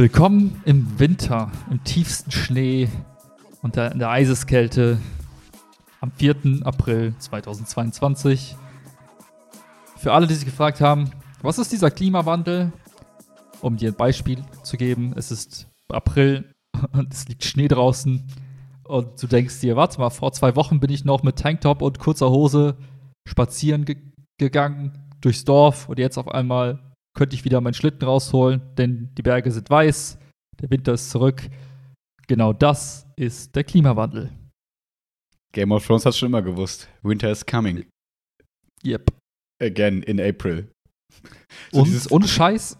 Willkommen im Winter, im tiefsten Schnee und der, in der Eiseskälte am 4. April 2022. Für alle, die sich gefragt haben, was ist dieser Klimawandel? Um dir ein Beispiel zu geben, es ist April und es liegt Schnee draußen und du denkst dir, warte mal, vor zwei Wochen bin ich noch mit Tanktop und kurzer Hose spazieren ge gegangen durchs Dorf und jetzt auf einmal könnte ich wieder meinen Schlitten rausholen, denn die Berge sind weiß, der Winter ist zurück. Genau das ist der Klimawandel. Game of Thrones hat schon immer gewusst. Winter is coming. Yep. Again in April. So und, und Scheiß.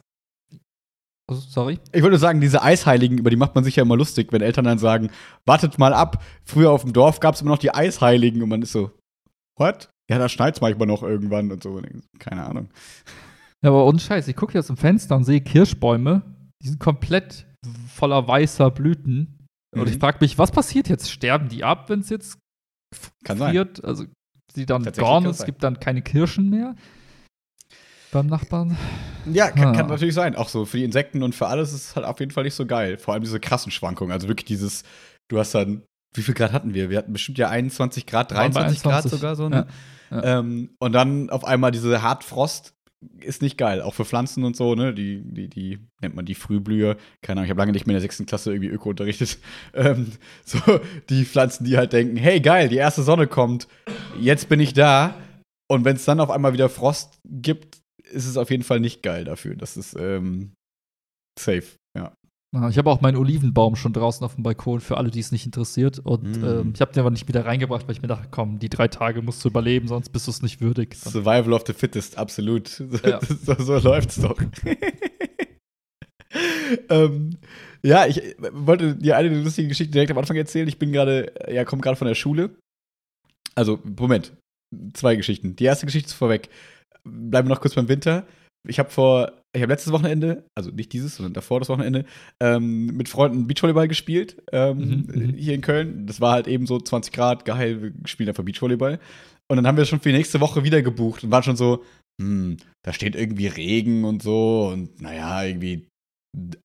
Oh, sorry. Ich wollte sagen, diese Eisheiligen, über die macht man sich ja immer lustig, wenn Eltern dann sagen, wartet mal ab. Früher auf dem Dorf gab es immer noch die Eisheiligen und man ist so, what? Ja, da schneit es manchmal noch irgendwann und so. Keine Ahnung. Ja, aber ohne Scheiß, ich gucke hier aus dem Fenster und sehe Kirschbäume, die sind komplett voller weißer Blüten. Mhm. Und ich frage mich, was passiert jetzt? Sterben die ab, wenn es jetzt Kann friert? Sein. Also sie dann gone, es gibt dann keine Kirschen mehr beim Nachbarn. Ja, kann, ah. kann, natürlich sein. Auch so für die Insekten und für alles ist es halt auf jeden Fall nicht so geil. Vor allem diese krassen Schwankungen. Also wirklich dieses, du hast dann, wie viel Grad hatten wir? Wir hatten bestimmt ja 21 Grad, 23 Grad sogar so. Ne? Ja. Ja. Ähm, und dann auf einmal diese Hartfrost ist nicht geil, auch für Pflanzen und so, ne? Die, die, die nennt man die Frühblühe. Keine Ahnung, ich habe lange nicht mehr in der sechsten Klasse irgendwie Öko unterrichtet. Ähm, so, die Pflanzen, die halt denken, hey geil, die erste Sonne kommt, jetzt bin ich da. Und wenn es dann auf einmal wieder Frost gibt, ist es auf jeden Fall nicht geil dafür. Das ist ähm, safe, ja. Ich habe auch meinen Olivenbaum schon draußen auf dem Balkon für alle, die es nicht interessiert. Und mm. ähm, ich habe den aber nicht wieder reingebracht, weil ich mir dachte, komm, die drei Tage musst du überleben, sonst bist du es nicht würdig. Survival of the fittest, absolut. Ja. so, so läuft's doch. ähm, ja, ich wollte dir eine lustige Geschichte direkt am Anfang erzählen. Ich bin gerade, ja, komme gerade von der Schule. Also, Moment. Zwei Geschichten. Die erste Geschichte ist vorweg. Bleiben wir noch kurz beim Winter ich habe vor, ich habe letztes Wochenende, also nicht dieses, sondern davor das Wochenende, ähm, mit Freunden Beachvolleyball gespielt, ähm, mhm, mhm, hier in Köln. Das war halt eben so 20 Grad, geil, wir spielen einfach Beachvolleyball. Und dann haben wir schon für die nächste Woche wieder gebucht und waren schon so, hm, da steht irgendwie Regen und so und naja, irgendwie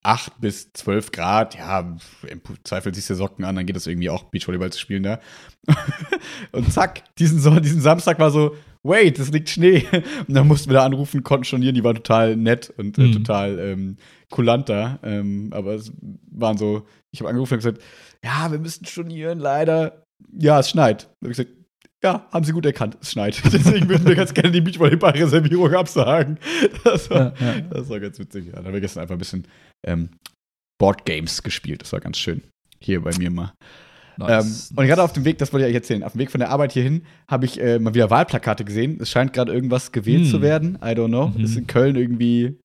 8 bis 12 Grad, ja, im Zweifel ziehst du Socken an, dann geht das irgendwie auch Beachvolleyball zu spielen da. und zack, diesen, diesen Samstag war so, wait, es liegt Schnee. Und dann mussten wir da anrufen, konnten stornieren, die waren total nett und äh, mhm. total ähm, kulant da. Ähm, aber es waren so, ich habe angerufen und gesagt, ja, wir müssen stornieren, leider. Ja, es schneit. Da habe ich gesagt, ja, haben Sie gut erkannt, es schneit. Deswegen würden wir ganz gerne die Beachvolleyball-Reservierung absagen. Das war, ja, ja. das war ganz witzig. Ja, da haben wir gestern einfach ein bisschen ähm, Boardgames gespielt. Das war ganz schön. Hier bei mir mal. Nice. Ähm, und gerade auf dem Weg, das wollte ich euch erzählen, auf dem Weg von der Arbeit hierhin habe ich äh, mal wieder Wahlplakate gesehen. Es scheint gerade irgendwas gewählt hm. zu werden. I don't know. Mhm. Ist in Köln irgendwie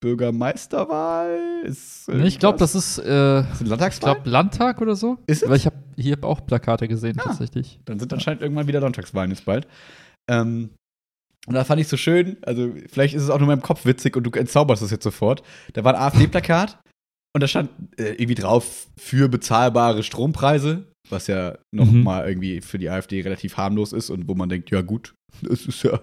Bürgermeisterwahl? Ist ich glaube, das ist, äh, ist Landtagswahl? Ich glaube, Landtag oder so. Ist es? Weil ich habe hier auch Plakate gesehen, ah, tatsächlich. Dann sind anscheinend ja. irgendwann wieder Landtagswahlen jetzt bald. Ähm, und da fand ich so schön, also vielleicht ist es auch nur in meinem Kopf witzig und du entzauberst es jetzt sofort. Da war ein AfD-Plakat und da stand äh, irgendwie drauf für bezahlbare Strompreise, was ja noch mhm. mal irgendwie für die AfD relativ harmlos ist und wo man denkt, ja gut, das ist ja,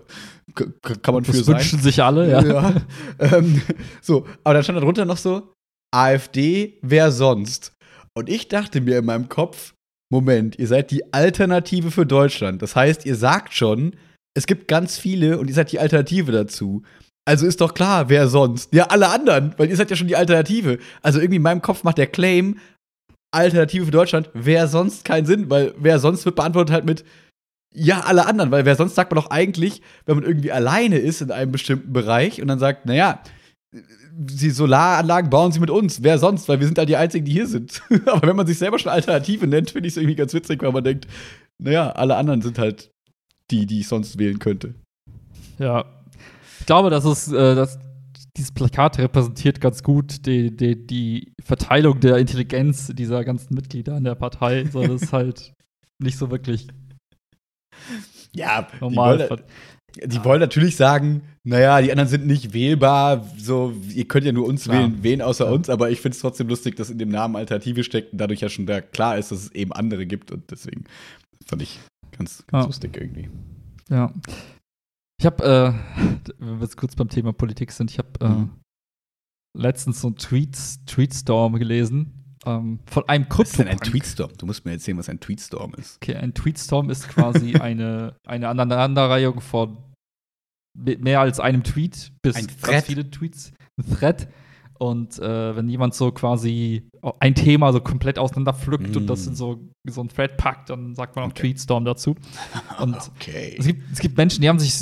kann man das für sein. Das wünschen sich alle, ja. ja ähm, so, aber dann stand darunter noch so, AfD, wer sonst? Und ich dachte mir in meinem Kopf, Moment, ihr seid die Alternative für Deutschland. Das heißt, ihr sagt schon, es gibt ganz viele und ihr seid die Alternative dazu. Also ist doch klar, wer sonst? Ja, alle anderen, weil ihr seid ja schon die Alternative. Also irgendwie in meinem Kopf macht der Claim Alternative für Deutschland, wer sonst keinen Sinn, weil wer sonst wird beantwortet halt mit ja, alle anderen, weil wer sonst sagt man doch eigentlich, wenn man irgendwie alleine ist in einem bestimmten Bereich und dann sagt, naja, die Solaranlagen bauen sie mit uns, wer sonst, weil wir sind halt die Einzigen, die hier sind. Aber wenn man sich selber schon Alternative nennt, finde ich es irgendwie ganz witzig, weil man denkt, naja, alle anderen sind halt die, die ich sonst wählen könnte. Ja, ich glaube, dass es, äh, dass dieses Plakat repräsentiert ganz gut die, die, die Verteilung der Intelligenz dieser ganzen Mitglieder in der Partei. So, das ist halt nicht so wirklich ja, normal. Die wollen, die wollen natürlich sagen, naja, die anderen sind nicht wählbar, so, ihr könnt ja nur uns klar. wählen, wen außer ja. uns, aber ich finde es trotzdem lustig, dass in dem Namen Alternative steckt und dadurch ja schon da klar ist, dass es eben andere gibt und deswegen fand ich ganz, ganz ja. lustig irgendwie. Ja. Ich habe, äh, wenn wir jetzt kurz beim Thema Politik sind, ich habe äh, mhm. letztens so einen Tweets, Tweetstorm gelesen ähm, von einem Was ist denn ein Krypto. Tweetstorm? Du musst mir erzählen, was ein Tweetstorm ist. Okay, ein Tweetstorm ist quasi eine, eine Aneinanderreihung von me- mehr als einem Tweet bis Ein ganz viele Tweets. Ein Thread. Und äh, wenn jemand so quasi ein Thema so komplett auseinanderpflückt Mm. und das in so, so ein Thread packt, dann sagt man auch Okay. Tweetstorm dazu. Und Okay. es gibt, es gibt Menschen, die haben sich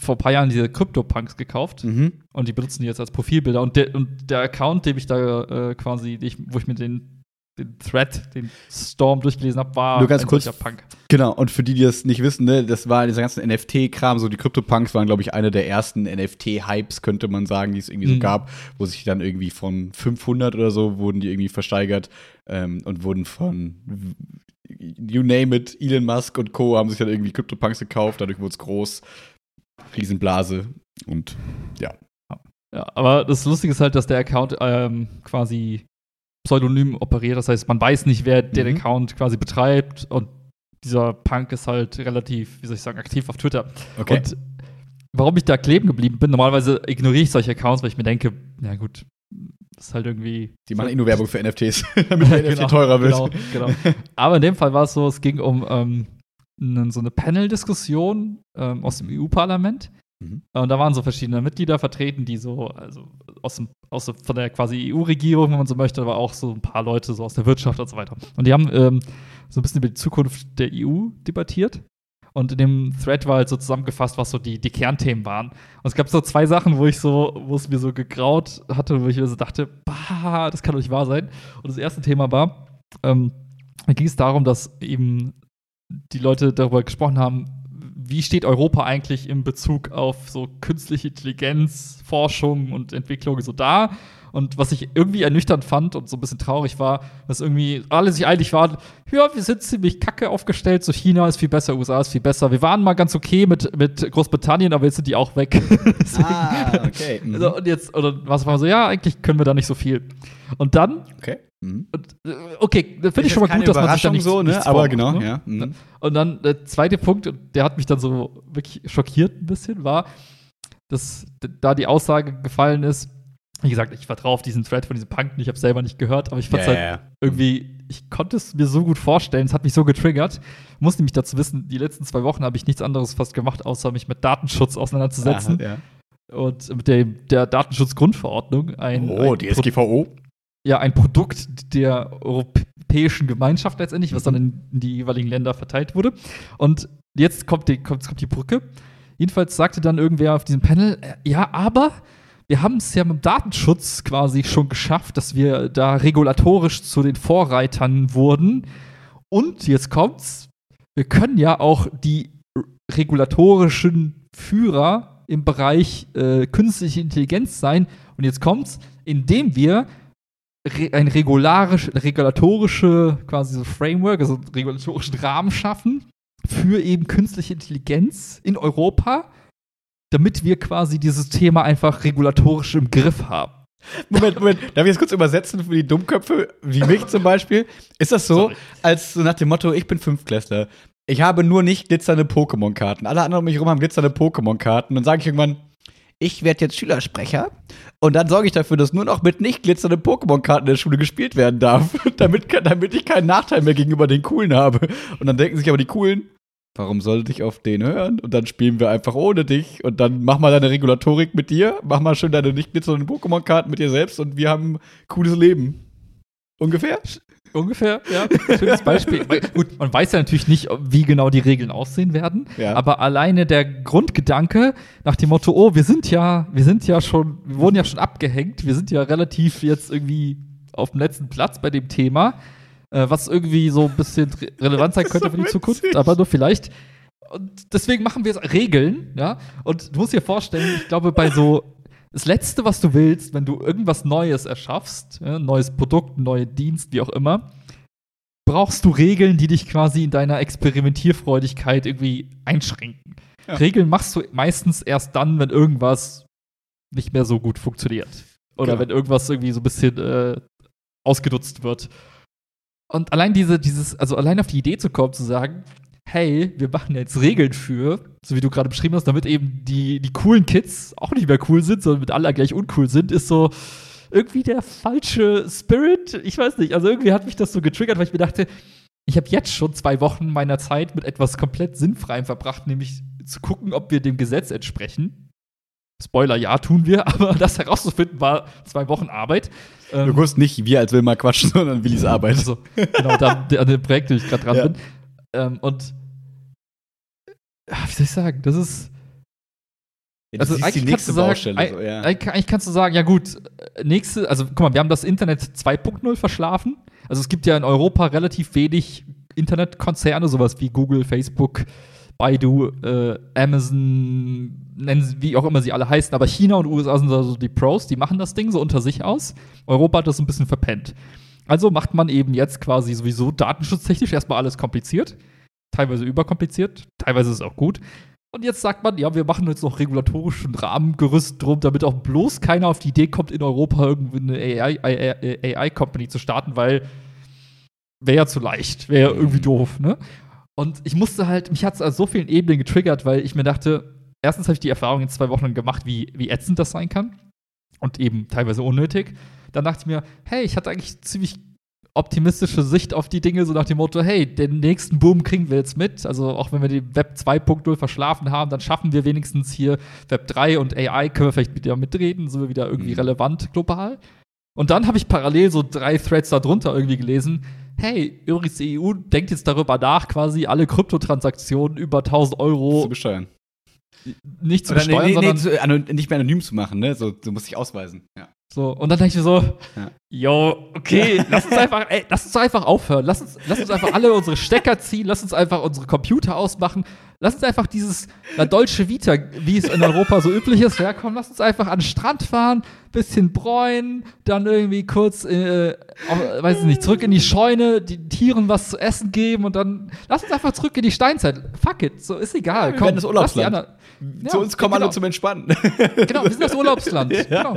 vor ein paar Jahren diese Crypto-Punks gekauft Mhm. und die benutzen die jetzt als Profilbilder. Und der, und der Account, dem ich da äh, quasi, den ich, wo ich mir den, den Thread, den Storm durchgelesen habe, war Nur ganz ein kurz. Punk. Genau, und für die, die das nicht wissen, ne, das war dieser ganzen NFT-Kram, so die Crypto-Punks waren, glaube ich, einer der ersten NFT-Hypes, könnte man sagen, die es irgendwie so Mhm. gab, wo sich dann irgendwie von 500 oder so wurden die irgendwie versteigert ähm, und wurden von, you name it, Elon Musk und Co. haben sich dann irgendwie Crypto-Punks gekauft, dadurch wurde es groß, Riesenblase und ja. Ja, aber das Lustige ist halt, dass der Account ähm, quasi pseudonym operiert. Das heißt, man weiß nicht, wer den Mhm. Account quasi betreibt. Und dieser Punk ist halt relativ, wie soll ich sagen, aktiv auf Twitter. Okay. Und warum ich da kleben geblieben bin, normalerweise ignoriere ich solche Accounts, weil ich mir denke, na gut, das ist halt irgendwie. die machen eh nur Werbung für NFTs, damit der NFT Genau, teurer wird. Genau, genau. Aber in dem Fall war es so, es ging um ähm, ne- so eine Panel-Diskussion ähm, aus dem EU-Parlament. Mhm. Und da waren so verschiedene Mitglieder vertreten, die so, also aus, dem, aus von der quasi EU-Regierung, wenn man so möchte, aber auch so ein paar Leute so aus der Wirtschaft und so weiter. Und die haben ähm, so ein bisschen über die Zukunft der EU debattiert. Und in dem Thread war halt so zusammengefasst, was so die, die Kernthemen waren. Und es gab so zwei Sachen, wo ich so, wo es mir so gegraut hatte, wo ich mir so dachte, bah, das kann doch nicht wahr sein. Und das erste Thema war, ähm, da ging es darum, dass eben die Leute darüber gesprochen haben, wie steht Europa eigentlich in Bezug auf so künstliche Intelligenz, Forschung und Entwicklung so da? Und was ich irgendwie ernüchternd fand und so ein bisschen traurig war, dass irgendwie alle sich einig waren, ja, wir sind ziemlich kacke aufgestellt, so China ist viel besser, USA ist viel besser. Wir waren mal ganz okay mit, mit Großbritannien, aber jetzt sind die auch weg. Ah, okay. Mhm. Also, und jetzt, oder was war so, ja, eigentlich können wir da nicht so viel. Und dann, okay. Mhm. und, äh, okay, da finde ich schon mal gut, dass man sich da nicht so, ne? nichts Aber genau, ne? ja. Mhm. Und dann der zweite Punkt, der hat mich dann so wirklich schockiert ein bisschen, war, dass da die Aussage gefallen ist, wie gesagt, ich vertraue auf diesen Thread von diesem Punk, ich habe selber nicht gehört, aber ich fand es Ja, halt ja, ja. irgendwie, ich konnte es mir so gut vorstellen, es hat mich so getriggert. Muss nämlich dazu wissen, die letzten zwei Wochen habe ich nichts anderes fast gemacht, außer mich mit Datenschutz auseinanderzusetzen Aha, und mit dem, der Datenschutzgrundverordnung ein, ja. Oh, ein die SGVO. Ja, ein Produkt der Europäischen Gemeinschaft letztendlich, was dann in, in die jeweiligen Länder verteilt wurde. Und jetzt kommt die, kommt, kommt die Brücke. Jedenfalls sagte dann irgendwer auf diesem Panel, äh, ja, aber wir haben es ja mit dem Datenschutz quasi schon geschafft, dass wir da regulatorisch zu den Vorreitern wurden. Und jetzt kommt's, wir können ja auch die regulatorischen Führer im Bereich äh, künstliche Intelligenz sein. Und jetzt kommt's, indem wir ein regularisch, regulatorische quasi so Framework, also einen regulatorischen Rahmen schaffen für eben künstliche Intelligenz in Europa, damit wir quasi dieses Thema einfach regulatorisch im Griff haben. Moment, Moment. Darf ich das kurz übersetzen für die Dummköpfe, wie mich zum Beispiel? Ist das so, Sorry. als so nach dem Motto, ich bin Fünftklässler, ich habe nur nicht glitzernde Pokémon-Karten. Alle anderen um mich herum haben glitzernde Pokémon-Karten. Dann sage ich irgendwann, ich werde jetzt Schülersprecher und dann sorge ich dafür, dass nur noch mit nicht glitzernden Pokémon-Karten in der Schule gespielt werden darf, damit, damit ich keinen Nachteil mehr gegenüber den Coolen habe. Und dann denken sich aber die Coolen, warum sollte ich auf den hören? Und dann spielen wir einfach ohne dich und dann mach mal deine Regulatorik mit dir, mach mal schön deine nicht glitzernden Pokémon-Karten mit dir selbst und wir haben ein cooles Leben. Ungefähr? Ungefähr, ja. Schönes Beispiel. Gut, man weiß ja natürlich nicht, wie genau die Regeln aussehen werden. Ja. Aber alleine der Grundgedanke nach dem Motto, oh, wir sind ja, wir sind ja schon, wir wurden ja schon abgehängt, wir sind ja relativ jetzt irgendwie auf dem letzten Platz bei dem Thema, äh, was irgendwie so ein bisschen re relevant sein könnte so für die Zukunft, witzig. aber nur vielleicht. Und deswegen machen wir jetzt Regeln, ja. Und du musst dir vorstellen, ich glaube, bei so das Letzte, was du willst, wenn du irgendwas Neues erschaffst, ja, neues Produkt, ein neuer Dienst, wie auch immer, brauchst du Regeln, die dich quasi in deiner Experimentierfreudigkeit irgendwie einschränken. Ja. Regeln machst du meistens erst dann, wenn irgendwas nicht mehr so gut funktioniert. Oder Genau. wenn irgendwas irgendwie so ein bisschen äh, ausgenutzt wird. Und allein diese, dieses, also allein auf die Idee zu kommen, zu sagen, hey, wir machen jetzt Regeln für, so wie du gerade beschrieben hast, damit eben die, die coolen Kids auch nicht mehr cool sind, sondern mit alle gleich uncool sind, ist so, irgendwie der falsche Spirit. Ich weiß nicht. Also irgendwie hat mich das so getriggert, weil ich mir dachte, ich habe jetzt schon zwei Wochen meiner Zeit mit etwas komplett Sinnfreiem verbracht, nämlich zu gucken, ob wir dem Gesetz entsprechen. Spoiler, ja, tun wir, aber das herauszufinden war zwei Wochen Arbeit. Ähm, du wusstest nicht, wir als Will mal quatschen, sondern Willis Arbeit. Also, genau, da, an dem Projekt, wo ich gerade dran ja. bin. Ähm, und wie soll ich sagen, das ist. Ja, also eigentlich kannst, sagen, so, ja. eigentlich kannst du sagen, ja gut, nächste, also guck mal, wir haben das Internet 2.0 verschlafen. Also es gibt ja in Europa relativ wenig Internetkonzerne, sowas wie Google, Facebook, Baidu, äh, Amazon, nennen sie, wie auch immer sie alle heißen, aber China und USA sind also die Pros, die machen das Ding so unter sich aus. Europa hat das ein bisschen verpennt. Also macht man eben jetzt quasi sowieso datenschutztechnisch erstmal alles kompliziert, teilweise überkompliziert, teilweise ist es auch gut. Und jetzt sagt man, ja, wir machen jetzt noch regulatorischen Rahmengerüst drum, damit auch bloß keiner auf die Idee kommt, in Europa irgendwie eine AI-Company AI zu starten, weil wäre ja zu leicht, wäre ja irgendwie doof, ne? Und ich musste halt, mich hat es auf so vielen Ebenen getriggert, weil ich mir dachte, erstens habe ich die Erfahrung in zwei Wochen gemacht, wie, wie ätzend das sein kann. Und eben teilweise unnötig. Dann dachte ich mir, hey, ich hatte eigentlich ziemlich optimistische Sicht auf die Dinge, so nach dem Motto, hey, den nächsten Boom kriegen wir jetzt mit. Also auch wenn wir die Web 2.0 verschlafen haben, dann schaffen wir wenigstens hier Web 3 und AI, können wir vielleicht wieder mitreden, sind wir wieder irgendwie mhm. relevant global. Und dann habe ich parallel so drei Threads darunter irgendwie gelesen, hey, übrigens, die EU denkt jetzt darüber nach, quasi alle Kryptotransaktionen über 1000 Euro zu besteuern. Nicht zu Oder besteuern, nee, nee, sondern nee, nicht mehr anonym zu machen, ne? So, du musst dich ausweisen. Ja. So, und dann dachte ich mir so, ja. yo, okay, lass uns einfach, ey, lass uns einfach aufhören. Lass uns, lass uns einfach alle unsere Stecker ziehen, lass uns einfach unsere Computer ausmachen. Lass uns einfach dieses La Dolce Vita, wie es in Europa so üblich ist, herkommen. Lass uns einfach an den Strand fahren, bisschen bräunen, dann irgendwie kurz, äh, auch, weiß ich nicht, zurück in die Scheune, den Tieren was zu essen geben und dann lass uns einfach zurück in die Steinzeit. Fuck it, so ist egal. Ja, Komm, das Urlaubsland. Ja, zu uns kommen genau. alle zum Entspannen. Genau, wir sind das Urlaubsland. Genau.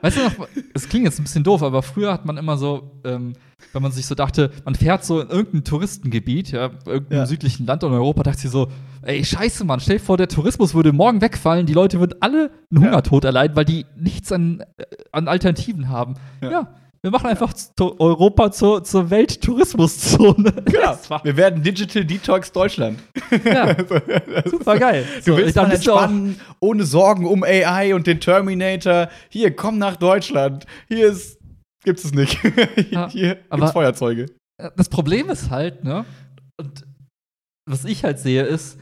Weißt du noch, es klingt jetzt ein bisschen doof, aber früher hat man immer so, ähm, wenn man sich so dachte, man fährt so in irgendein Touristengebiet, ja, irgendeinem ja. südlichen Land in Europa, dachte ich so, ey, scheiße, Mann, stell dir vor, der Tourismus würde morgen wegfallen, die Leute würden alle einen Hungertod erleiden, weil die nichts an, äh, an Alternativen haben. ja. ja wir machen einfach Europa zur, zur Welttourismuszone. Genau. Wir werden Digital Detox Deutschland. Ja. Super geil. Du so, willst dann entspannen, ohne Sorgen um AI und den Terminator. Hier, komm nach Deutschland. Hier ist, gibt's es nicht. Ja, Hier gibt's Feuerzeuge. Das Problem ist halt, ne? Und was ich halt sehe, ist,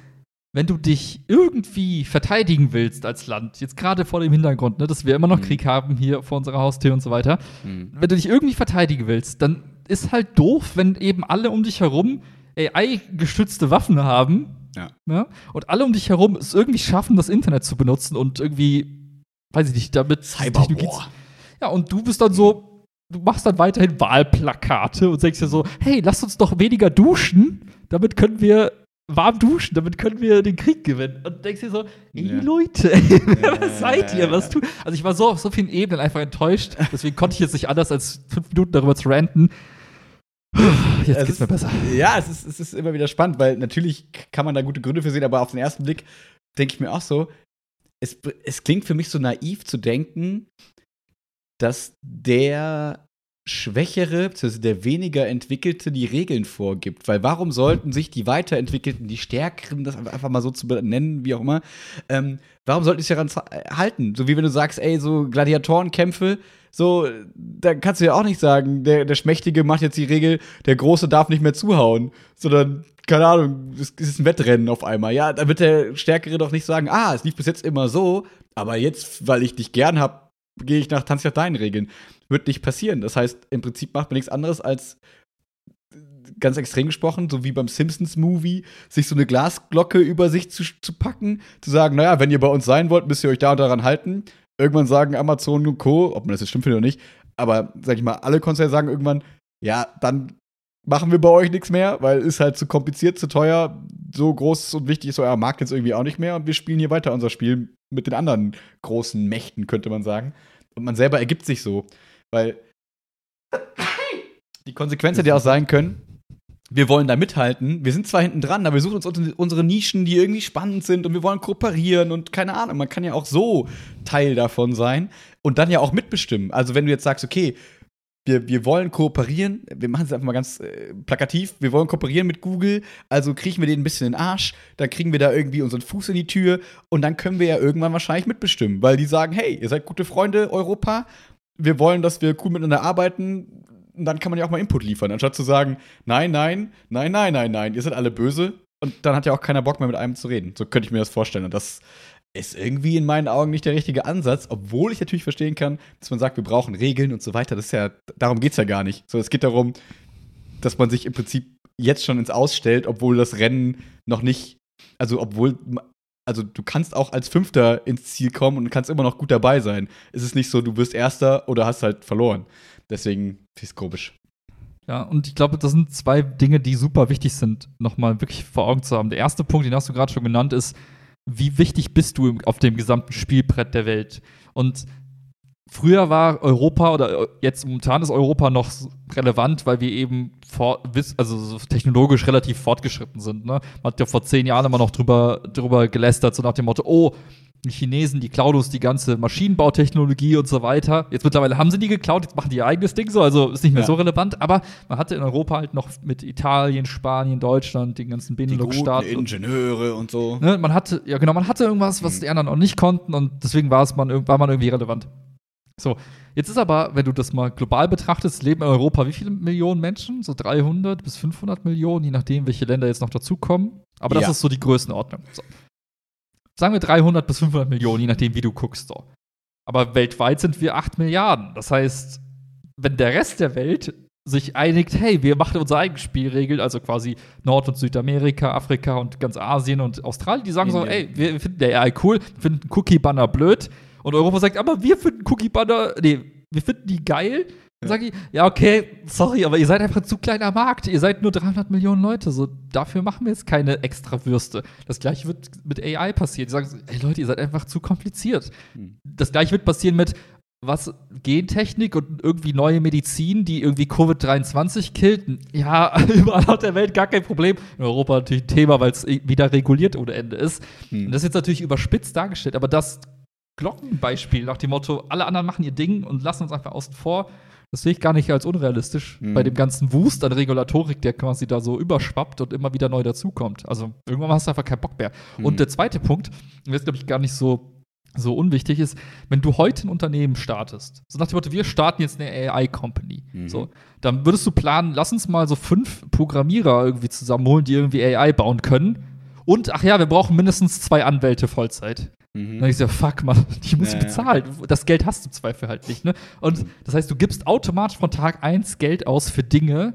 wenn du dich irgendwie verteidigen willst als Land, jetzt gerade vor dem Hintergrund, ne, dass wir immer noch mhm. Krieg haben hier vor unserer Haustür und so weiter, mhm. wenn du dich irgendwie verteidigen willst, dann ist halt doof, wenn eben alle um dich herum AI-gestützte Waffen haben. Ja. Ne, und alle um dich herum es irgendwie schaffen, das Internet zu benutzen und irgendwie, weiß ich nicht, damit Cyberwar. Ja, und du bist dann so, du machst dann weiterhin Wahlplakate und sagst dir so, hey, lass uns doch weniger duschen, damit können wir warm duschen, damit können wir den Krieg gewinnen. Und denkst dir so, ey ja. Leute, ey, ja, was seid ihr? Was tut? Also ich war so auf so vielen Ebenen einfach enttäuscht, deswegen konnte ich jetzt nicht anders als fünf Minuten darüber zu ranten. Jetzt es geht's mir besser. Ja, es ist, es ist immer wieder spannend, weil natürlich kann man da gute Gründe für sehen, aber auf den ersten Blick denke ich mir auch so, es, es klingt für mich so naiv zu denken, dass der Schwächere, beziehungsweise der weniger entwickelte die Regeln vorgibt. Weil warum sollten sich die weiterentwickelten, die Stärkeren, das einfach mal so zu benennen, wie auch immer, ähm, warum sollten sie daran halten? So wie wenn du sagst, ey, so Gladiatorenkämpfe, so, da kannst du ja auch nicht sagen, der, der Schmächtige macht jetzt die Regel, der Große darf nicht mehr zuhauen, sondern, keine Ahnung, es ist ein Wettrennen auf einmal. Ja, da wird der Stärkere doch nicht sagen, ah, es lief bis jetzt immer so, aber jetzt, weil ich dich gern hab, gehe ich nach Tanz nach deinen Regeln. Wird nicht passieren. Das heißt, im Prinzip macht man nichts anderes als ganz extrem gesprochen, so wie beim Simpsons-Movie, sich so eine Glasglocke über sich zu, zu packen, zu sagen, naja, wenn ihr bei uns sein wollt, müsst ihr euch da und daran halten. Irgendwann sagen Amazon und Co., ob man das jetzt stimmt findet oder nicht, aber sag ich mal, alle Konzerne sagen irgendwann, ja, dann machen wir bei euch nichts mehr, weil ist halt zu kompliziert, zu teuer, so groß und wichtig ist euer Markt jetzt irgendwie auch nicht mehr und wir spielen hier weiter unser Spiel mit den anderen großen Mächten, könnte man sagen. Und man selber ergibt sich so. Weil die Konsequenz hätte ja auch sein können, wir wollen da mithalten. Wir sind zwar hinten dran, aber wir suchen uns unsere Nischen, die irgendwie spannend sind und wir wollen kooperieren und keine Ahnung, man kann ja auch so Teil davon sein und dann ja auch mitbestimmen. Also wenn du jetzt sagst, okay, wir, wir wollen kooperieren, wir machen es einfach mal ganz äh, plakativ, wir wollen kooperieren mit Google, also kriegen wir den ein bisschen in den Arsch, dann kriegen wir da irgendwie unseren Fuß in die Tür. Und dann können wir ja irgendwann wahrscheinlich mitbestimmen, weil die sagen, hey, ihr seid gute Freunde Europa, wir wollen, dass wir cool miteinander arbeiten, und dann kann man ja auch mal Input liefern, anstatt zu sagen, nein, nein, nein, nein, nein, nein, ihr seid alle böse. Und dann hat ja auch keiner Bock mehr mit einem zu reden. So könnte ich mir das vorstellen. Und das ist irgendwie in meinen Augen nicht der richtige Ansatz, obwohl ich natürlich verstehen kann, dass man sagt, wir brauchen Regeln und so weiter. Das ist ja, darum geht es ja gar nicht. So, es geht darum, dass man sich im Prinzip jetzt schon ins Ausstellt, obwohl das Rennen noch nicht, also obwohl, also du kannst auch als Fünfter ins Ziel kommen und kannst immer noch gut dabei sein. Es ist nicht so, du wirst Erster oder hast halt verloren. Deswegen ist es komisch. Ja, und ich glaube, das sind zwei Dinge, die super wichtig sind, nochmal wirklich vor Augen zu haben. Der erste Punkt, den hast du gerade schon genannt, ist, wie wichtig bist du auf dem gesamten Spielbrett der Welt? Und früher war Europa oder jetzt momentan ist Europa noch relevant, weil wir eben vor, also so technologisch relativ fortgeschritten sind. Ne? Man hat ja vor zehn Jahren immer noch drüber, drüber gelästert, so nach dem Motto, oh, die Chinesen, die Klaudos, die ganze Maschinenbautechnologie und so weiter. Jetzt mittlerweile haben sie die geklaut, jetzt machen die ihr eigenes Ding so, also ist nicht mehr ja. so relevant. Aber man hatte in Europa halt noch mit Italien, Spanien, Deutschland, den ganzen Benelux-Staaten. Ingenieure und so. Ne, man hatte, ja genau, man hatte irgendwas, was mhm. die anderen auch nicht konnten und deswegen war es man, war man irgendwie relevant. So, jetzt ist aber, wenn du das mal global betrachtest, leben in Europa wie viele Millionen Menschen? So 300 bis 500 Millionen, je nachdem, welche Länder jetzt noch dazukommen. Aber das ja. ist so die Größenordnung. So sagen wir 300 bis 500 Millionen, je nachdem, wie du guckst. So. Aber weltweit sind wir 8 Milliarden. Das heißt, wenn der Rest der Welt sich einigt, hey, wir machen unsere eigenen Spielregeln, also quasi Nord- und Südamerika, Afrika und ganz Asien und Australien, die sagen so, ey, wir finden der AI cool, finden Cookie-Banner blöd. Und Europa sagt, aber wir finden Cookie-Banner, nee, wir finden die geil dann sage ich, ja, okay, sorry, aber ihr seid einfach zu kleiner Markt. Ihr seid nur 300 Millionen Leute. So, dafür machen wir jetzt keine extra Würste. Das gleiche wird mit AI passieren. Die sagen, ey Leute, ihr seid einfach zu kompliziert. Hm. Das gleiche wird passieren mit was Gentechnik und irgendwie neue Medizin, die irgendwie Covid-23 killt. Ja, überall auf der Welt gar kein Problem. In Europa natürlich ein Thema, weil es wieder reguliert ohne Ende ist. Hm. Und das ist jetzt natürlich überspitzt dargestellt, aber das Glockenbeispiel nach dem Motto, alle anderen machen ihr Ding und lassen uns einfach außen vor das sehe ich gar nicht als unrealistisch mhm. bei dem ganzen Wust an Regulatorik, der quasi da so überschwappt und immer wieder neu dazukommt. Also irgendwann hast du einfach keinen Bock mehr. Mhm. Und der zweite Punkt, der ist, glaube ich, gar nicht so so unwichtig ist, wenn du heute ein Unternehmen startest, so nach dem Motto, wir starten jetzt eine AI-Company, mhm. so, dann würdest du planen, lass uns mal so fünf Programmierer irgendwie zusammenholen, die irgendwie AI bauen können. Und, ach ja, wir brauchen mindestens zwei Anwälte Vollzeit. Mhm. Dann ich so, fuck, man, die muss ich ja, bezahlen. Ja. Das Geld hast du Zweifel halt nicht, ne? Und das heißt, du gibst automatisch von Tag 1 Geld aus für Dinge,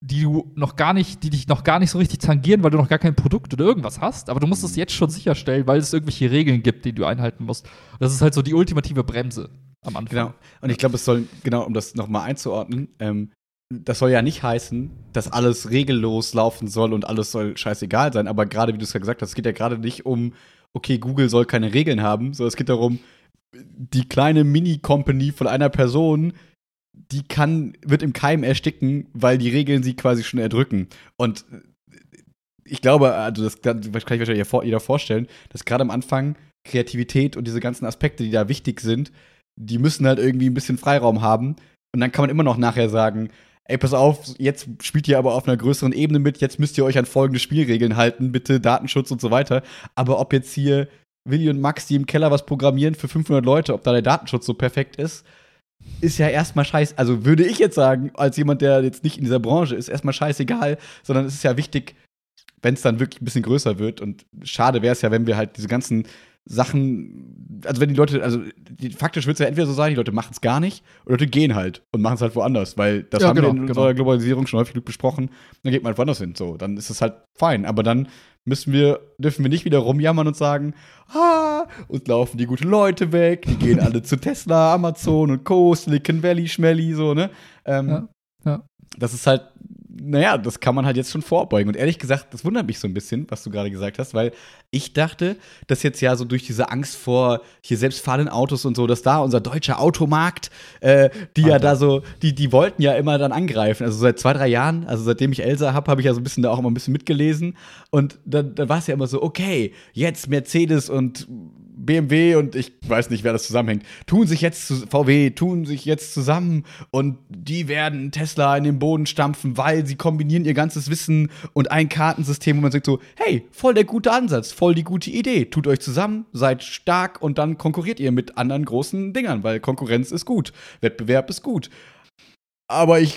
die du noch gar nicht, die dich noch gar nicht so richtig tangieren, weil du noch gar kein Produkt oder irgendwas hast. Aber du musst es jetzt schon sicherstellen, weil es irgendwelche Regeln gibt, die du einhalten musst. Das ist halt so die ultimative Bremse am Anfang. Genau. Und ich glaube, es soll, genau, um das nochmal einzuordnen, ähm, das soll ja nicht heißen, dass alles regellos laufen soll und alles soll scheißegal sein. Aber gerade, wie du es ja gesagt hast, es geht ja gerade nicht um okay, Google soll keine Regeln haben, sondern es geht darum, die kleine Mini-Company von einer Person, die kann, wird im Keim ersticken, weil die Regeln sie quasi schon erdrücken. Und ich glaube, also das kann, sich wahrscheinlich jeder vorstellen, dass gerade am Anfang Kreativität und diese ganzen Aspekte, die da wichtig sind, die müssen halt irgendwie ein bisschen Freiraum haben. Und dann kann man immer noch nachher sagen, ey, pass auf, jetzt spielt ihr aber auf einer größeren Ebene mit, jetzt müsst ihr euch an folgende Spielregeln halten, bitte Datenschutz und so weiter. Aber ob jetzt hier Willi und Max, die im Keller was programmieren für 500 Leute, ob da der Datenschutz so perfekt ist, ist ja erstmal scheiße. Also würde ich jetzt sagen, als jemand, der jetzt nicht in dieser Branche ist, erstmal scheißegal, sondern es ist ja wichtig, wenn es dann wirklich ein bisschen größer wird. Und schade wäre es ja, wenn wir halt diese ganzen Sachen, also wenn die Leute, also die, faktisch wird es ja entweder so sein, die Leute machen es gar nicht oder Leute gehen halt und machen es halt woanders, weil das ja, haben genau, wir in genau. unserer Globalisierung schon häufig besprochen, dann geht man halt woanders hin, so, dann ist es halt fein, aber dann müssen wir, dürfen wir nicht wieder rumjammern und sagen, ah, uns laufen die guten Leute weg, die gehen alle zu Tesla, Amazon und Co., Silicon Valley, Schmelly, so, ne? Ähm, ja, ja. Das ist halt naja, das kann man halt jetzt schon vorbeugen. Und ehrlich gesagt, das wundert mich so ein bisschen, was du gerade gesagt hast, weil ich dachte, dass jetzt ja so durch diese Angst vor hier selbstfahrenden Autos und so, dass da unser deutscher Automarkt, äh, die Alter. ja da so, die, die wollten ja immer dann angreifen. Also seit zwei, drei Jahren, also seitdem ich Elsa habe, habe ich ja so ein bisschen da auch immer ein bisschen mitgelesen. Und dann, dann war es ja immer so, okay, jetzt Mercedes und BMW und ich weiß nicht, wer das zusammenhängt, tun sich jetzt zu, VW, tun sich jetzt zusammen und die werden Tesla in den Boden stampfen, weil sie kombinieren ihr ganzes Wissen und ein Kartensystem, wo man sagt so, hey, voll der gute Ansatz, voll die gute Idee, tut euch zusammen, seid stark und dann konkurriert ihr mit anderen großen Dingern, weil Konkurrenz ist gut, Wettbewerb ist gut. Aber ich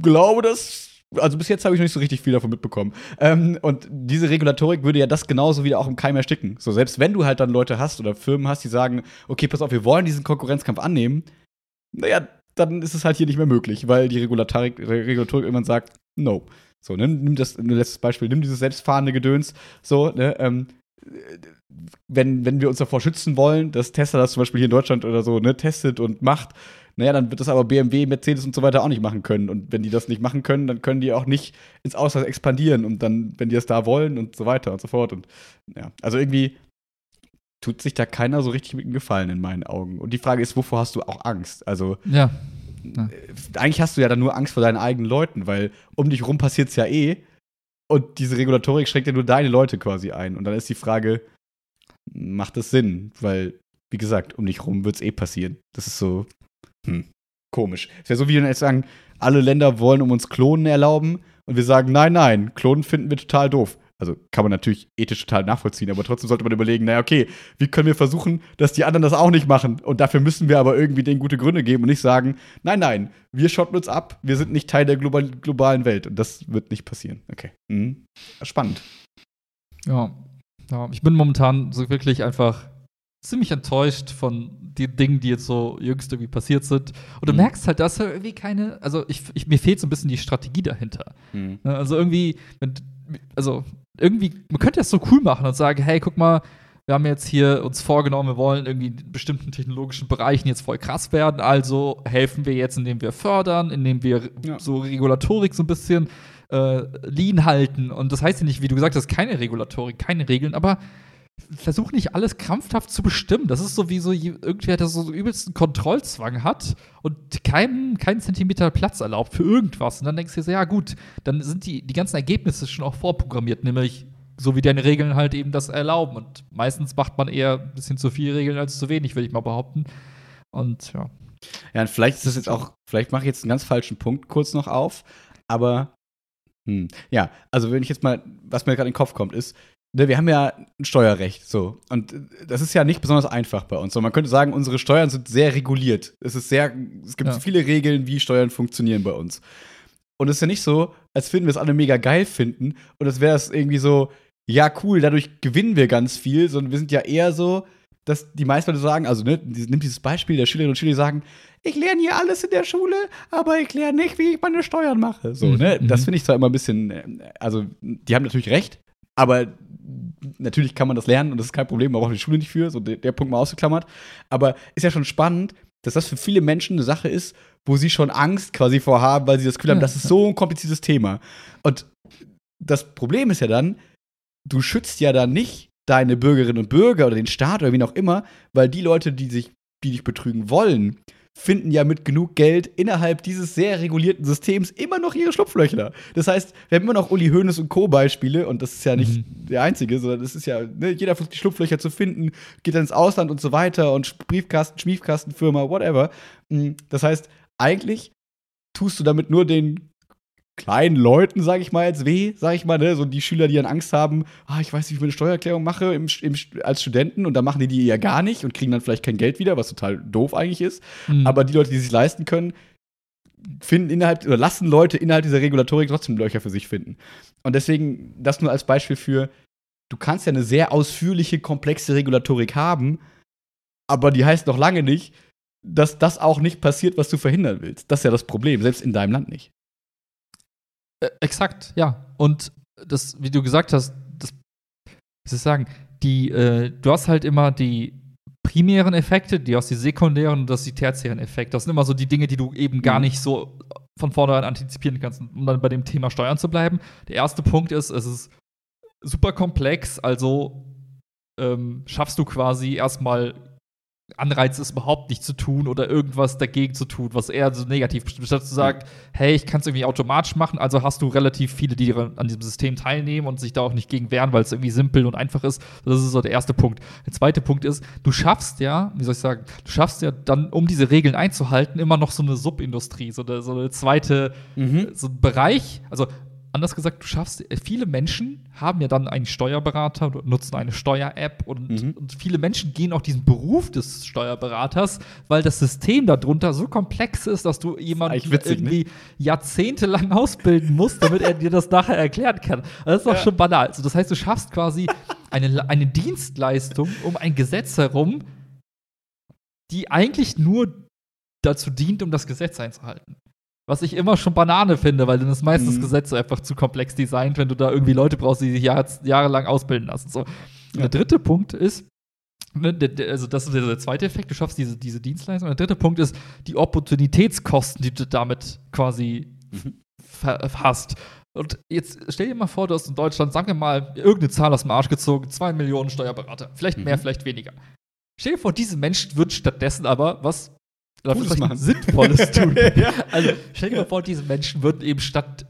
glaube, dass also bis jetzt habe ich noch nicht so richtig viel davon mitbekommen. Ähm, und diese Regulatorik würde ja das genauso wieder auch im Keim ersticken. So, selbst wenn du halt dann Leute hast oder Firmen hast, die sagen, okay, pass auf, wir wollen diesen Konkurrenzkampf annehmen, naja, dann ist es halt hier nicht mehr möglich, weil die Regulatorik, Regulatorik irgendwann sagt, no. So, ne, nimm das, letztes Beispiel, nimm dieses selbstfahrende Gedöns, so, ne, ähm, wenn, wenn wir uns davor schützen wollen, dass Tesla das zum Beispiel hier in Deutschland oder so, ne, testet und macht, naja, dann wird das aber BMW, Mercedes und so weiter auch nicht machen können. Und wenn die das nicht machen können, dann können die auch nicht ins Ausland expandieren und dann, wenn die es da wollen und so weiter und so fort. Und ja, also irgendwie tut sich da keiner so richtig mit dem Gefallen in meinen Augen. Und die Frage ist, wovor hast du auch Angst? Also, ja. ja. Äh, eigentlich hast du ja dann nur Angst vor deinen eigenen Leuten, weil um dich rum passiert es ja eh. Und diese Regulatorik schränkt ja nur deine Leute quasi ein. Und dann ist die Frage, macht das Sinn? Weil, wie gesagt, um dich rum wird es eh passieren. Das ist so, hm, komisch. Es wäre so, wie wenn jetzt sagen, alle Länder wollen um uns Klonen erlauben und wir sagen, nein, nein, Klonen finden wir total doof. Also kann man natürlich ethisch total nachvollziehen, aber trotzdem sollte man überlegen, naja, okay, wie können wir versuchen, dass die anderen das auch nicht machen? Und dafür müssen wir aber irgendwie denen gute Gründe geben und nicht sagen, nein, nein, wir schotten uns ab, wir sind nicht Teil der global globalen Welt. Und das wird nicht passieren. Okay. Mhm. Spannend. Ja. ja. Ich bin momentan so wirklich einfach ziemlich enttäuscht von den Dingen, die jetzt so jüngst irgendwie passiert sind. Und du mhm. merkst halt, dass irgendwie keine, also ich, ich, mir fehlt so ein bisschen die Strategie dahinter. Mhm. Ne, also irgendwie, also irgendwie, man könnte das so cool machen und sagen, hey, guck mal, wir haben jetzt hier uns vorgenommen, wir wollen irgendwie in bestimmten technologischen Bereichen jetzt voll krass werden, also helfen wir jetzt, indem wir fördern, indem wir ja. so Regulatorik so ein bisschen äh, lean halten. Und das heißt ja nicht, wie du gesagt hast, keine Regulatorik, keine Regeln, aber versuch nicht alles krampfhaft zu bestimmen. Das ist so wie so irgendwer, der so übelsten Kontrollzwang hat und keinen keinen Zentimeter Platz erlaubt für irgendwas. Und dann denkst du dir so, ja gut, dann sind die, die ganzen Ergebnisse schon auch vorprogrammiert, nämlich so wie deine Regeln halt eben das erlauben. Und meistens macht man eher ein bisschen zu viele Regeln als zu wenig, würde ich mal behaupten. Und ja. Ja, und vielleicht ist das jetzt auch, vielleicht mache ich jetzt einen ganz falschen Punkt kurz noch auf, aber hm, ja, also wenn ich jetzt mal, was mir gerade in den Kopf kommt, ist, Ne, wir haben ja ein Steuerrecht, so. Und das ist ja nicht besonders einfach bei uns. So, man könnte sagen, unsere Steuern sind sehr reguliert. Es ist sehr, es gibt ja. viele Regeln, wie Steuern funktionieren bei uns. Und es ist ja nicht so, als würden wir es alle mega geil finden und es wäre es irgendwie so, ja, cool, dadurch gewinnen wir ganz viel, sondern wir sind ja eher so, dass die meisten Leute sagen, also ne, nimmt dieses Beispiel der Schülerinnen und Schüler, die sagen, ich lerne hier alles in der Schule, aber ich lerne nicht, wie ich meine Steuern mache. So, ne? Mhm. Das finde ich zwar immer ein bisschen, äh, also die haben natürlich recht, aber natürlich kann man das lernen und das ist kein Problem, man braucht die Schule nicht für, so der, der Punkt mal ausgeklammert. Aber ist ja schon spannend, dass das für viele Menschen eine Sache ist, wo sie schon Angst quasi vorhaben, weil sie das Gefühl haben, das ist so ein kompliziertes Thema. Und das Problem ist ja dann, du schützt ja dann nicht deine Bürgerinnen und Bürger oder den Staat oder wen auch immer, weil die Leute, die sich, die dich betrügen wollen, finden ja mit genug Geld innerhalb dieses sehr regulierten Systems immer noch ihre Schlupflöcher. Das heißt, wir haben immer noch Uli Hoeneß und Co. Beispiele und das ist ja nicht mhm. der einzige, sondern das ist ja, ne, jeder versucht die Schlupflöcher zu finden, geht dann ins Ausland und so weiter und Briefkasten, Schmiefkastenfirma, whatever. Mm, das heißt, eigentlich tust du damit nur den kleinen Leuten, sage ich mal, als weh, sage ich mal, ne? so die Schüler, die dann Angst haben, ah, ich weiß nicht, wie ich eine Steuererklärung mache im, im, als Studenten und dann machen die die ja gar nicht und kriegen dann vielleicht kein Geld wieder, was total doof eigentlich ist. Mhm. Aber die Leute, die sich leisten können, finden innerhalb oder lassen Leute innerhalb dieser Regulatorik trotzdem Löcher für sich finden. Und deswegen das nur als Beispiel für, du kannst ja eine sehr ausführliche, komplexe Regulatorik haben, aber die heißt noch lange nicht, dass das auch nicht passiert, was du verhindern willst. Das ist ja das Problem, selbst in deinem Land nicht. Äh, exakt, ja. Und das, wie du gesagt hast, das, wie soll ich sagen, die, äh, du hast halt immer die primären Effekte, die hast die sekundären und das die tertiären Effekte. Das sind immer so die Dinge, die du eben gar mhm. nicht so von vornherein antizipieren kannst, um dann bei dem Thema Steuern zu bleiben. Der erste Punkt ist, es ist super komplex, also ähm, schaffst du quasi erstmal Anreiz ist überhaupt nicht zu tun oder irgendwas dagegen zu tun, was eher so negativ bestimmt. Statt zu sagen, hey, ich kann es irgendwie automatisch machen, also hast du relativ viele, die an diesem System teilnehmen und sich da auch nicht gegen wehren, weil es irgendwie simpel und einfach ist. Das ist so der erste Punkt. Der zweite Punkt ist, du schaffst ja, wie soll ich sagen, du schaffst ja dann, um diese Regeln einzuhalten, immer noch so eine Subindustrie, so eine, so eine zweite, mhm. so ein Bereich. Also anders gesagt, du schaffst, äh, viele Menschen haben ja dann einen Steuerberater, nutzen eine Steuer-App und, mhm. und, viele Menschen gehen auch diesen Beruf des Steuerberaters, weil das System darunter so komplex ist, dass du jemanden witzig, ne? irgendwie ne? jahrzehntelang ausbilden musst, damit er dir das nachher erklären kann. Das ist doch ja. schon banal. Also das heißt, du schaffst quasi eine, eine Dienstleistung um ein Gesetz herum, die eigentlich nur dazu dient, um das Gesetz einzuhalten. Was ich immer schon Banane finde, weil dann ist meistens mhm. Gesetz einfach zu komplex designt, wenn du da irgendwie Leute brauchst, die sich Jahr, jahrelang ausbilden lassen. So. Ja. Der dritte Punkt ist, ne, also das ist der zweite Effekt, du schaffst diese, diese Dienstleistung. Und der dritte Punkt ist die Opportunitätskosten, die du damit quasi mhm. hast. Und jetzt stell dir mal vor, du hast in Deutschland, sagen wir mal, irgendeine Zahl aus dem Arsch gezogen, zwei Millionen Steuerberater. Vielleicht mehr, mhm. vielleicht weniger. Stell dir vor, diese Menschen würden stattdessen aber was Cooles machen. Sinnvolles tun. ja. Also stell dir mal vor, diese Menschen würden eben statt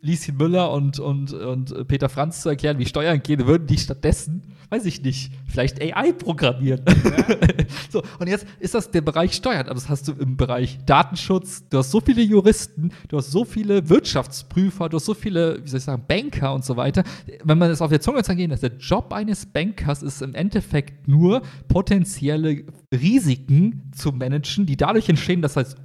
Lieschen Müller und, und, und Peter Franz zu erklären, wie Steuern gehen, würden die stattdessen, weiß ich nicht, vielleicht AI programmieren. Ja. so, und jetzt ist das der Bereich Steuern. Aber das hast du im Bereich Datenschutz. Du hast so viele Juristen, du hast so viele Wirtschaftsprüfer, du hast so viele, wie soll ich sagen, Banker und so weiter. Wenn man das auf der Zunge zergehen lässt, der Job eines Bankers ist im Endeffekt nur potenzielle Risiken zu managen, die dadurch entstehen, dass das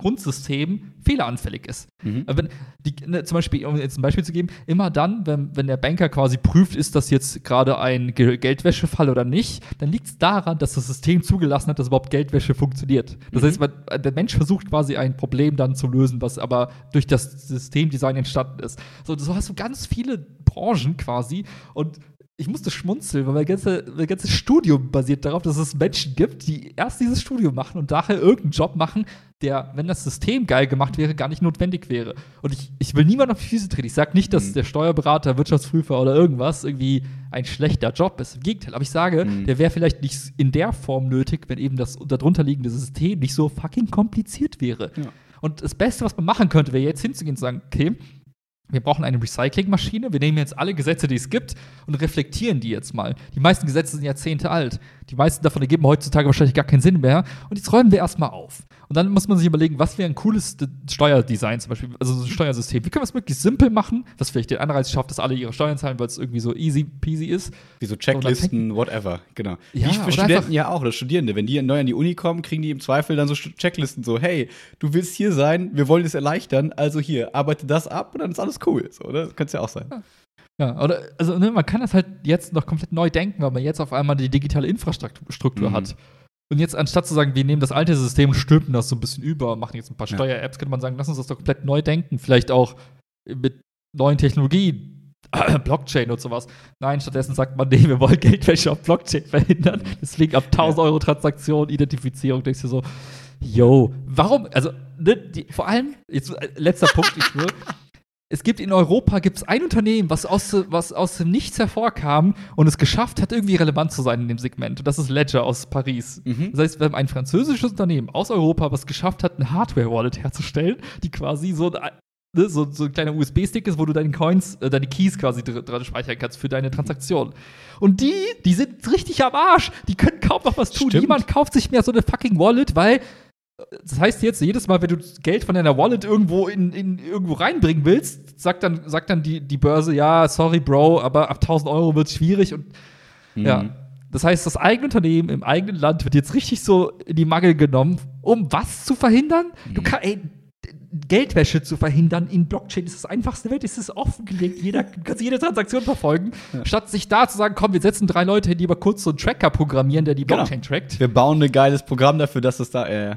Grundsystem fehleranfällig ist. Mhm. Wenn die, ne, zum Beispiel, um jetzt ein Beispiel zu geben, immer dann, wenn, wenn der Banker quasi prüft, ist das jetzt gerade ein Geldwäschefall oder nicht, dann liegt es daran, dass das System zugelassen hat, dass überhaupt Geldwäsche funktioniert. Das mhm. heißt, man, der Mensch versucht quasi ein Problem dann zu lösen, was aber durch das Systemdesign entstanden ist. So, so hast du ganz viele Branchen quasi und ich musste schmunzeln, weil mein, ganze, ganzes Studium basiert darauf, dass es Menschen gibt, die erst dieses Studium machen und daher irgendeinen Job machen, der, wenn das System geil gemacht wäre, gar nicht notwendig wäre. Und ich, ich will niemanden auf die Füße treten. Ich sage nicht, dass mhm. der Steuerberater, Wirtschaftsprüfer oder irgendwas irgendwie ein schlechter Job ist. Im Gegenteil. Aber ich sage, mhm. der wäre vielleicht nicht in der Form nötig, wenn eben das darunterliegende System nicht so fucking kompliziert wäre. Ja. Und das Beste, was man machen könnte, wäre jetzt hinzugehen und zu sagen, okay, wir brauchen eine Recyclingmaschine. Wir nehmen jetzt alle Gesetze, die es gibt, und reflektieren die jetzt mal. Die meisten Gesetze sind Jahrzehnte alt. Die meisten davon ergeben heutzutage wahrscheinlich gar keinen Sinn mehr. Und jetzt räumen wir erstmal auf. Und dann muss man sich überlegen, was wäre ein cooles Steuerdesign zum Beispiel, also so ein Steuersystem. Wie können wir es möglichst simpel machen, was vielleicht den Anreiz schafft, dass alle ihre Steuern zahlen, weil es irgendwie so easy peasy ist. Wie so Checklisten, whatever, genau. Ja, Wie für Studenten ja auch, oder Studierende. Wenn die neu an die Uni kommen, kriegen die im Zweifel dann so Checklisten so, hey, du willst hier sein, wir wollen es erleichtern, also hier, arbeite das ab und dann ist alles cool. So, oder? Das könnte es ja auch sein. Ja. Ja, oder, also ne, man kann das halt jetzt noch komplett neu denken, weil man jetzt auf einmal die digitale Infrastruktur mhm. hat. Und jetzt, anstatt zu sagen, wir nehmen das alte System stülpen das so ein bisschen über, machen jetzt ein paar ja. Steuer-Apps, könnte man sagen, lass uns das doch komplett neu denken. Vielleicht auch mit neuen Technologien, Blockchain und sowas. Nein, stattdessen sagt man, nee, wir wollen Geldwäsche auf Blockchain verhindern. Deswegen ab 1000 ja. Euro Transaktion, Identifizierung, denkst du so, yo, warum, also, ne, die, vor allem, jetzt äh, letzter Punkt, ich schwöre, es gibt in Europa gibt's ein Unternehmen, was aus, was aus dem Nichts hervorkam und es geschafft hat, irgendwie relevant zu sein in dem Segment. Und das ist Ledger aus Paris. Mhm. Das heißt, wir haben ein französisches Unternehmen aus Europa, was geschafft hat, eine Hardware-Wallet herzustellen, die quasi so ne, so, so ein kleiner USB-Stick ist, wo du deine Coins, äh, deine Keys quasi dran speichern kannst für deine Transaktion. Und die, die sind richtig am Arsch. Die können kaum noch was tun. Stimmt. Niemand kauft sich mehr so eine fucking Wallet, weil das heißt jetzt, jedes Mal, wenn du Geld von deiner Wallet irgendwo in, in irgendwo reinbringen willst, sagt dann, sagt dann die, die Börse, ja, sorry, Bro, aber ab 1000 Euro wird es schwierig und mhm. ja. Das heißt, das eigene Unternehmen im eigenen Land wird jetzt richtig so in die Mangel genommen, um was zu verhindern? Mhm. Du kannst, Geldwäsche zu verhindern in Blockchain ist das einfachste Welt, ist es offengelegt, jeder kann jede Transaktion verfolgen, ja. statt sich da zu sagen, komm, wir setzen drei Leute hin, die mal kurz so einen Tracker programmieren, der die genau. Blockchain genau. trackt. Wir bauen ein geiles Programm dafür, dass es da, äh,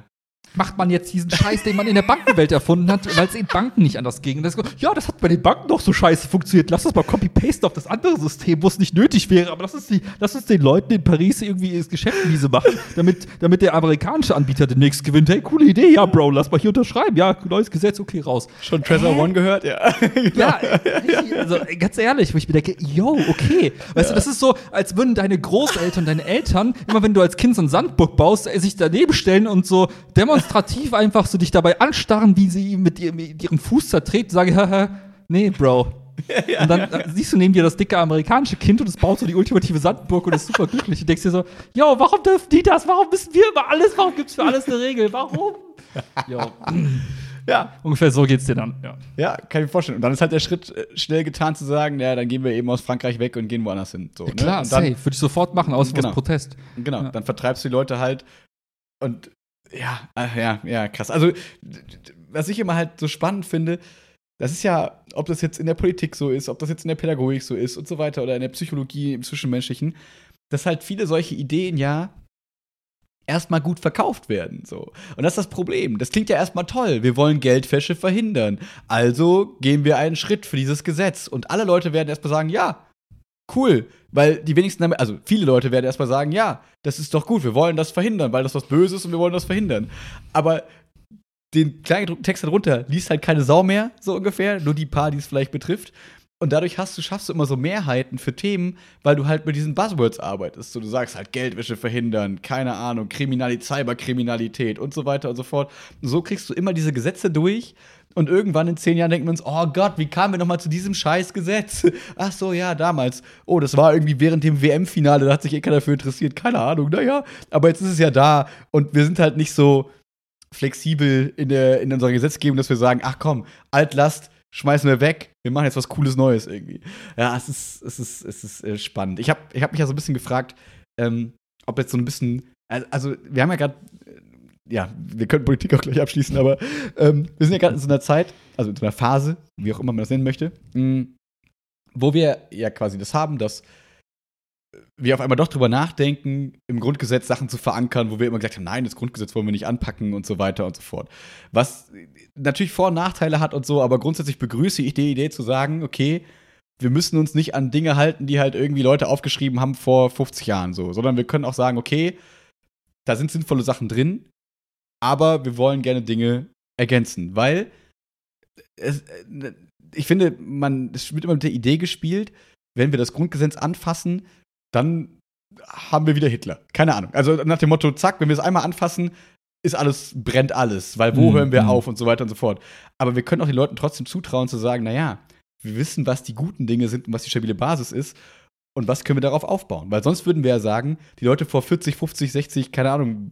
macht man jetzt diesen Scheiß, den man in der Bankenwelt erfunden hat, weil es in Banken nicht anders ging. Das, ja, das hat bei den Banken doch so scheiße funktioniert. Lass das mal copy-paste auf das andere System, wo es nicht nötig wäre. Aber lass uns, die, lass uns den Leuten in Paris irgendwie das Geschäft miese machen, damit, damit der amerikanische Anbieter demnächst gewinnt. Hey, coole Idee, ja, Bro, lass mal hier unterschreiben. Ja, neues Gesetz, okay, raus. Schon Treasure One gehört? Ja. Ja, also ganz ehrlich, wo ich mir denke, yo, okay. Weißt du, das ist so, als würden deine Großeltern, deine Eltern, immer wenn du als Kind so ein Sandburg baust, äh, sich daneben stellen und so demonstrativ einfach so dich dabei anstarren, wie sie mit ihrem, mit ihrem Fuß zertreten, sagen, haha, nee, Bro. und dann äh, siehst du neben dir das dicke amerikanische Kind und es baut so die ultimative Sandburg und ist super glücklich und denkst dir so, yo, warum dürfen die das? Warum müssen wir immer alles? Warum gibt's für alles eine Regel? Warum? Jo. Ja. Ungefähr so geht's dir dann, ja. Ja, kann ich mir vorstellen. Und dann ist halt der Schritt äh, schnell getan zu sagen, ja, dann gehen wir eben aus Frankreich weg und gehen woanders hin. So, ne? Klar, und dann, safe. Würde ich sofort machen, aus Genau. aus Protest. Genau, Ja. dann vertreibst du die Leute halt und ja, ach, ja, ja, krass. Also, was ich immer halt so spannend finde, das ist ja, ob das jetzt in der Politik so ist, ob das jetzt in der Pädagogik so ist und so weiter oder in der Psychologie im Zwischenmenschlichen, dass halt viele solche Ideen ja erstmal gut verkauft werden. So. Und das ist das Problem. Das klingt ja erstmal toll. Wir wollen Geldwäsche verhindern. Also gehen wir einen Schritt für dieses Gesetz. Und alle Leute werden erstmal sagen, ja, cool. Weil die wenigsten, damit- also viele Leute werden erstmal sagen, ja, das ist doch gut, wir wollen das verhindern, weil das was Böses ist und wir wollen das verhindern. Aber den kleinen Text darunter liest halt keine Sau mehr, so ungefähr, nur die paar, die es vielleicht betrifft. Und dadurch hast du, schaffst du immer so Mehrheiten für Themen, weil du halt mit diesen Buzzwords arbeitest. So, du sagst halt Geldwäsche verhindern, keine Ahnung, Kriminalität, Cyberkriminalität und so weiter und so fort. Und so kriegst du immer diese Gesetze durch. Und irgendwann in zehn Jahren denken wir uns, oh Gott, wie kamen wir noch mal zu diesem scheiß Gesetz? Ach so, ja, damals. Oh, das war irgendwie während dem WM-Finale, da hat sich eh keiner dafür interessiert. Keine Ahnung, naja. Aber jetzt ist es ja da. Und wir sind halt nicht so flexibel in, der, in unserer Gesetzgebung, dass wir sagen, ach komm, Altlast schmeißen wir weg, wir machen jetzt was Cooles Neues irgendwie. Ja, es ist, es ist, es ist äh, spannend. Ich habe ich hab mich ja so ein bisschen gefragt, ähm, ob jetzt so ein bisschen, also wir haben ja gerade, ja, wir können Politik auch gleich abschließen, aber ähm, wir sind ja gerade in so einer Zeit, also in so einer Phase, wie auch immer man das nennen möchte, mh, wo wir ja quasi das haben, dass wir auf einmal doch drüber nachdenken, im Grundgesetz Sachen zu verankern, wo wir immer gesagt haben, nein, das Grundgesetz wollen wir nicht anpacken und so weiter und so fort. Was natürlich Vor- und Nachteile hat und so, aber grundsätzlich begrüße ich die Idee zu sagen, okay, wir müssen uns nicht an Dinge halten, die halt irgendwie Leute aufgeschrieben haben vor 50 Jahren so, sondern wir können auch sagen, okay, da sind sinnvolle Sachen drin, aber wir wollen gerne Dinge ergänzen, weil es, äh, ich finde, man, es wird immer mit der Idee gespielt, wenn wir das Grundgesetz anfassen, dann haben wir wieder Hitler. Keine Ahnung. Also nach dem Motto, zack, wenn wir es einmal anfassen, ist alles, brennt alles, weil wo Mhm, hören wir mhm. auf und so weiter und so fort. Aber wir können auch den Leuten trotzdem zutrauen zu sagen, naja, wir wissen, was die guten Dinge sind und was die stabile Basis ist und was können wir darauf aufbauen. Weil sonst würden wir ja sagen, die Leute vor 40, 50, 60, keine Ahnung,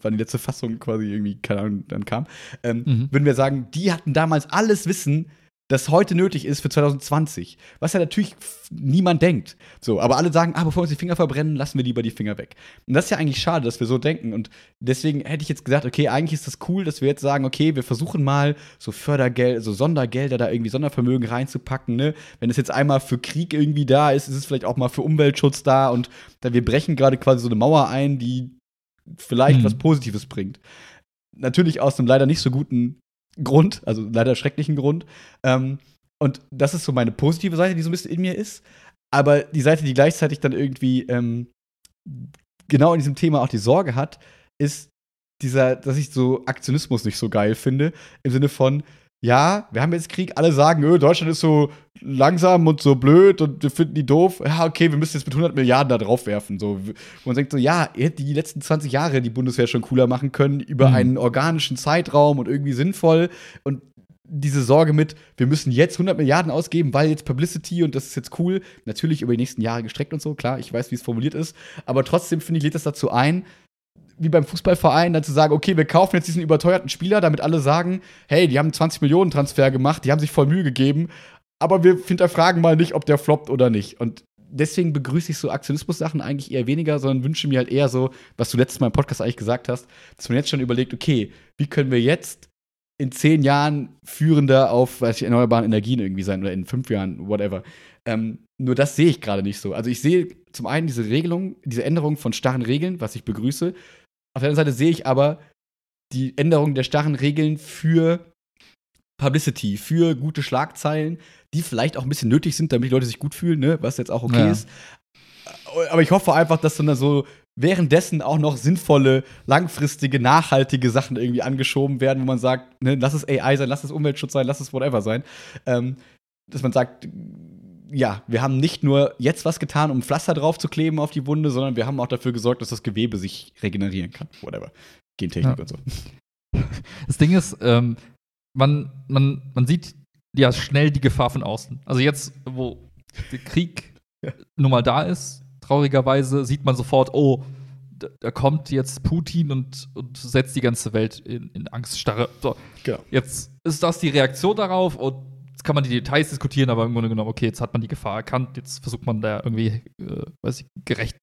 wann die letzte Fassung quasi irgendwie, keine Ahnung, dann kam, ähm, Mhm. würden wir sagen, die hatten damals alles Wissen, das heute nötig ist für 2020. Was ja natürlich niemand denkt. So, aber alle sagen, ah, bevor wir uns die Finger verbrennen, lassen wir lieber die Finger weg. Und das ist ja eigentlich schade, dass wir so denken. Und deswegen hätte ich jetzt gesagt, okay, eigentlich ist das cool, dass wir jetzt sagen, okay, wir versuchen mal so Fördergeld, so Sondergelder, da irgendwie Sondervermögen reinzupacken, ne? Wenn es jetzt einmal für Krieg irgendwie da ist, ist es vielleicht auch mal für Umweltschutz da und da wir brechen gerade quasi so eine Mauer ein, die vielleicht Mhm. was Positives bringt. Natürlich aus einem leider nicht so guten Grund, also leider schrecklichen Grund. Ähm, und das ist so meine positive Seite, die so ein bisschen in mir ist. Aber die Seite, die gleichzeitig dann irgendwie ähm, genau in diesem Thema auch die Sorge hat, ist dieser, dass ich so Aktionismus nicht so geil finde. Im Sinne von, ja, wir haben jetzt Krieg, alle sagen, öh, Deutschland ist so langsam und so blöd und wir finden die doof. Ja, okay, wir müssen jetzt mit 100 Milliarden da drauf werfen. So. Und man denkt so, ja, ihr hättet die letzten 20 Jahre die Bundeswehr schon cooler machen können, über Mhm. einen organischen Zeitraum und irgendwie sinnvoll. Und diese Sorge mit, wir müssen jetzt 100 Milliarden ausgeben, weil jetzt Publicity und das ist jetzt cool, natürlich über die nächsten Jahre gestreckt und so, klar, ich weiß, wie es formuliert ist, aber trotzdem finde ich, lädt das dazu ein, wie beim Fußballverein, dann zu sagen, okay, wir kaufen jetzt diesen überteuerten Spieler, damit alle sagen, hey, die haben einen 20 Millionen Transfer gemacht, die haben sich voll Mühe gegeben, aber wir hinterfragen mal nicht, ob der floppt oder nicht. Und deswegen begrüße ich so Aktionismus-Sachen eigentlich eher weniger, sondern wünsche mir halt eher so, was du letztes Mal im Podcast eigentlich gesagt hast, dass man jetzt schon überlegt, okay, wie können wir jetzt in zehn Jahren führender auf weiß ich, erneuerbaren Energien irgendwie sein oder in fünf Jahren, whatever. Ähm, nur das sehe ich gerade nicht so. Also ich sehe zum einen diese Regelung, diese Änderung von starren Regeln, was ich begrüße. Auf der anderen Seite sehe ich aber die Änderung der starren Regeln für Publicity, für gute Schlagzeilen, die vielleicht auch ein bisschen nötig sind, damit die Leute sich gut fühlen, ne? was jetzt auch okay Ja. ist. Aber ich hoffe einfach, dass dann so währenddessen auch noch sinnvolle, langfristige, nachhaltige Sachen irgendwie angeschoben werden, wo man sagt, ne, lass es AI sein, lass es Umweltschutz sein, lass es whatever sein. Ähm, dass man sagt, ja, wir haben nicht nur jetzt was getan, um Pflaster drauf zu kleben auf die Wunde, sondern wir haben auch dafür gesorgt, dass das Gewebe sich regenerieren kann. Whatever. Gentechnik Ja. und so. Das Ding ist, ähm, man, man, man sieht ja schnell die Gefahr von außen. Also jetzt, wo der Krieg Ja. nun mal da ist, traurigerweise, sieht man sofort, oh, da, kommt jetzt Putin und, und setzt die ganze Welt in, in Angststarre. So, Genau. jetzt ist das die Reaktion darauf und jetzt kann man die Details diskutieren, aber im Grunde genommen, okay, jetzt hat man die Gefahr erkannt, jetzt versucht man da irgendwie, äh, weiß ich, gerecht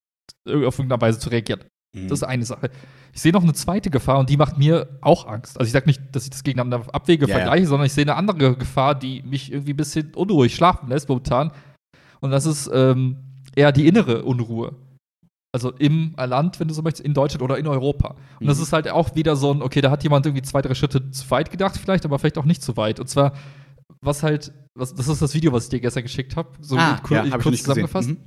äh, auf irgendeine Weise zu reagieren. Mhm. Das ist eine Sache. Ich sehe noch eine zweite Gefahr und die macht mir auch Angst. Also ich sage nicht, dass ich das gegeneinander abwege, Ja, ja. vergleiche, sondern ich sehe eine andere Gefahr, die mich irgendwie ein bisschen unruhig schlafen lässt momentan. Und das ist ähm, eher die innere Unruhe. Also im Land, wenn du so möchtest, in Deutschland oder in Europa. Und das Mhm. ist halt auch wieder so ein, okay, da hat jemand irgendwie zwei, drei Schritte zu weit gedacht, vielleicht, aber vielleicht auch nicht zu weit. Und zwar, was halt, was, das ist das Video, was ich dir gestern geschickt habe, so ah, kur- ja, hab kurz zusammengefasst Mhm.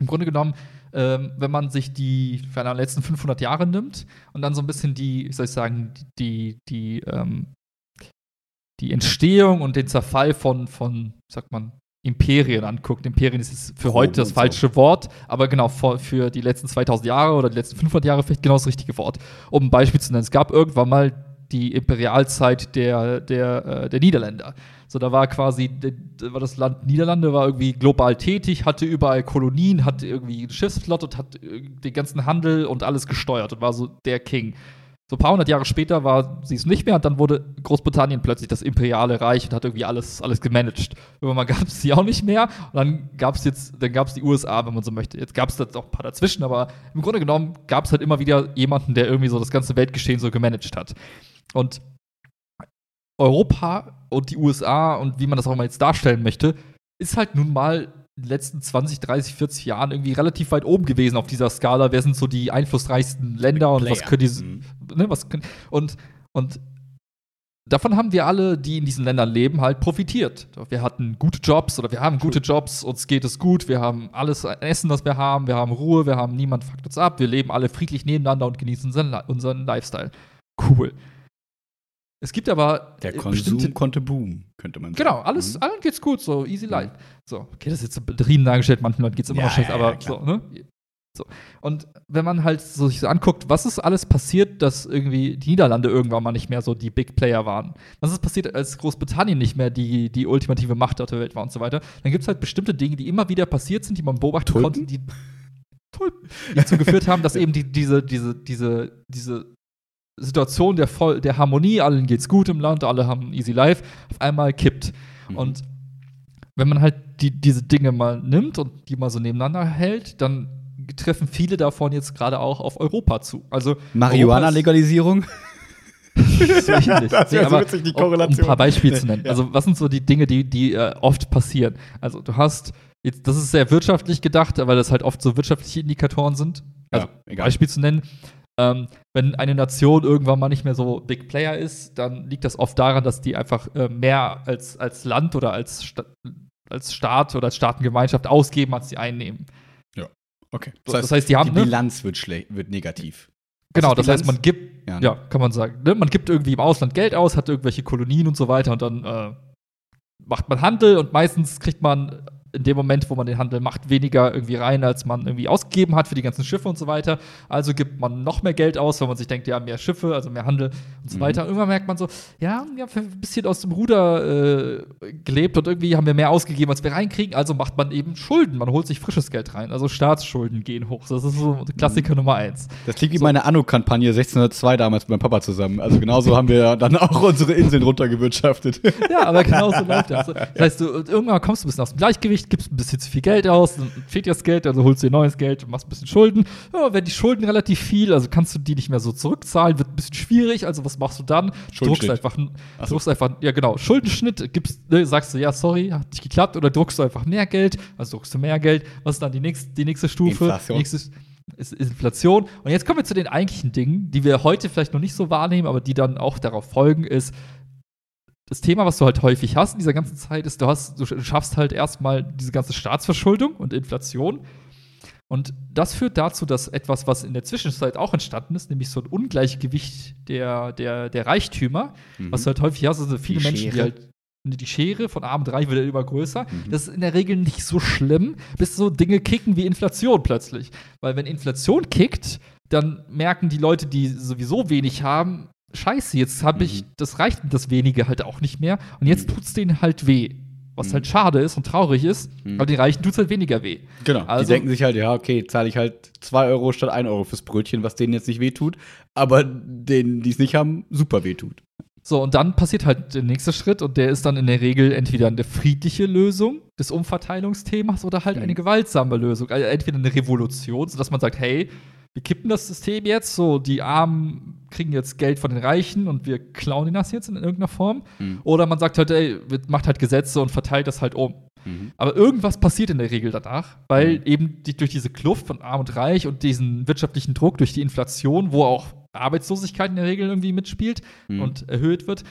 im Grunde genommen, ähm, wenn man sich die für die letzten 500 Jahre nimmt und dann so ein bisschen die, wie soll ich sagen, die, die, ähm, die Entstehung und den Zerfall von, von, sagt man, Imperien anguckt. Imperien ist jetzt für Rom heute das und so. falsche Wort, aber genau, für, für die letzten 2000 Jahre oder die letzten 500 Jahre vielleicht genau das richtige Wort. Um ein Beispiel zu nennen, es gab irgendwann mal die Imperialzeit der, der, äh, der Niederländer. So, da war quasi, war das Land Niederlande war irgendwie global tätig, hatte überall Kolonien, hatte irgendwie eine Schiffsflotte und hat äh, den ganzen Handel und alles gesteuert und war so der King. So ein paar hundert Jahre später war sie es nicht mehr und dann wurde Großbritannien plötzlich das imperiale Reich und hat irgendwie alles, alles gemanagt. Irgendwann gab es sie auch nicht mehr und dann gab es jetzt, dann gab es die USA, wenn man so möchte. Jetzt gab es da auch ein paar dazwischen, aber im Grunde genommen gab es halt immer wieder jemanden, der irgendwie so das ganze Weltgeschehen so gemanagt hat. Und Europa und die USA und wie man das auch mal jetzt darstellen möchte, ist halt nun mal in den letzten 20, 30, 40 Jahren irgendwie relativ weit oben gewesen auf dieser Skala. Wer sind so die einflussreichsten Länder und was können die, Mhm. ne, was können, und, und davon haben wir alle, die in diesen Ländern leben, halt profitiert. Wir hatten gute Jobs oder wir haben gute Jobs, uns geht es gut, wir haben alles Essen, das wir haben, wir haben Ruhe, wir haben niemand fuckt uns ab, wir leben alle friedlich nebeneinander und genießen unseren Lifestyle. Cool. Es gibt aber Der äh, Konsum konnte boomen, könnte man sagen. Genau, alles, Mhm. allen geht's gut, so easy life. So, okay, das ist jetzt so betrieben dargestellt, manchen Leuten geht's immer Ja, noch schlecht, ja, aber ja, so, ne? So. Und wenn man halt so sich so anguckt, was ist alles passiert, dass irgendwie die Niederlande irgendwann mal nicht mehr so die Big Player waren? Was ist passiert, als Großbritannien nicht mehr die, die ultimative Macht auf der Welt war und so weiter? Dann gibt's halt bestimmte Dinge, die immer wieder passiert sind, die man beobachten Tulpen? konnte, die, Tulpen, die dazu geführt haben, dass eben die, diese, diese, diese, diese Situation der, Voll der Harmonie, allen geht's gut im Land, alle haben easy life, auf einmal kippt. Mhm. Und wenn man halt die, diese Dinge mal nimmt und die mal so nebeneinander hält, dann treffen viele davon jetzt gerade auch auf Europa zu. Also Marihuana-Legalisierung? so. Das wär so aber witzig, die um- Um ein Korrelation. paar Beispiele zu nennen. Ja. Also, was sind so die Dinge, die, die äh, oft passieren? Also, du hast, jetzt, das ist sehr wirtschaftlich gedacht, weil das halt oft so wirtschaftliche Indikatoren sind. Also, Ja. Beispiel zu nennen. Ähm, wenn eine Nation irgendwann mal nicht mehr so Big Player ist, dann liegt das oft daran, dass die einfach äh, mehr als, als Land oder als, Sta als Staat oder als Staatengemeinschaft ausgeben, als sie einnehmen. Okay. Das heißt, die haben, die ne? Bilanz wird, wird negativ. Genau, ist das heißt, man gibt, Ja, ja, ne? kann man sagen, ne? man gibt irgendwie im Ausland Geld aus, hat irgendwelche Kolonien und so weiter und dann äh, macht man Handel und meistens kriegt man in dem Moment, wo man den Handel macht, weniger irgendwie rein, als man irgendwie ausgegeben hat für die ganzen Schiffe und so weiter. Also gibt man noch mehr Geld aus, weil man sich denkt, ja, mehr Schiffe, also mehr Handel und so Mhm. weiter. Irgendwann merkt man so, ja, wir haben ein bisschen aus dem Ruder äh, gelebt und irgendwie haben wir mehr ausgegeben, als wir reinkriegen. Also macht man eben Schulden. Man holt sich frisches Geld rein. Also Staatsschulden gehen hoch. Das ist so Klassiker Nummer eins. Das klingt wie So. meine Anno-Kampagne 1602 damals mit meinem Papa zusammen. Also genauso haben wir dann auch unsere Inseln runtergewirtschaftet. Ja, aber genau so läuft das. Das heißt, du, irgendwann kommst du ein bisschen aus dem Gleichgewicht, gibst ein bisschen zu viel Geld aus, dann fehlt dir das Geld, also holst dir neues Geld und machst ein bisschen Schulden. Ja, wenn die Schulden relativ viel, also kannst du die nicht mehr so zurückzahlen, wird ein bisschen schwierig. Also was machst du dann? Druckst Schuldenschnitt. einfach, Ach so. druckst einfach, ja genau, Schuldenschnitt, gibst, ne, sagst du, ja, sorry, hat nicht geklappt, oder druckst du einfach mehr Geld, also druckst du mehr Geld. Was ist dann die nächste, die nächste Stufe? Inflation. Nächstes, ist Inflation. Und jetzt kommen wir zu den eigentlichen Dingen, die wir heute vielleicht noch nicht so wahrnehmen, aber die dann auch darauf folgen, ist, das Thema, was du halt häufig hast in dieser ganzen Zeit, ist, du hast, du schaffst halt erstmal diese ganze Staatsverschuldung und Inflation. Und das führt dazu, dass etwas, was in der Zwischenzeit auch entstanden ist, nämlich so ein Ungleichgewicht der, der, der Reichtümer, mhm. was du halt häufig hast, also viele die Menschen, Schere. die halt die Schere von arm und reich wird immer größer. Mhm. Das ist in der Regel nicht so schlimm, bis so Dinge kicken wie Inflation plötzlich. Weil wenn Inflation kickt, dann merken die Leute, die sowieso wenig haben, scheiße, jetzt habe ich, mhm. das reicht das wenige halt auch nicht mehr und jetzt mhm. tut es denen halt weh. Was mhm. halt schade ist und traurig ist, mhm. aber den Reichen tut es halt weniger weh. Genau. Also, die denken sich halt, ja, okay, zahle ich halt 2 Euro statt 1 Euro fürs Brötchen, was denen jetzt nicht weh tut, aber denen, die es nicht haben, super weh tut. So, und dann passiert halt der nächste Schritt und der ist dann in der Regel entweder eine friedliche Lösung des Umverteilungsthemas oder halt mhm. eine gewaltsame Lösung. Also entweder eine Revolution, sodass man sagt, hey, wir kippen das System jetzt, so die Armen kriegen jetzt Geld von den Reichen und wir klauen ihnen das jetzt in irgendeiner Form. Mhm. Oder man sagt halt, ey, macht halt Gesetze und verteilt das halt um. Mhm. Aber irgendwas passiert in der Regel danach, weil mhm. eben die, durch diese Kluft von Arm und Reich und diesen wirtschaftlichen Druck durch die Inflation, wo auch Arbeitslosigkeit in der Regel irgendwie mitspielt mhm. und erhöht wird,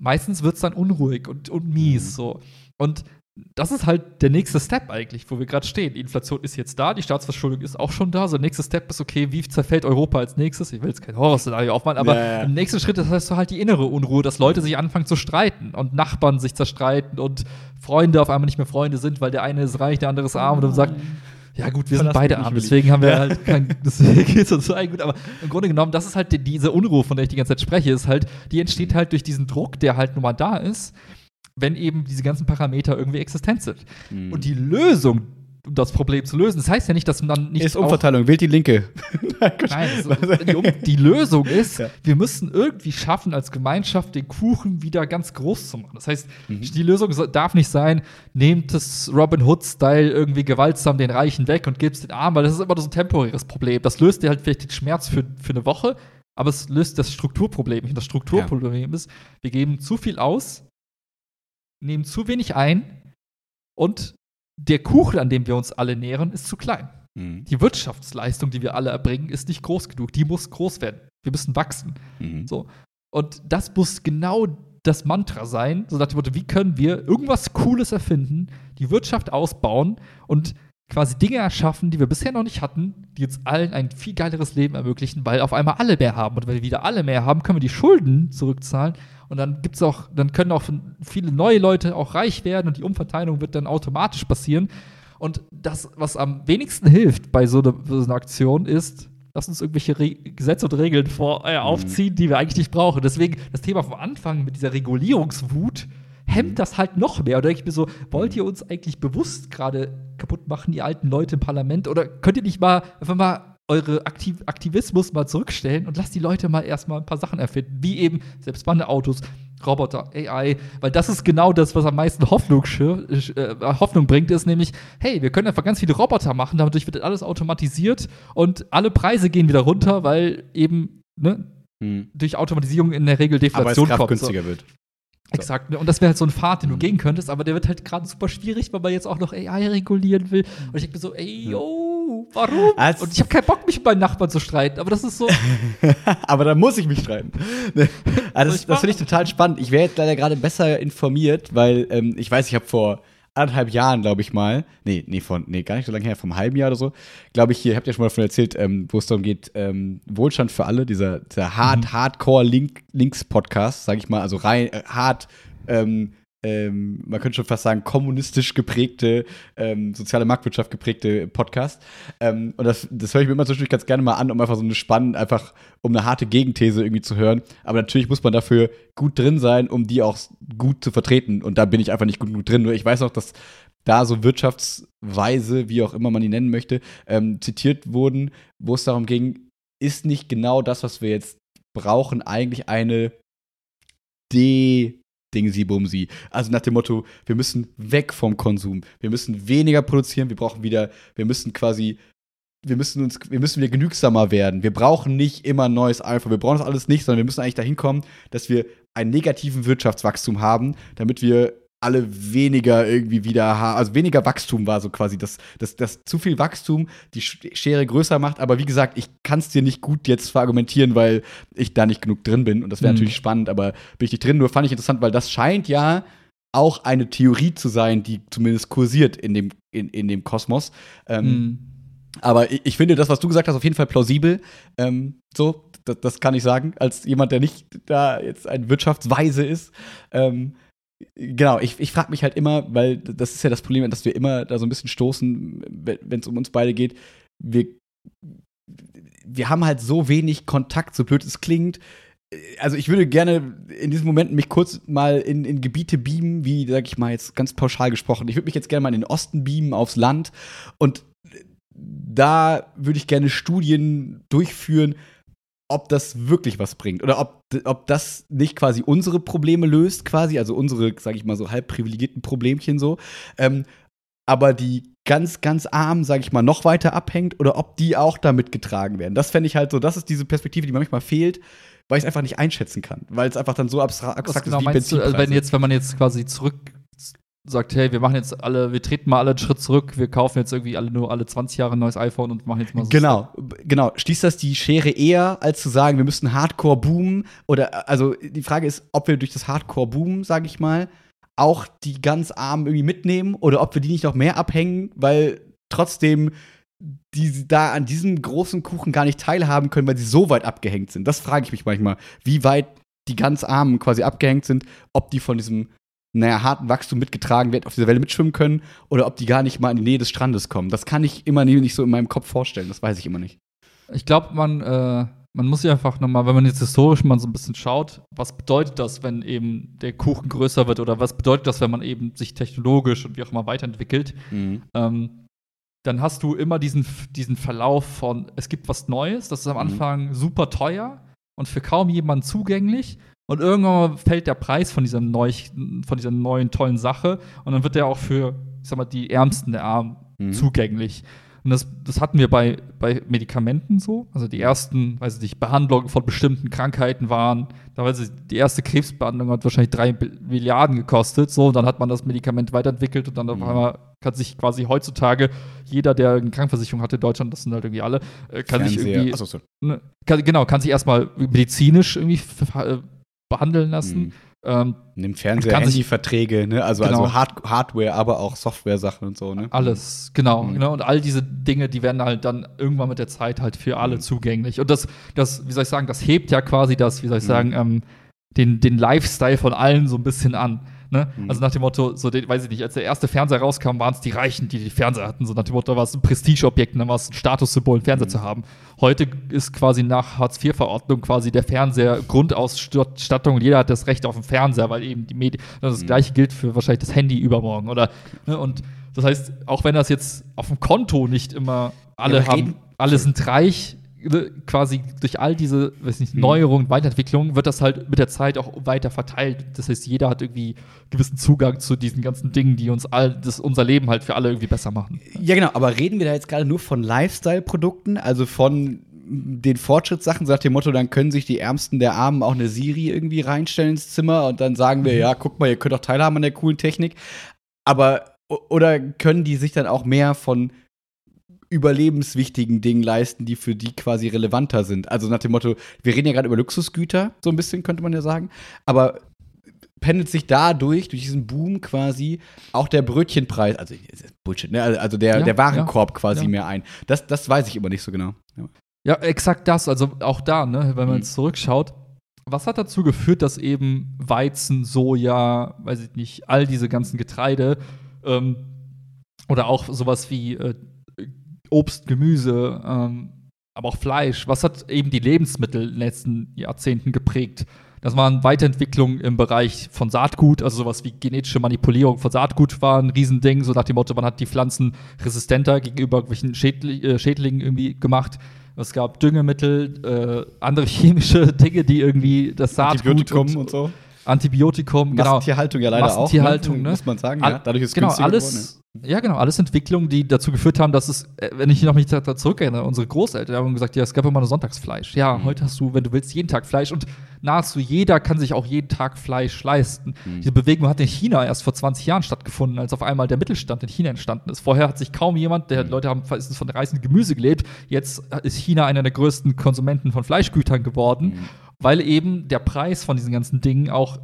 meistens wird es dann unruhig und, und mies mhm. so. Und das ist halt der nächste Step eigentlich, wo wir gerade stehen. Die Inflation ist jetzt da, die Staatsverschuldung ist auch schon da. So, der nächste Step ist, okay, wie zerfällt Europa als nächstes? Ich will jetzt kein Horrorszenario aufmachen, aber ja, ja. im nächsten Schritt ist das halt die innere Unruhe, dass Leute sich anfangen zu streiten und Nachbarn sich zerstreiten und Freunde auf einmal nicht mehr Freunde sind, weil der eine ist reich, der andere ist arm und dann sagt, ja gut, wir sind beide arm, deswegen haben wir halt kein, deswegen ist uns so gut, aber im Grunde genommen, das ist halt die, diese Unruhe, von der ich die ganze Zeit spreche, ist halt, die entsteht halt durch diesen Druck, der halt nun mal da ist wenn eben diese ganzen Parameter irgendwie existent sind. Mhm. Und die Lösung, um das Problem zu lösen, das heißt ja nicht, dass man dann nicht. Ist Umverteilung, wählt die Linke. Nein, die, um, die, Lösung ist, ja. wir müssen irgendwie schaffen, als Gemeinschaft den Kuchen wieder ganz groß zu machen. Das heißt, mhm. die Lösung darf nicht sein, nehmt das Robin Hood-Style irgendwie gewaltsam den Reichen weg und gebt es den Armen, weil das ist immer so ein temporäres Problem. Das löst dir halt vielleicht den Schmerz für, für eine Woche, aber es löst das Strukturproblem nicht. Das Strukturproblem ja. ist, wir geben zu viel aus nehmen zu wenig ein und der Kuchen, an dem wir uns alle nähern, ist zu klein. Mhm. Die Wirtschaftsleistung, die wir alle erbringen, ist nicht groß genug. Die muss groß werden. Wir müssen wachsen. Mhm. So. Und das muss genau das Mantra sein, so nach dem Motto, wie können wir irgendwas Cooles erfinden, die Wirtschaft ausbauen und quasi Dinge erschaffen, die wir bisher noch nicht hatten, die uns allen ein viel geileres Leben ermöglichen, weil auf einmal alle mehr haben. Und wenn wir wieder alle mehr haben, können wir die Schulden zurückzahlen. Und dann gibt's auch, dann können auch viele neue Leute auch reich werden und die Umverteilung wird dann automatisch passieren. Und das, was am wenigsten hilft bei so, eine, so einer Aktion, ist, lass uns irgendwelche Re Gesetze und Regeln vor, äh, aufziehen, die wir eigentlich nicht brauchen. Deswegen das Thema vom Anfang mit dieser Regulierungswut hemmt das halt noch mehr. Oder denke ich mir so, wollt ihr uns eigentlich bewusst gerade kaputt machen, die alten Leute im Parlament? Oder könnt ihr nicht mal einfach mal eure Aktiv Aktivismus mal zurückstellen und lasst die Leute mal erstmal ein paar Sachen erfinden, wie eben selbstbannende Autos, Roboter, AI, weil das ist genau das, was am meisten Hoffnung, äh, Hoffnung bringt, ist nämlich, hey, wir können einfach ganz viele Roboter machen, dadurch wird alles automatisiert und alle Preise gehen wieder runter, weil eben ne, hm. durch Automatisierung in der Regel Deflation kommt. günstiger so. wird. Exakt. Ne? Und das wäre halt so ein Pfad, den du mhm. gehen könntest, aber der wird halt gerade super schwierig, weil man jetzt auch noch AI regulieren will. Und ich denke mir so, ey, yo, warum? Also und ich habe keinen Bock, mich mit meinen Nachbarn zu streiten, aber das ist so. aber da muss ich mich streiten. also das, das finde ich total spannend. Ich wäre jetzt leider gerade besser informiert, weil ähm, ich weiß, ich habe vor anderthalb Jahren, glaube ich mal, nee, nee, von, nee, gar nicht so lange her, vom halben Jahr oder so, glaube ich, hier, habt ihr schon mal davon erzählt, ähm, wo es darum geht, ähm, Wohlstand für alle, dieser, dieser hard, mhm. Hardcore-Links-Podcast, sage ich mal, also rein, äh, hart, ähm, ähm, man könnte schon fast sagen, kommunistisch geprägte, ähm, soziale Marktwirtschaft geprägte Podcast. Ähm, und das, das höre ich mir immer zwischendurch ganz gerne mal an, um einfach so eine spannende, einfach um eine harte Gegenthese irgendwie zu hören. Aber natürlich muss man dafür gut drin sein, um die auch gut zu vertreten. Und da bin ich einfach nicht gut genug drin. Nur ich weiß auch, dass da so Wirtschaftsweise, wie auch immer man die nennen möchte, ähm, zitiert wurden, wo es darum ging, ist nicht genau das, was wir jetzt brauchen, eigentlich eine De Dingsi Bumsi. Also nach dem Motto, wir müssen weg vom Konsum. Wir müssen weniger produzieren, wir brauchen wieder, wir müssen quasi, wir müssen uns, wir müssen wieder genügsamer werden. Wir brauchen nicht immer ein neues Alpha, wir brauchen das alles nicht, sondern wir müssen eigentlich dahin kommen, dass wir einen negativen Wirtschaftswachstum haben, damit wir alle weniger irgendwie wieder also weniger Wachstum war so quasi, dass, dass, dass zu viel Wachstum die Schere größer macht. Aber wie gesagt, ich kann es dir nicht gut jetzt verargumentieren, weil ich da nicht genug drin bin. Und das wäre mhm. natürlich spannend, aber bin ich nicht drin. Nur fand ich interessant, weil das scheint ja auch eine Theorie zu sein, die zumindest kursiert in dem, in, in dem Kosmos. Ähm, mhm. Aber ich, ich, finde das, was du gesagt hast, auf jeden Fall plausibel. Ähm, so, das, das, kann ich sagen, als jemand, der nicht da jetzt ein Wirtschaftsweise ist. Ähm, genau, ich, ich frage mich halt immer, weil das ist ja das Problem, dass wir immer da so ein bisschen stoßen, wenn es um uns beide geht. Wir, wir haben halt so wenig Kontakt, so blöd es klingt. Also ich würde gerne in diesem Moment mich kurz mal in, in Gebiete beamen, wie, sag ich mal, jetzt ganz pauschal gesprochen. Ich würde mich jetzt gerne mal in den Osten beamen, aufs Land. Und da würde ich gerne Studien durchführen, ob das wirklich was bringt oder ob, ob das nicht quasi unsere Probleme löst, quasi, also unsere, sag ich mal so, halb privilegierten Problemchen so, ähm, aber die ganz, ganz arm, sag ich mal, noch weiter abhängt oder ob die auch damit getragen werden. Das fände ich halt so, das ist diese Perspektive, die manchmal fehlt, weil ich es einfach nicht einschätzen kann, weil es einfach dann so abstrakt, genau ist wie Benzinpreise. Du, also wenn jetzt, wenn man jetzt quasi zurück sagt, hey, wir machen jetzt alle, wir treten mal alle einen Schritt zurück, wir kaufen jetzt irgendwie alle nur alle 20 Jahre ein neues iPhone und machen jetzt mal so. Genau, genau. Schließt das die Schere eher, als zu sagen, wir müssen Hardcore boomen? Oder, also die Frage ist, ob wir durch das Hardcore boomen, sage ich mal, auch die ganz Armen irgendwie mitnehmen oder ob wir die nicht noch mehr abhängen, weil trotzdem die da an diesem großen Kuchen gar nicht teilhaben können, weil sie so weit abgehängt sind. Das frage ich mich manchmal, wie weit die ganz Armen quasi abgehängt sind, ob die von diesem naja, harten Wachstum mitgetragen wird, auf dieser Welle mitschwimmen können oder ob die gar nicht mal in die Nähe des Strandes kommen. Das kann ich immer nicht so in meinem Kopf vorstellen. Das weiß ich immer nicht. Ich glaube, man, äh, man muss ja einfach nochmal, wenn man jetzt historisch mal so ein bisschen schaut, was bedeutet das, wenn eben der Kuchen größer wird oder was bedeutet das, wenn man eben sich technologisch und wie auch immer weiterentwickelt, mhm. ähm, dann hast du immer diesen, diesen Verlauf von, es gibt was Neues, das ist am mhm. Anfang mhm. super teuer und für kaum jemanden zugänglich und irgendwann fällt der Preis von dieser, neu, von dieser neuen tollen Sache und dann wird der auch für, ich sag mal, die Ärmsten der Armen mhm. zugänglich. Und das, das hatten wir bei, bei Medikamenten so. Also die ersten, weiß ich nicht, Behandlungen von bestimmten Krankheiten waren, da weiß ich, die erste Krebsbehandlung hat wahrscheinlich drei Milliarden gekostet. So, und dann hat man das Medikament weiterentwickelt und dann auf mhm. einmal kann sich quasi heutzutage jeder, der eine Krankversicherung hatte in Deutschland, das sind halt irgendwie alle, äh, kann Fernseher. sich irgendwie. Achso, so. ne, kann, genau, kann sich erstmal medizinisch irgendwie äh, behandeln lassen. Mhm. Ähm, Nimm Fernseher, Handyverträge, ne? Also, also genau. also Hard Hardware, aber auch Software-Sachen und so, ne? Alles, genau, mhm. genau. Und all diese Dinge, die werden halt dann irgendwann mit der Zeit halt für alle mhm. zugänglich. Und das, das, wie soll ich sagen, das hebt ja quasi das, wie soll ich mhm. sagen, ähm, den, den Lifestyle von allen so ein bisschen an. Ne? Mhm. Also nach dem Motto, so, den, weiß ich nicht, als der erste Fernseher rauskam, waren es die Reichen, die die Fernseher hatten. So nach dem Motto war es ein Prestigeobjekt, dann war es ein Statussymbol, einen Fernseher mhm. zu haben. Heute ist quasi nach Hartz-IV-Verordnung quasi der Fernseher Grundausstattung und jeder hat das Recht auf einen Fernseher, weil eben die Medien, das, das mhm. gleiche gilt für wahrscheinlich das Handy übermorgen, oder? Ne? Und das heißt, auch wenn das jetzt auf dem Konto nicht immer alle ja, haben, alle sind reich, quasi durch all diese weiß nicht, mhm. Neuerungen, Weiterentwicklungen wird das halt mit der Zeit auch weiter verteilt. Das heißt, jeder hat irgendwie gewissen Zugang zu diesen ganzen Dingen, die uns all, das unser Leben halt für alle irgendwie besser machen. Ja, genau, aber reden wir da jetzt gerade nur von Lifestyle-Produkten, also von den Fortschrittssachen, sagt dem Motto, dann können sich die Ärmsten der Armen auch eine Siri irgendwie reinstellen ins Zimmer und dann sagen wir, mhm. ja, guck mal, ihr könnt auch teilhaben an der coolen Technik. Aber oder können die sich dann auch mehr von überlebenswichtigen Dingen leisten, die für die quasi relevanter sind. Also nach dem Motto, wir reden ja gerade über Luxusgüter, so ein bisschen könnte man ja sagen, aber pendelt sich dadurch, durch diesen Boom quasi, auch der Brötchenpreis, also Bullshit, ne? Also, also der, ja, der Warenkorb ja, quasi ja. mehr ein. Das, das weiß ich immer nicht so genau. Ja. exakt das. Also auch da, ne, wenn man mhm. zurückschaut, was hat dazu geführt, dass eben Weizen, Soja, weiß ich nicht, all diese ganzen Getreide ähm, oder auch sowas wie äh, Obst, Gemüse, ähm, aber auch Fleisch. Was hat eben die Lebensmittel in den letzten Jahrzehnten geprägt? Das waren Weiterentwicklungen im Bereich von Saatgut, also sowas wie genetische Manipulierung von Saatgut war ein Riesending, so nach dem Motto, man hat die Pflanzen resistenter gegenüber irgendwelchen Schädli äh, Schädlingen irgendwie gemacht. Es gab Düngemittel, äh, andere chemische Dinge, die irgendwie das Saatgut Antibiotikum und, und so. Antibiotikum, genau. Massentierhaltung ja leider Massentierhaltung, auch, ne? muss man sagen. ja. Dadurch ist es genau alles, geworden, Ja, genau. Alles Entwicklungen, die dazu geführt haben, dass es, äh, wenn ich noch mich da zurückerinnere, unsere Großeltern haben gesagt, ja, es gab immer nur Sonntagsfleisch. Ja, Mhm. heute hast du, wenn du willst, jeden Tag Fleisch und nahezu jeder kann sich auch jeden Tag Fleisch leisten. Mhm. Diese Bewegung hat in China erst vor 20 Jahren stattgefunden, als auf einmal der Mittelstand in China entstanden ist. Vorher hat sich kaum jemand, der Mhm. Leute haben meistens von reißendem Gemüse gelebt. Jetzt ist China einer der größten Konsumenten von Fleischgütern geworden, Mhm. weil eben der Preis von diesen ganzen Dingen auch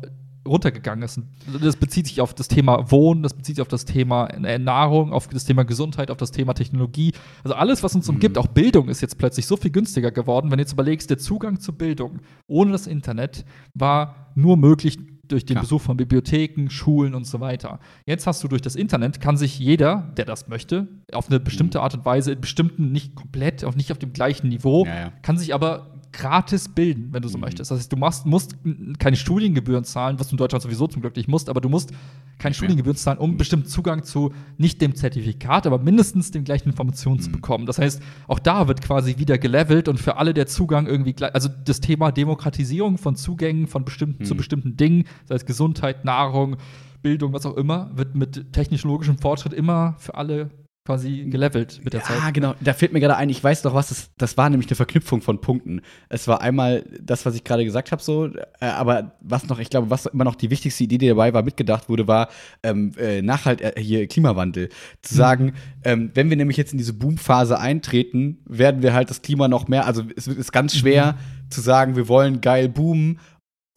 runtergegangen ist. Das bezieht sich auf das Thema Wohnen, das bezieht sich auf das Thema äh, Nahrung, auf das Thema Gesundheit, auf das Thema Technologie. Also alles, was uns umgibt, auch Bildung ist jetzt plötzlich so viel günstiger geworden. Wenn du jetzt überlegst, der Zugang zu Bildung ohne das Internet war nur möglich durch den Klar. Besuch von Bibliotheken, Schulen und so weiter. Jetzt hast du durch das Internet, kann sich jeder, der das möchte, auf eine bestimmte Art und Weise, in bestimmten, nicht komplett, auch nicht auf dem gleichen Niveau, Ja, ja. kann sich aber gratis bilden, wenn du so Mhm. möchtest. Das heißt, du machst, musst keine Studiengebühren zahlen, was du in Deutschland sowieso zum Glück nicht musst, aber du musst keine. Studiengebühren zahlen, um bestimmten Zugang zu nicht dem Zertifikat, aber mindestens den gleichen Informationen zu Mhm. bekommen. Das heißt, auch da wird quasi wieder gelevelt und für alle der Zugang irgendwie gleich, also das Thema Demokratisierung von Zugängen von bestimmten, zu Mhm. bestimmten Dingen, sei es Gesundheit, Nahrung, Bildung, was auch immer, wird mit technologischem Fortschritt immer für alle quasi gelevelt mit der Ja, Zeit. genau. Da fällt mir gerade ein, ich weiß doch was, das, das war nämlich eine Verknüpfung von Punkten. Es war einmal das, was ich gerade gesagt habe, so, äh, aber was noch, ich glaube, was immer noch die wichtigste Idee, die dabei war, mitgedacht wurde, war ähm, äh, Nachhalt, äh, hier Klimawandel. Zu sagen, ähm, wenn wir nämlich jetzt in diese Boomphase eintreten, werden wir halt das Klima noch mehr, also es ist ganz schwer zu sagen, wir wollen geil boomen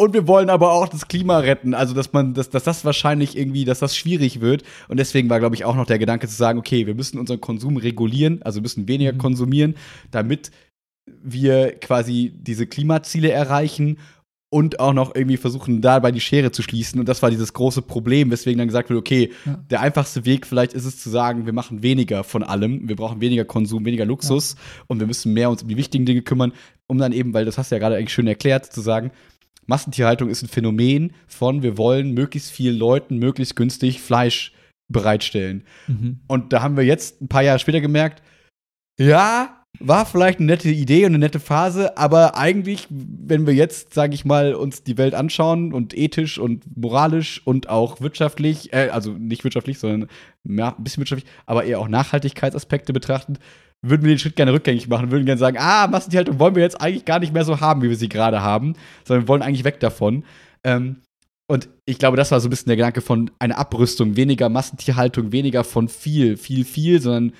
und wir wollen aber auch das Klima retten. Also, dass man, dass, dass das wahrscheinlich irgendwie, dass das schwierig wird. Und deswegen war, glaube ich, auch noch der Gedanke zu sagen, okay, wir müssen unseren Konsum regulieren, also müssen weniger Mhm. konsumieren, damit wir quasi diese Klimaziele erreichen und auch noch irgendwie versuchen, dabei die Schere zu schließen. Und das war dieses große Problem, weswegen dann gesagt wird, okay, Ja. der einfachste Weg vielleicht ist es zu sagen, wir machen weniger von allem, wir brauchen weniger Konsum, weniger Luxus und wir müssen mehr uns um die wichtigen Dinge kümmern, um dann eben, weil das hast du ja gerade eigentlich schön erklärt, zu sagen, Massentierhaltung ist ein Phänomen von, wir wollen möglichst vielen Leuten möglichst günstig Fleisch bereitstellen. Mhm. Und da haben wir jetzt ein paar Jahre später gemerkt, ja, war vielleicht eine nette Idee und eine nette Phase, aber eigentlich, wenn wir jetzt, sage ich mal, uns die Welt anschauen und ethisch und moralisch und auch wirtschaftlich, äh, also nicht wirtschaftlich, sondern ein bisschen wirtschaftlich, aber eher auch Nachhaltigkeitsaspekte betrachten, würden wir den Schritt gerne rückgängig machen, würden gerne sagen, ah, Massentierhaltung wollen wir jetzt eigentlich gar nicht mehr so haben, wie wir sie gerade haben, sondern wir wollen eigentlich weg davon. Ähm, und ich glaube, das war so ein bisschen der Gedanke von einer Abrüstung, weniger Massentierhaltung, weniger von viel, viel, viel, sondern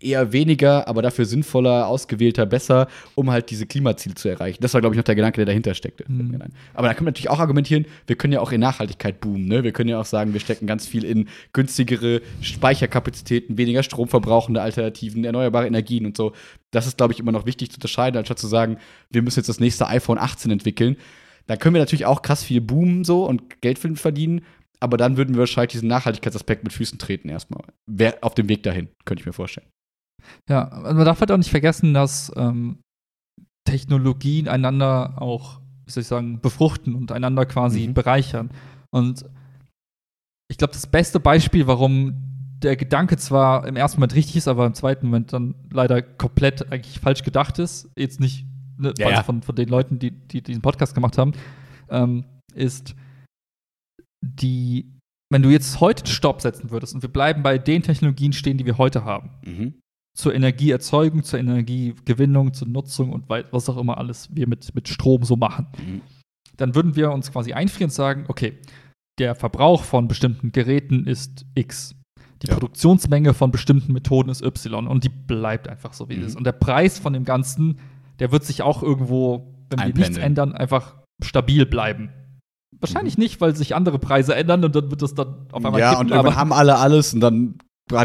eher weniger, aber dafür sinnvoller, ausgewählter, besser, um halt diese Klimaziele zu erreichen. Das war, glaube ich, noch der Gedanke, der dahinter steckte. Mhm. Aber da kann man natürlich auch argumentieren, wir können ja auch in Nachhaltigkeit boomen. Ne? Wir können ja auch sagen, wir stecken ganz viel in günstigere Speicherkapazitäten, weniger stromverbrauchende Alternativen, erneuerbare Energien und so. Das ist, glaube ich, immer noch wichtig zu unterscheiden, anstatt zu sagen, wir müssen jetzt das nächste iPhone 18 entwickeln. Da können wir natürlich auch krass viel boomen so und Geld verdienen, aber dann würden wir wahrscheinlich diesen Nachhaltigkeitsaspekt mit Füßen treten erstmal. Wär auf dem Weg dahin, könnte ich mir vorstellen. Ja, also man darf halt auch nicht vergessen, dass ähm, Technologien einander auch, wie soll ich sagen, befruchten und einander quasi Mhm. bereichern. Und ich glaube, das beste Beispiel, warum der Gedanke zwar im ersten Moment richtig ist, aber im zweiten Moment dann leider komplett eigentlich falsch gedacht ist, jetzt nicht ne, Ja, also ja. Von, von den Leuten, die, die diesen Podcast gemacht haben, ähm, ist die, wenn du jetzt heute einen Stopp setzen würdest und wir bleiben bei den Technologien stehen, die wir heute haben, Mhm. Zur Energieerzeugung, zur Energiegewinnung, zur Nutzung und was auch immer alles wir mit, mit Strom so machen. Mhm. Dann würden wir uns quasi einfrieren und sagen, okay, der Verbrauch von bestimmten Geräten ist X. Die Ja. Produktionsmenge von bestimmten Methoden ist Y und die bleibt einfach so, wie Mhm. es ist. Und der Preis von dem Ganzen, der wird sich auch irgendwo, wenn wir nichts ändern, einfach stabil bleiben. Wahrscheinlich nicht, weil sich andere Preise ändern und dann wird das dann auf einmal ja, kippen, und irgendwann aber- haben alle alles und dann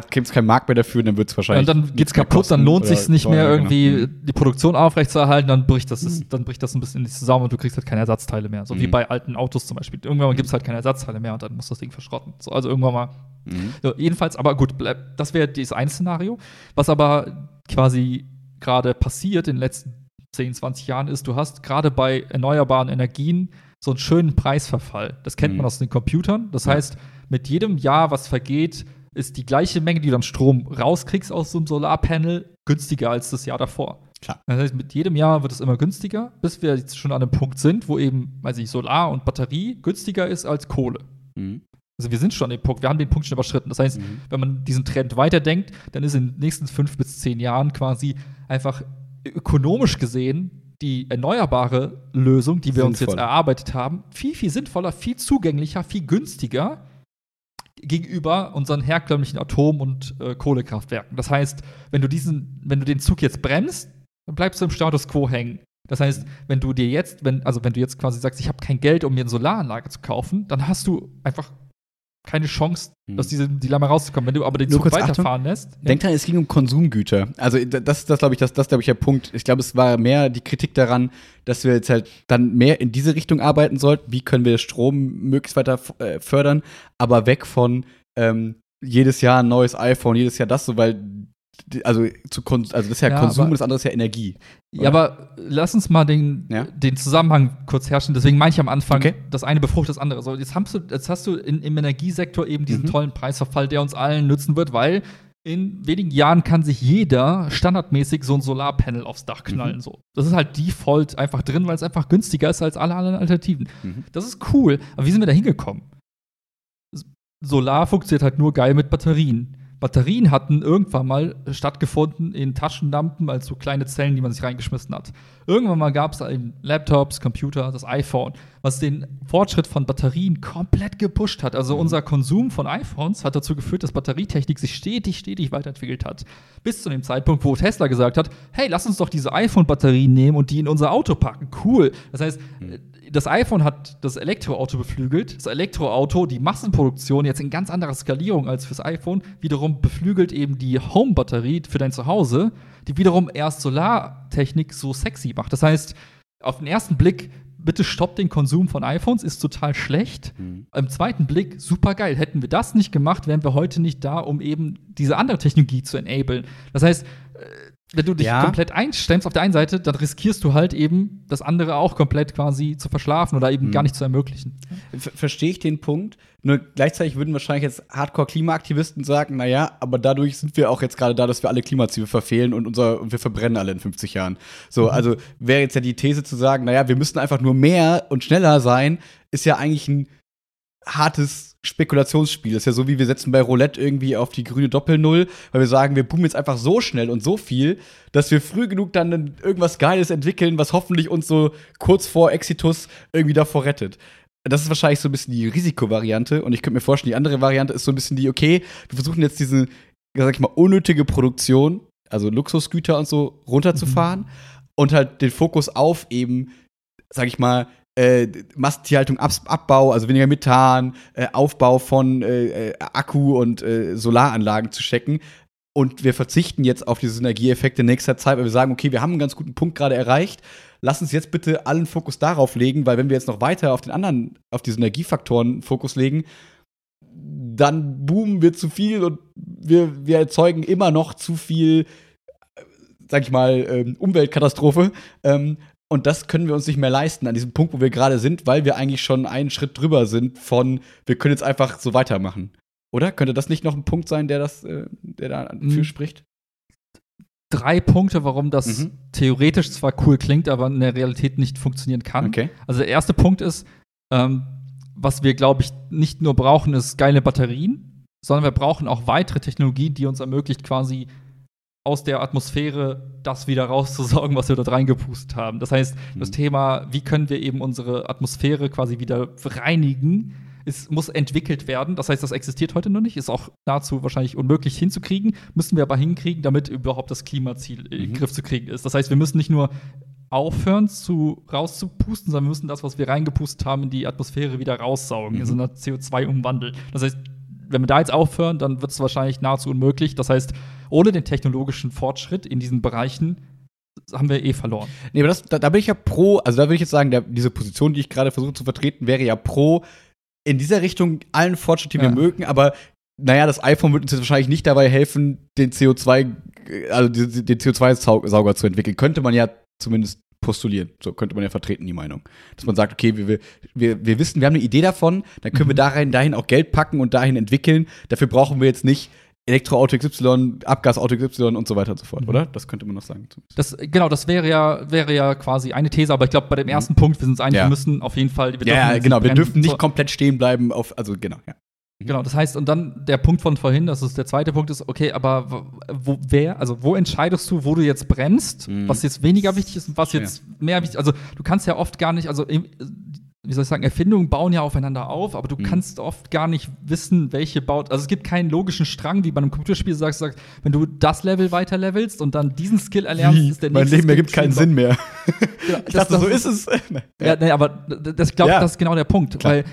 gibt es keinen Markt mehr dafür dann wird es Ja, wahrscheinlich. und dann geht's mehr kaputt, dann kosten lohnt oder sich nicht mehr irgendwie genau. die Produktion aufrechtzuerhalten, dann bricht das, Mhm. dann bricht das ein bisschen in sich zusammen und du kriegst halt keine Ersatzteile mehr. So wie Mhm. bei alten Autos zum Beispiel. Irgendwann mal gibt's halt keine Ersatzteile mehr und dann muss das Ding verschrotten. So, also irgendwann mal. Mhm. So, jedenfalls, aber gut, bleib, das wäre dieses ein Szenario. Was aber quasi gerade passiert in den letzten 10, 20 Jahren ist, du hast gerade bei erneuerbaren Energien so einen schönen Preisverfall. Das kennt Mhm. man aus den Computern. Das Ja. heißt, mit jedem Jahr, was vergeht, ist die gleiche Menge, die du an Strom rauskriegst aus so einem Solarpanel, günstiger als das Jahr davor. Klar. Das heißt, mit jedem Jahr wird es immer günstiger, bis wir jetzt schon an einem Punkt sind, wo eben, weiß ich, Solar und Batterie günstiger ist als Kohle. Mhm. Also wir sind schon an dem Punkt, wir haben den Punkt schon überschritten. Das heißt, Mhm. wenn man diesen Trend weiterdenkt, dann ist in den nächsten fünf bis zehn Jahren quasi einfach ökonomisch gesehen die erneuerbare Lösung, die wir uns jetzt Sinnvoll. erarbeitet haben, viel, viel sinnvoller, viel zugänglicher, viel günstiger gegenüber unseren herkömmlichen Atom- und äh, Kohlekraftwerken. Das heißt, wenn du diesen, wenn du den Zug jetzt bremst, dann bleibst du im Status quo hängen. Das heißt, wenn du dir jetzt, wenn, also wenn du jetzt quasi sagst, ich habe kein Geld, um mir eine Solaranlage zu kaufen, dann hast du einfach keine Chance, Hm. aus diesem Dilemma rauszukommen. Wenn du aber den Nur Zug weiterfahren lässt. ja. Denkt dran, es ging um Konsumgüter. Also das ist das, glaube ich, das, das glaube ich der Punkt. Ich glaube, es war mehr die Kritik daran, dass wir jetzt halt dann mehr in diese Richtung arbeiten sollten. Wie können wir Strom möglichst weiter äh, fördern, aber weg von ähm, jedes Jahr ein neues iPhone, jedes Jahr das so, weil also zu Kon also das ist ja, Ja, Konsum aber- und das andere ist ja Energie. Ja, aber lass uns mal den, Ja? den Zusammenhang kurz herrschen. Deswegen meine ich am Anfang, Okay. das eine befruchtet das andere. So, jetzt, hast du, jetzt hast du in, im Energiesektor eben diesen Mhm. tollen Preisverfall, der uns allen nützen wird, weil in wenigen Jahren kann sich jeder standardmäßig so ein Solarpanel aufs Dach knallen. Mhm. So. Das ist halt default einfach drin, weil es einfach günstiger ist als alle anderen Alternativen. Mhm. Das ist cool. Aber wie sind wir da hingekommen? Solar funktioniert halt nur geil mit Batterien. Batterien hatten irgendwann mal stattgefunden in Taschenlampen als so kleine Zellen, die man sich reingeschmissen hat. Irgendwann mal gab es eben Laptops, Computer, das iPhone, was den Fortschritt von Batterien komplett gepusht hat. Also unser Konsum von iPhones hat dazu geführt, dass Batterietechnik sich stetig, stetig weiterentwickelt hat. Bis zu dem Zeitpunkt, wo Tesla gesagt hat, hey, lass uns doch diese iPhone-Batterien nehmen und die in unser Auto packen. Cool. Das heißt, das iPhone hat das Elektroauto beflügelt. Das Elektroauto, die Massenproduktion jetzt in ganz anderer Skalierung als fürs iPhone, wiederum beflügelt eben die Home-Batterie für dein Zuhause, die wiederum erst Solartechnik so sexy macht. Das heißt, auf den ersten Blick, bitte stoppt den Konsum von iPhones, ist total schlecht. Mhm. Im zweiten Blick, super geil. Hätten wir das nicht gemacht, wären wir heute nicht da, um eben diese andere Technologie zu enablen. Das heißt, äh, wenn du dich Ja. komplett einstemmst auf der einen Seite, dann riskierst du halt eben, das andere auch komplett quasi zu verschlafen oder eben Mhm. gar nicht zu ermöglichen. Ver Verstehe ich den Punkt. Nur gleichzeitig würden wahrscheinlich jetzt Hardcore-Klimaaktivisten sagen, naja, aber dadurch sind wir auch jetzt gerade da, dass wir alle Klimaziele verfehlen und unser und wir verbrennen alle in 50 Jahren. So, also wäre jetzt ja die These zu sagen, naja, wir müssten einfach nur mehr und schneller sein, ist ja eigentlich ein hartes Spekulationsspiel. Das ist ja so, wie wir setzen bei Roulette irgendwie auf die grüne Doppelnull, weil wir sagen, wir boomen jetzt einfach so schnell und so viel, dass wir früh genug dann irgendwas Geiles entwickeln, was hoffentlich uns so kurz vor Exitus irgendwie davor rettet. Das ist wahrscheinlich so ein bisschen die Risikovariante und ich könnte mir vorstellen, die andere Variante ist so ein bisschen die, okay, wir versuchen jetzt diese, sag ich mal, unnötige Produktion, also Luxusgüter und so, runterzufahren und halt den Fokus auf eben, sag ich mal, äh, Massentierhaltung, Abs Abbau, also weniger Methan, äh, Aufbau von äh, äh, Akku- und äh, Solaranlagen zu stecken. Und wir verzichten jetzt auf diese Synergieeffekte nächster Zeit, weil wir sagen, okay, wir haben einen ganz guten Punkt gerade erreicht. Lass uns jetzt bitte allen Fokus darauf legen, weil wenn wir jetzt noch weiter auf den anderen, auf die Synergiefaktoren Fokus legen, dann boomen wir zu viel und wir, wir erzeugen immer noch zu viel, äh, sag ich mal, ähm, Umweltkatastrophe. Ähm, und das können wir uns nicht mehr leisten an diesem Punkt, wo wir gerade sind, weil wir eigentlich schon einen Schritt drüber sind von, wir können jetzt einfach so weitermachen. Oder? Könnte das nicht noch ein Punkt sein, der das, äh, der dafür Mhm. spricht? Drei Punkte, warum das Mhm. theoretisch zwar cool klingt, aber in der Realität nicht funktionieren kann. Okay. Also der erste Punkt ist, ähm, was wir, glaube ich, nicht nur brauchen, ist geile Batterien, sondern wir brauchen auch weitere Technologien, die uns ermöglicht, quasi aus der Atmosphäre das wieder rauszusaugen, was wir dort reingepustet haben. Das heißt, das Mhm. Thema, wie können wir eben unsere Atmosphäre quasi wieder reinigen, es muss entwickelt werden. Das heißt, das existiert heute noch nicht, ist auch nahezu wahrscheinlich unmöglich hinzukriegen, müssen wir aber hinkriegen, damit überhaupt das Klimaziel in den Mhm. Griff zu kriegen ist. Das heißt, wir müssen nicht nur aufhören zu rauszupusten, sondern wir müssen das, was wir reingepustet haben, in die Atmosphäre wieder raussaugen, Mhm. in so einer CO2 umwandeln. Das heißt, wenn wir da jetzt aufhören, dann wird es wahrscheinlich nahezu unmöglich. Das heißt, ohne den technologischen Fortschritt in diesen Bereichen haben wir eh verloren. Nee, aber das, da, da bin ich ja pro, also da würde ich jetzt sagen, der, diese Position, die ich gerade versuche zu vertreten, wäre ja pro in dieser Richtung allen Fortschritt, den Ja. wir mögen, aber naja, das iPhone wird uns jetzt wahrscheinlich nicht dabei helfen, den CO2, äh, also die- den CO2-Sauger zu entwickeln. Könnte man ja zumindest postulieren. So könnte man ja vertreten, die Meinung. Dass man sagt, okay, wir, wir, wir wissen, wir haben eine Idee davon, dann können wir Mhm. dahin, dahin auch Geld packen und dahin entwickeln. Dafür brauchen wir jetzt nicht Elektroauto XY, Abgasauto XY und so weiter und so fort, Mhm. oder? Das könnte man noch sagen. Das, genau, das wäre ja, wäre ja quasi eine These, aber ich glaube, bei dem ersten Punkt, wir sind uns einig, Mhm. Ja. wir müssen auf jeden Fall. wir Ja, genau. Wir dürfen nicht komplett stehen bleiben auf, also genau, ja. Genau, das heißt, und dann der Punkt von vorhin, das ist der zweite Punkt, ist, okay, aber wo, wer, also wo entscheidest du, wo du jetzt bremst, Mhm. was jetzt weniger wichtig ist und was Ja. jetzt mehr wichtig Also du kannst ja oft gar nicht, also wie soll ich sagen, Erfindungen bauen ja aufeinander auf, aber du Mhm. kannst oft gar nicht wissen, welche baut. Also es gibt keinen logischen Strang, wie bei einem Computerspiel du sagst, sagst, wenn du das Level weiter levelst und dann diesen Skill erlernst, Wie? ist der mein nächste Leben Skill ergibt keinen Sinn mehr. Ja, Ich dachte, so ist es. Ja, nee, aber das, ich glaube, Ja. das ist genau der Punkt, Klar. weil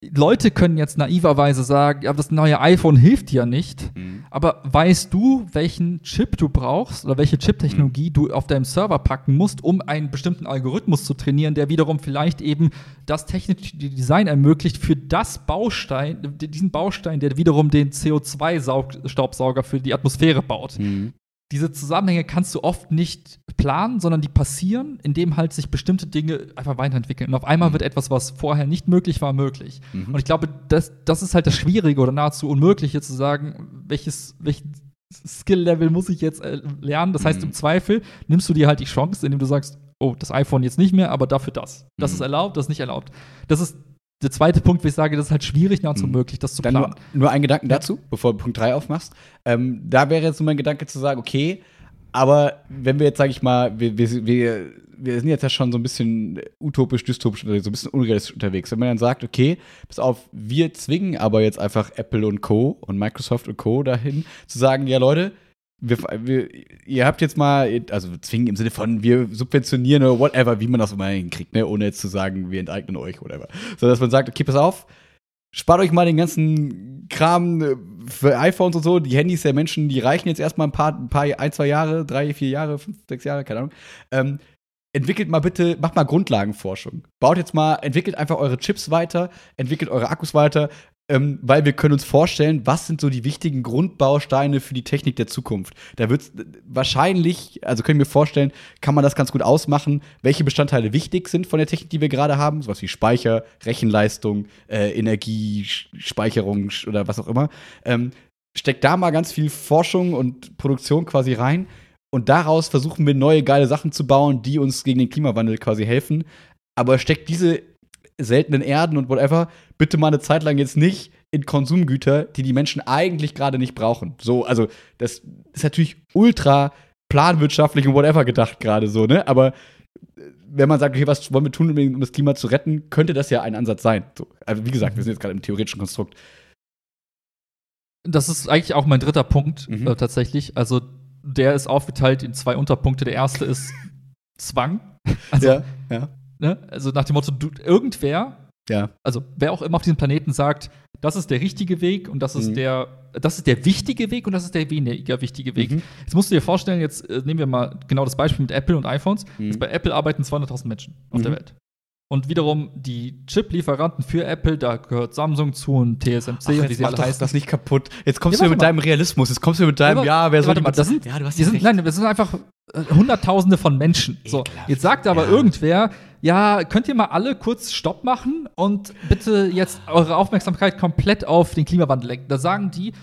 Leute können jetzt naiverweise sagen, ja, das neue iPhone hilft dir nicht. Mhm. Aber weißt du, welchen Chip du brauchst oder welche Chip-Technologie du auf deinem Server packen musst, um einen bestimmten Algorithmus zu trainieren, der wiederum vielleicht eben das technische Design ermöglicht für das Baustein, diesen Baustein, der wiederum den CO2-Staubsauger für die Atmosphäre baut. Mhm. Diese Zusammenhänge kannst du oft nicht planen, sondern die passieren, indem halt sich bestimmte Dinge einfach weiterentwickeln. Und auf einmal Mhm. wird etwas, was vorher nicht möglich war, möglich. Mhm. Und ich glaube, das, das ist halt das Schwierige oder nahezu Unmögliche zu sagen, welches, welchen Skill-Level muss ich jetzt äh, lernen. Das heißt, Mhm. im Zweifel nimmst du dir halt die Chance, indem du sagst, oh, das iPhone jetzt nicht mehr, aber dafür das. Das Mhm. ist erlaubt, das ist nicht erlaubt. Das ist der zweite Punkt, wo ich sage, das ist halt schwierig, nahezu Mhm. unmöglich, das zu Dann planen. nur, nur ein Gedanken dazu, bevor du Punkt 3 aufmachst. Ähm, da wäre jetzt nur mein Gedanke zu sagen, okay, aber wenn wir jetzt, sage ich mal, wir, wir, wir, wir sind jetzt ja schon so ein bisschen utopisch, dystopisch so ein bisschen unrealistisch unterwegs. Wenn man dann sagt, okay, pass auf, wir zwingen aber jetzt einfach Apple und Co. und Microsoft und Co. dahin, zu sagen, ja Leute, wir, wir, ihr habt jetzt mal, also zwingen im Sinne von, wir subventionieren oder whatever, wie man das immer hinkriegt, ne? ohne jetzt zu sagen, wir enteignen euch, whatever. So dass man sagt, okay, pass auf, spart euch mal den ganzen Kram äh, für iPhones und so. Die Handys der Menschen, die reichen jetzt erstmal ein paar, ein paar, ein, zwei Jahre, drei, vier Jahre, fünf, sechs Jahre, keine Ahnung. Ähm, entwickelt mal bitte, macht mal Grundlagenforschung. Baut jetzt mal, entwickelt einfach eure Chips weiter, entwickelt eure Akkus weiter, ähm, weil wir können uns vorstellen, was sind so die wichtigen Grundbausteine für die Technik der Zukunft. Da wird wahrscheinlich, also können wir vorstellen, kann man das ganz gut ausmachen, welche Bestandteile wichtig sind von der Technik, die wir gerade haben, sowas wie Speicher, Rechenleistung, äh, Energiespeicherung oder was auch immer. Ähm, steckt da mal ganz viel Forschung und Produktion quasi rein. Und daraus versuchen wir neue geile Sachen zu bauen, die uns gegen den Klimawandel quasi helfen. Aber steckt diese seltenen Erden und whatever bitte mal eine Zeit lang jetzt nicht in Konsumgüter, die die Menschen eigentlich gerade nicht brauchen. So, also das ist natürlich ultra planwirtschaftlich und whatever gedacht gerade so, ne? Aber äh, wenn man sagt, okay, was wollen wir tun, um das Klima zu retten, könnte das ja ein Ansatz sein. So, also wie gesagt, wir sind jetzt gerade im theoretischen Konstrukt. Das ist eigentlich auch mein dritter Punkt Mhm. äh, tatsächlich. Also der ist aufgeteilt in zwei Unterpunkte. Der erste ist Zwang. Also, ja, ja, ne? also nach dem Motto, du, irgendwer, ja. also wer auch immer auf diesem Planeten sagt, das ist der richtige Weg und das ist Mhm. der, das ist der wichtige Weg und das ist der weniger wichtige Weg. Mhm. Jetzt musst du dir vorstellen, jetzt äh, nehmen wir mal genau das Beispiel mit Apple und iPhones. Mhm. Jetzt bei Apple arbeiten 200.000 Menschen auf Mhm. der Welt. Und wiederum die Chip-Lieferanten für Apple, da gehört Samsung zu und TSMC und wie sie alle heißen. das nicht kaputt. Jetzt kommst Ja, du mit mal. deinem Realismus, jetzt kommst du mit deinem, ja, wer soll warte die mal, das sind, Ja, du hast die ja sind, recht. nein, das sind einfach äh, Hunderttausende von Menschen. So, jetzt sagt aber Ja. irgendwer, ja, könnt ihr mal alle kurz Stopp machen und bitte jetzt eure Aufmerksamkeit komplett auf den Klimawandel lenken. Da sagen die,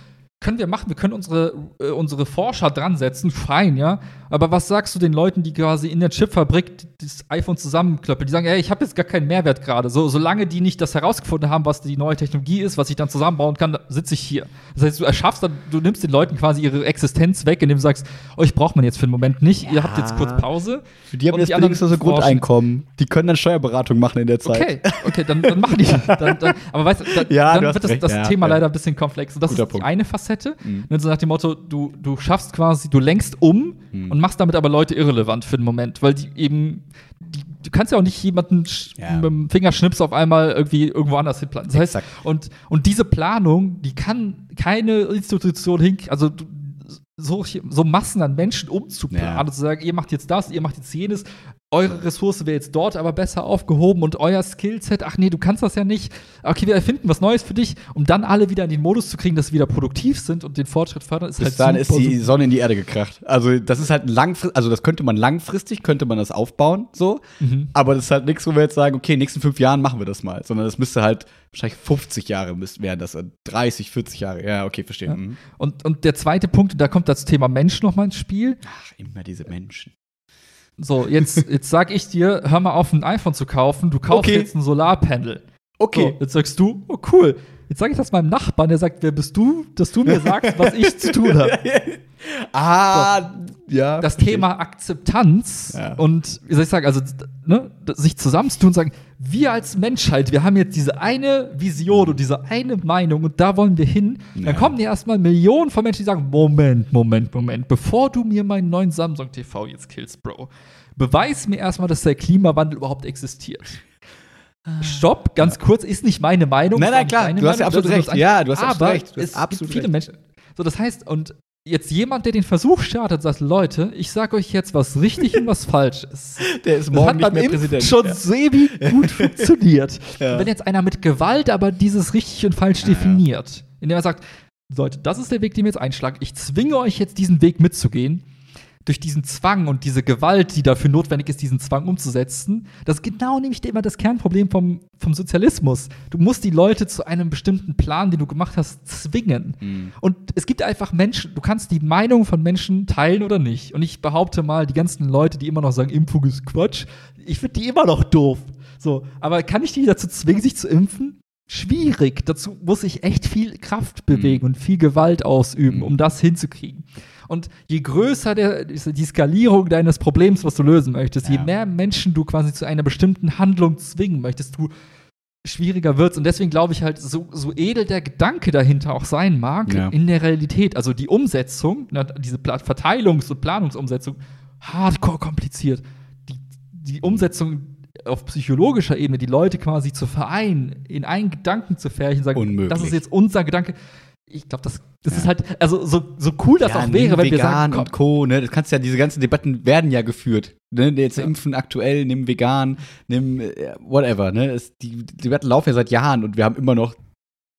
können wir machen, wir können unsere, äh, unsere Forscher dran setzen, fein, ja. Aber was sagst du den Leuten, die quasi in der Chipfabrik das iPhone zusammenklöppeln? Die sagen, ey, ich habe jetzt gar keinen Mehrwert gerade. So, solange die nicht das herausgefunden haben, was die neue Technologie ist, was ich dann zusammenbauen kann, sitze ich hier. Das heißt, du erschaffst dann, du nimmst den Leuten quasi ihre Existenz weg, indem du sagst, euch braucht man jetzt für einen Moment nicht, ihr habt jetzt kurz Pause. Für die haben jetzt wenigstens so. Grundeinkommen. Die können dann Steuerberatung machen in der Zeit. Okay, okay, dann, dann machen die. Dann, dann, aber weißt du, dann, Ja, dann du hast wird das, recht, das ja, Thema ja. leider ein bisschen komplex. Und das Guter ist die Punkt. eine Facette. Mhm. Und so nach dem Motto, du, du schaffst quasi, du lenkst um Mhm. und machst damit aber Leute irrelevant für den Moment, weil die eben, die, du kannst ja auch nicht jemanden Ja. mit dem Fingerschnips auf einmal irgendwie irgendwo anders hinplanen. Das heißt, Exakt. und, und diese Planung, die kann keine Institution hin, also du, so, so Massen an Menschen umzuplanen Ja. zu sagen, ihr macht jetzt das, ihr macht jetzt jenes, eure Ressource wäre jetzt dort aber besser aufgehoben und euer Skillset, ach nee, du kannst das ja nicht. Okay, wir erfinden was Neues für dich, um dann alle wieder in den Modus zu kriegen, dass sie wieder produktiv sind und den Fortschritt fördern, ist Bis halt dahin ist die Sonne in die Erde gekracht. Also, das ist halt langfristig, also das könnte man langfristig, könnte man das aufbauen, so. Mhm. Aber das ist halt nichts, wo wir jetzt sagen, okay, in den nächsten fünf Jahren machen wir das mal. Sondern das müsste halt wahrscheinlich 50 Jahre müssten wären das, äh, 30, 40 Jahre. Ja, okay, verstehe. Ja. Mhm. Und, und der zweite Punkt, und da kommt das Thema Mensch nochmal ins Spiel. Ach, immer diese Menschen. So, jetzt, jetzt sag ich dir, hör mal auf, ein iPhone zu kaufen, du kaufst Okay. jetzt ein Solarpanel. Okay. So, jetzt sagst du, oh cool. Jetzt sage ich das meinem Nachbarn, der sagt, wer bist du, dass du mir sagst, was ich zu tun habe. ah, ja. Das. Thema Akzeptanz Ja. und, wie soll ich sagen, also ne, sich zusammenzutun und sagen, wir als Menschheit, wir haben jetzt diese eine Vision und diese eine Meinung und da wollen wir hin. Ja. Dann kommen dir erstmal Millionen von Menschen, die sagen, Moment, Moment, Moment, bevor du mir meinen neuen Samsung TV jetzt killst, Bro, beweis mir erstmal, dass der Klimawandel überhaupt existiert. Stopp, ganz kurz, ist nicht meine Meinung. Nein, nein, klar, du hast ja absolut recht. Ja, du hast absolut recht. Du hast es absolut gibt viele recht. Menschen. So, das heißt, und jetzt jemand, der den Versuch startet, sagt, Leute, ich sag euch jetzt, was richtig und was falsch ist. Der ist Das morgen hat nicht mehr Präsident. schon Ja. semi gut funktioniert. Ja. Wenn jetzt einer mit Gewalt aber dieses richtig und falsch ja. definiert, indem er sagt, Leute, das ist der Weg, den wir jetzt einschlagen. Ich zwinge euch jetzt diesen Weg mitzugehen. Durch diesen Zwang und diese Gewalt, die dafür notwendig ist, diesen Zwang umzusetzen, das ist genau nämlich immer das Kernproblem vom, vom Sozialismus. Du musst die Leute zu einem bestimmten Plan, den du gemacht hast, zwingen. Mhm. Und es gibt einfach Menschen, du kannst die Meinung von Menschen teilen oder nicht. Und ich behaupte mal, die ganzen Leute, die immer noch sagen, Impfung ist Quatsch, ich finde die immer noch doof. So, aber kann ich die dazu zwingen, sich zu impfen? Schwierig. Dazu muss ich echt viel Kraft bewegen und viel Gewalt ausüben, Mhm. um das hinzukriegen. Und je größer der, die Skalierung deines Problems, was du lösen möchtest, je Ja. mehr Menschen du quasi zu einer bestimmten Handlung zwingen möchtest, du schwieriger wird's. Und deswegen glaube ich halt, so, so edel der Gedanke dahinter auch sein mag, Ja. in der Realität, also die Umsetzung, diese Verteilungs- und Planungsumsetzung, hardcore kompliziert. Die, die Umsetzung auf psychologischer Ebene, die Leute quasi zu vereinen, in einen Gedanken zu färchen, sagen, Unmöglich. das ist jetzt unser Gedanke. Ich glaube, das, das Ja. ist halt, also so, so cool das ja, auch wäre, wenn wir sagen, komm, und Co. Ne? Das kannst ja, diese ganzen Debatten werden ja geführt. Ne? Jetzt Ja. impfen aktuell, nimm vegan, nimm äh, whatever. Ne? Es, die, die Debatten laufen ja seit Jahren und wir haben immer noch,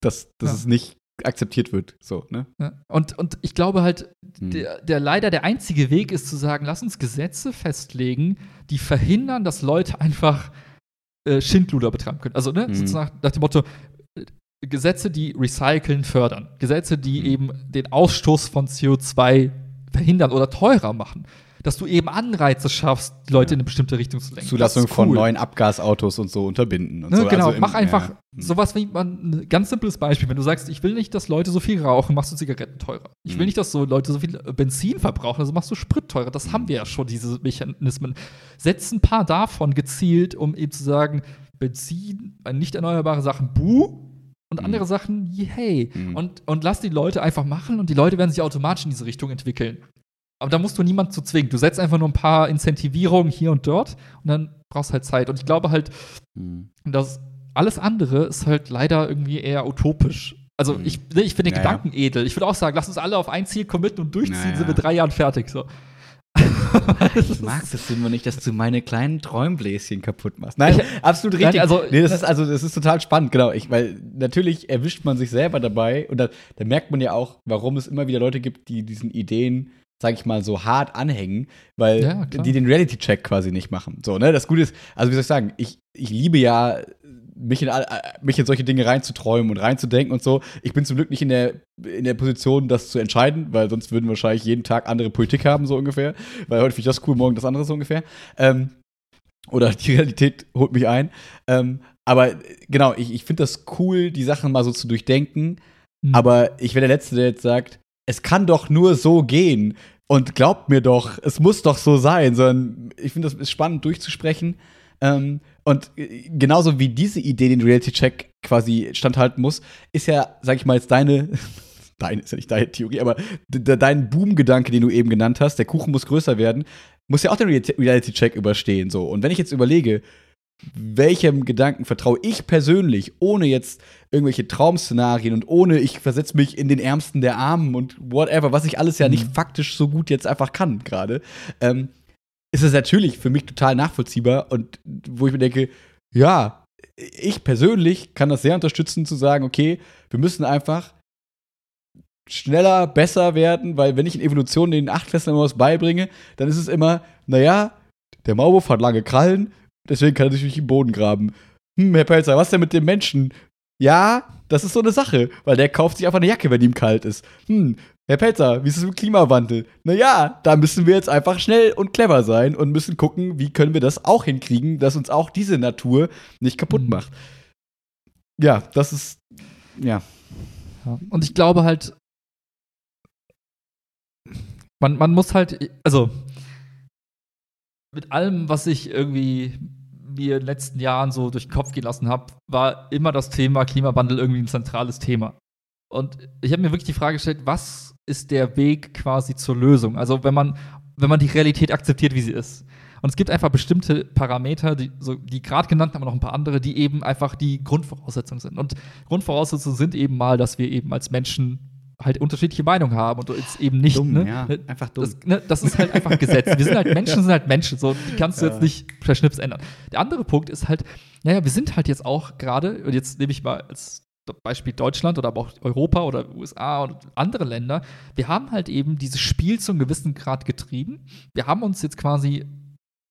dass, dass es nicht akzeptiert wird. So, ne? Und, und ich glaube halt, Hm. der, der leider der einzige Weg ist zu sagen, lass uns Gesetze festlegen, die verhindern, dass Leute einfach äh, Schindluder betreiben können. Also, ne, Mhm. sozusagen nach dem Motto, Gesetze, die Recyceln fördern. Gesetze, die Mhm. eben den Ausstoß von CO2 verhindern oder teurer machen. Dass du eben Anreize schaffst, die Leute in eine bestimmte Richtung zu lenken. Zulassung ist von cool. neuen Abgasautos und so unterbinden. Und Ne, so. genau, Also im- mach einfach ja. sowas wie man, ein ganz simples Beispiel. Wenn du sagst, ich will nicht, dass Leute so viel rauchen, machst du Zigaretten teurer. Ich will Mhm. nicht, dass so Leute so viel äh, Benzin verbrauchen, also machst du Sprit teurer. Das Mhm. haben wir ja schon, diese Mechanismen. Setz ein paar davon gezielt, um eben zu sagen, Benzin, äh, nicht erneuerbare Sachen, buh. Und Mhm. andere Sachen, hey. Mhm. Und, und lass die Leute einfach machen und die Leute werden sich automatisch in diese Richtung entwickeln. Aber da musst du niemand zu zwingen. Du setzt einfach nur ein paar Incentivierungen hier und dort und dann brauchst halt Zeit. Und ich glaube halt, Mhm. das alles andere ist halt leider irgendwie eher utopisch. Also Mhm. ich, ne, ich finde den Ja, ja. Gedanken edel. Ich würde auch sagen, lass uns alle auf ein Ziel committen und durchziehen, Na ja. sind wir drei Jahren fertig. So. Ich mag das immer nicht, dass du meine kleinen Träumbläschen kaputt machst. Nein, absolut Nein, richtig. also- nee, das ist also das ist total spannend, genau. Ich, weil natürlich erwischt man sich selber dabei und da, da merkt man ja auch, warum es immer wieder Leute gibt, die diesen Ideen, sag ich mal, so hart anhängen, weil Ja, die den Reality-Check quasi nicht machen. So, ne? Das Gute ist, also wie soll ich sagen, ich, ich liebe ja mich in, all- äh, mich in solche Dinge reinzuträumen und reinzudenken und so. Ich bin zum Glück nicht in der, in der Position, das zu entscheiden, weil sonst würden wir wahrscheinlich jeden Tag andere Politik haben, so ungefähr. Weil heute finde ich das cool, morgen das andere so ungefähr. Ähm, oder die Realität holt mich ein. Ähm, aber äh, genau, ich, ich finde das cool, die Sachen mal so zu durchdenken. Mhm. Aber ich wäre der Letzte, der jetzt sagt, es kann doch nur so gehen. Und glaubt mir doch, es muss doch so sein. Sondern ich finde, das ist spannend durchzusprechen. Ähm, und äh, genauso wie diese Idee den Reality-Check quasi standhalten muss, ist ja, sag ich mal, jetzt deine, deine ist ja nicht deine Theorie, aber de- de- dein Boom-Gedanke, den du eben genannt hast, der Kuchen muss größer werden, muss ja auch den Real- Reality-Check überstehen. So. Und wenn ich jetzt überlege, welchem Gedanken vertraue ich persönlich, ohne jetzt irgendwelche Traumszenarien und ohne ich versetze mich in den Ärmsten der Armen und whatever, was ich alles ja nicht Mhm. faktisch so gut jetzt einfach kann gerade, ähm, ist es natürlich für mich total nachvollziehbar und wo ich mir denke, ja, ich persönlich kann das sehr unterstützen zu sagen, okay, wir müssen einfach schneller, besser werden, weil wenn ich in Evolution den Achtklässlern was beibringe, dann ist es immer, naja, der Maulwurf hat lange Krallen, deswegen kann er sich durch den Boden graben. Hm, Herr Pelzer, was denn mit dem Menschen? Ja, das ist so eine Sache, weil der kauft sich einfach eine Jacke, wenn ihm kalt ist. Hm, Herr Pelzer, wie ist es mit dem Klimawandel? Naja, da müssen wir jetzt einfach schnell und clever sein und müssen gucken, wie können wir das auch hinkriegen, dass uns auch diese Natur nicht kaputt Mhm. macht. ja, das ist, ja. ja. Und ich glaube halt, man, man muss halt, also mit allem, was ich irgendwie mir in den letzten Jahren so durch den Kopf gehen lassen habe, war immer das Thema Klimawandel irgendwie ein zentrales Thema. Und ich habe mir wirklich die Frage gestellt, was ist der Weg quasi zur Lösung? Also wenn man, wenn man die Realität akzeptiert, wie sie ist. Und es gibt einfach bestimmte Parameter, die, so, die gerade genannt haben, aber noch ein paar andere, die eben einfach die Grundvoraussetzungen sind. Und Grundvoraussetzungen sind eben mal, dass wir eben als Menschen halt unterschiedliche Meinungen haben und uns eben nicht. Dumm, ne, ja, ne, einfach dumm. Das, ne, das ist halt einfach Gesetz. Wir sind halt Menschen, sind halt Menschen. So, die kannst du Ja. jetzt nicht per Schnips ändern. Der andere Punkt ist halt, naja, wir sind halt jetzt auch gerade, und jetzt nehme ich mal als Beispiel Deutschland oder aber auch Europa oder USA und andere Länder, wir haben halt eben dieses Spiel zu einem gewissen Grad getrieben. Wir haben uns jetzt quasi,